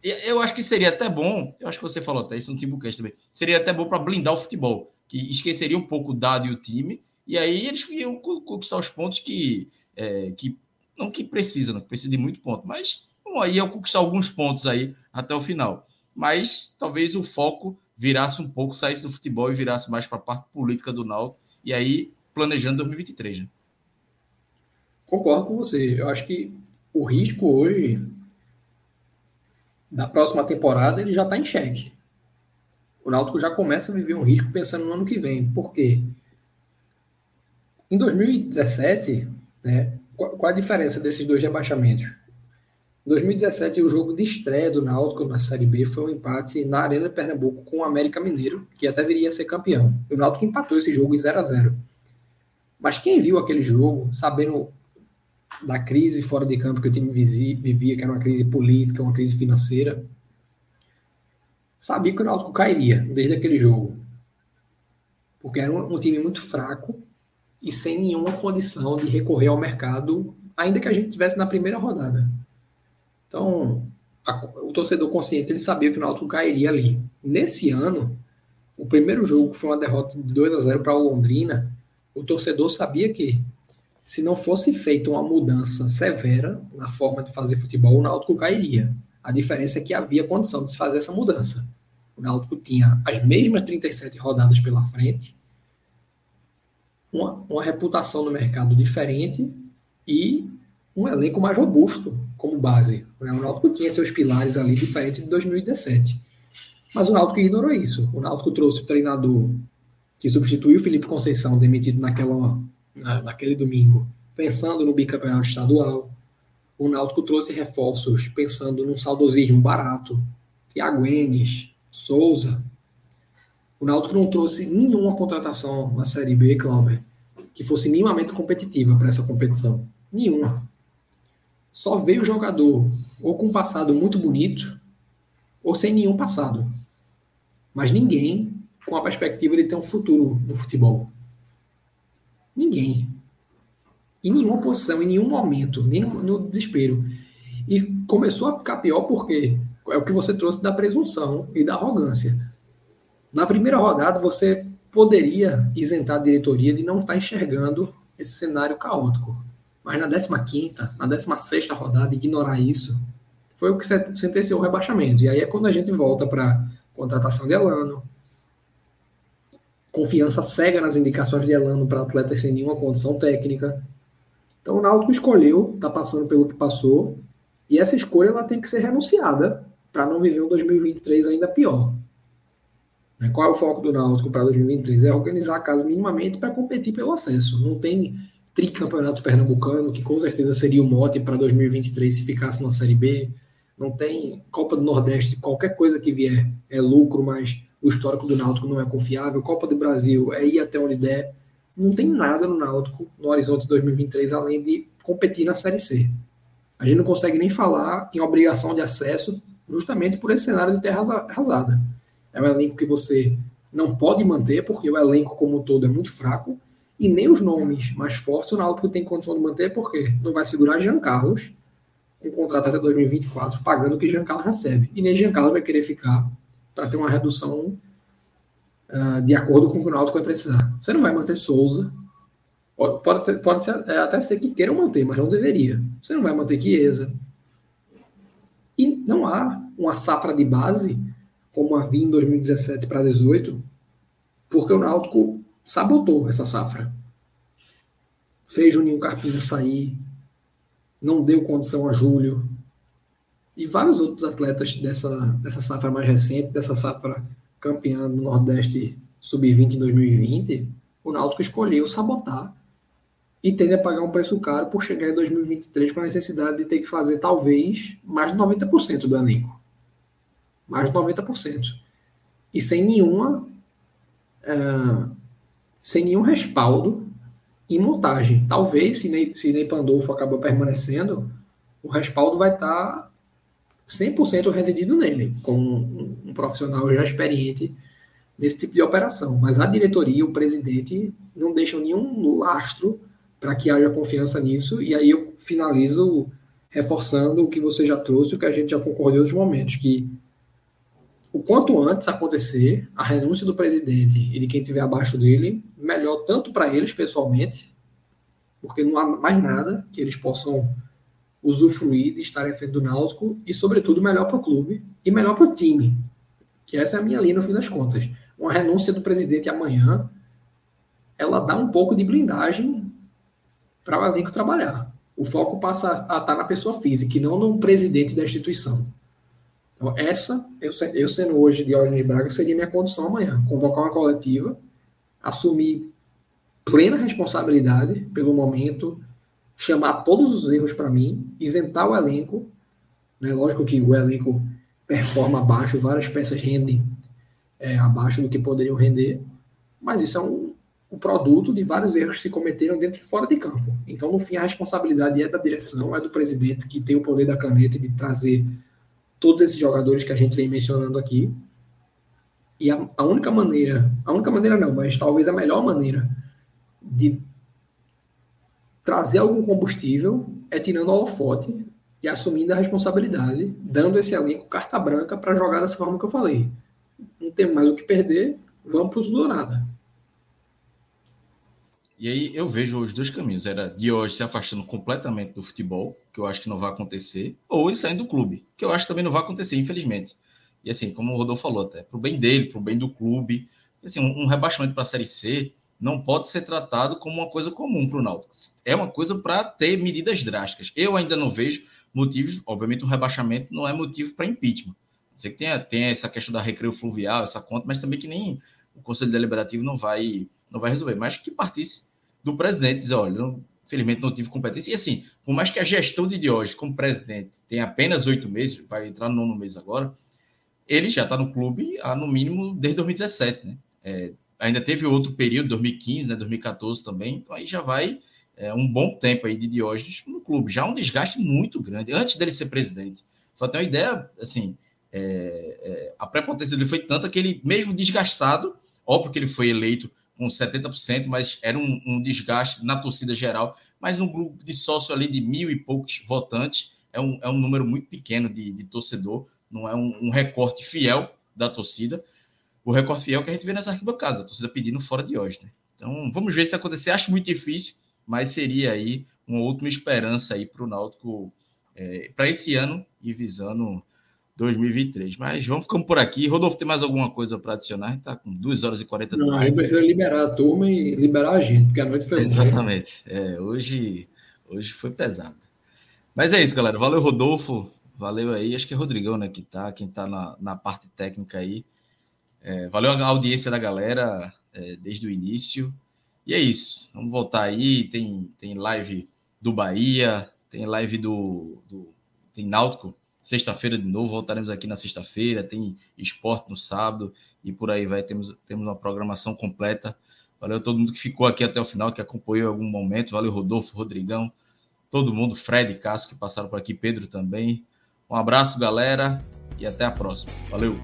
D: Eu acho que seria até bom, eu acho que você falou até isso no Timbucast também, seria até bom para blindar o futebol, que esqueceria um pouco o dado e o time, e aí eles iam conquistar os pontos que, é, que não que precisam, não, que precisa de muito ponto, mas aí iam conquistar alguns pontos aí até o final. Mas talvez o foco virasse um pouco, saísse do futebol e virasse mais para a parte política do Náutico, e aí planejando 2023, né?
E: Concordo com você. Eu acho que o risco hoje da próxima temporada ele já está em xeque. O Náutico já começa a viver um risco pensando no ano que vem. Por quê? Em 2017, né, qual a diferença desses dois rebaixamentos? Em 2017, o jogo de estreia do Náutico na Série B foi um empate na Arena Pernambuco com o América Mineiro, que até viria a ser campeão. O Náutico empatou esse jogo em 0 a 0 Mas quem viu aquele jogo, sabendo da crise fora de campo que o time vivia, que era uma crise política, uma crise financeira, sabia que o Náutico cairia desde aquele jogo. Porque era um, time muito fraco e sem nenhuma condição de recorrer ao mercado, ainda que a gente tivesse na primeira rodada. Então, a, o torcedor consciente ele sabia que o Náutico cairia ali. Nesse ano, o primeiro jogo foi uma derrota de 2 a 0 para o Londrina, o torcedor sabia que se não fosse feita uma mudança severa na forma de fazer futebol, o Náutico cairia. A diferença é que havia condição de se fazer essa mudança. O Náutico tinha as mesmas 37 rodadas pela frente, uma, uma reputação no mercado diferente e um elenco mais robusto como base. O Náutico tinha seus pilares ali diferente de 2017. Mas o Náutico ignorou isso. O Náutico trouxe o treinador que substituiu o Felipe Conceição, demitido naquela na, naquele domingo, pensando no bicampeonato estadual. O Náutico trouxe reforços pensando num saudosismo barato. Thiago Enes, Souza. O Náutico não trouxe nenhuma contratação na Série B, Clauber, que fosse minimamente competitiva para essa competição. Nenhuma. Só veio jogador ou com um passado muito bonito ou sem nenhum passado. Mas ninguém com a perspectiva de ter um futuro no futebol. Ninguém. Em nenhuma posição, em nenhum momento, nem no, no desespero. E começou a ficar pior porque é o que você trouxe da presunção e da arrogância. Na primeira rodada, você poderia isentar a diretoria de não estar enxergando esse cenário caótico. Mas na 15 na 16 rodada, ignorar isso foi o que sentenciou o rebaixamento. E aí é quando a gente volta para contratação de Elano, confiança cega nas indicações de Elano para atletas sem nenhuma condição técnica. Então o Náutico escolheu, está passando pelo que passou, e essa escolha ela tem que ser renunciada para não viver um 2023 ainda pior. Né? Qual é o foco do Náutico para 2023? É organizar a casa minimamente para competir pelo acesso. Não tem tricampeonato pernambucano, que com certeza seria o mote para 2023 se ficasse na Série B. Não tem Copa do Nordeste, qualquer coisa que vier é lucro, mas o histórico do Náutico não é confiável. Copa do Brasil é ir até onde der. Não tem nada no Náutico no horizonte 2023 além de competir na Série C. A gente não consegue nem falar em obrigação de acesso justamente por esse cenário de terra arrasada. É um elenco que você não pode manter, porque o elenco como um todo é muito fraco, e nem os nomes mais fortes o Náutico tem condição de manter, porque não vai segurar Jean Carlos, com contrato até 2024, pagando o que Jean Carlos recebe. E nem Jean Carlos vai querer ficar para ter uma redução uh, de acordo com o que o Náutico vai precisar. Você não vai manter Souza, pode, ter, pode ser, é, até ser que queiram manter, mas não deveria. Você não vai manter Chiesa. E não há uma safra de base como havia em 2017 para 2018, porque o Náutico sabotou essa safra. Fez Juninho Carpina sair, não deu condição a Júlio, e vários outros atletas dessa, dessa safra mais recente, dessa safra campeã do Nordeste Sub-20 em 2020, o Náutico escolheu sabotar e tende a pagar um preço caro por chegar em 2023 com a necessidade de ter que fazer talvez mais de 90% do elenco mais de 90%. E sem nenhuma. Uh, sem nenhum respaldo em montagem. Talvez, se Ney, se Ney Pandolfo acaba permanecendo, o respaldo vai estar 100% residido nele, como um, um, profissional já experiente nesse tipo de operação. Mas a diretoria, o presidente, não deixam nenhum lastro para que haja confiança nisso. E aí eu finalizo reforçando o que você já trouxe, o que a gente já concordou em outros momentos, que o quanto antes acontecer a renúncia do presidente e de quem estiver abaixo dele, melhor tanto para eles pessoalmente, porque não há mais nada que eles possam usufruir de estarem à frente do Náutico e, sobretudo, melhor para o clube e melhor para o time, que essa é a minha linha no fim das contas. Uma renúncia do presidente amanhã, ela dá um pouco de blindagem para o elenco trabalhar. O foco passa a estar na pessoa física e não no presidente da instituição. Então, essa, eu, eu sendo hoje de Braga, seria minha condição amanhã. Convocar uma coletiva, assumir plena responsabilidade pelo momento, chamar todos os erros para mim, isentar o elenco. Né? Lógico que o elenco performa abaixo, várias peças rendem é, abaixo do que poderiam render, mas isso é um, um produto de vários erros que se cometeram dentro e fora de campo. Então, no fim, a responsabilidade é da direção, é do presidente, que tem o poder da caneta de trazer todos esses jogadores que a gente vem mencionando aqui. E a, a, única maneira, a única maneira não, mas talvez a melhor maneira de trazer algum combustível é tirando o holofote e assumindo a responsabilidade, dando esse elenco carta branca para jogar dessa forma que eu falei. Não tem mais o que perder, vamos para o nada.
D: E aí eu vejo os dois caminhos. Era de hoje se afastando completamente do futebol, que eu acho que não vai acontecer, ou ele saindo do clube, que eu acho que também não vai acontecer, infelizmente. E assim, como o Rodolfo falou, até pro bem dele, pro bem do clube, assim, um, um rebaixamento para a Série C não pode ser tratado como uma coisa comum para o Náutico. É uma coisa para ter medidas drásticas. Eu ainda não vejo motivos, obviamente o rebaixamento não é motivo para impeachment. Sei que tem, tem essa questão da recreio fluvial, essa conta, mas também que nem o Conselho Deliberativo não vai não vai resolver, mas que partisse do presidente, dizer, olha, não, infelizmente não tive competência. E assim, por mais que a gestão de Diógenes como presidente tenha apenas oito meses, vai entrar no nono mês agora, ele já está no clube há no mínimo desde 2017, né? É, ainda teve outro período, 2015, né, 2014 também, então aí já vai é, um bom tempo aí de Diógenes no clube, já um desgaste muito grande, antes dele ser presidente. Só tem uma ideia, assim, é, é, a prepotência dele foi tanta que ele, mesmo desgastado, óbvio que ele foi eleito com 70%, mas era um, um, desgaste na torcida geral. Mas no grupo de sócio ali de mil e poucos votantes, é um, é um número muito pequeno de, de torcedor, não é um, um, recorte fiel da torcida. O recorte fiel que a gente vê nessa arquibancada, a torcida pedindo fora de hoje. Né? Então vamos ver se acontecer. Acho muito difícil, mas seria aí uma última esperança aí para o Náutico é, para esse ano e visando 2023. Mas vamos ficando por aqui. Rodolfo, tem mais alguma coisa para adicionar? Está com 2 horas e 40
E: minutos. Não, aí precisa liberar a turma e liberar a gente, porque a noite foi
D: Exatamente. É, hoje, Hoje foi pesado. Mas é isso, galera. Valeu, Rodolfo. Valeu aí. Acho que é Rodrigão, né, que tá, quem tá na, na parte técnica aí. É, valeu a audiência da galera é, desde o início. E é isso. Vamos voltar aí. Tem, tem live do Bahia, tem live do, do tem Náutico sexta-feira de novo. Voltaremos aqui na sexta-feira. Tem esporte no sábado e por aí vai. Temos, temos uma programação completa. Valeu todo mundo que ficou aqui até o final, que acompanhou em algum momento. Valeu, Rodolfo, Rodrigão, todo mundo, Fred, Cássio, que passaram por aqui, Pedro também. Um abraço, galera, e até a próxima. Valeu!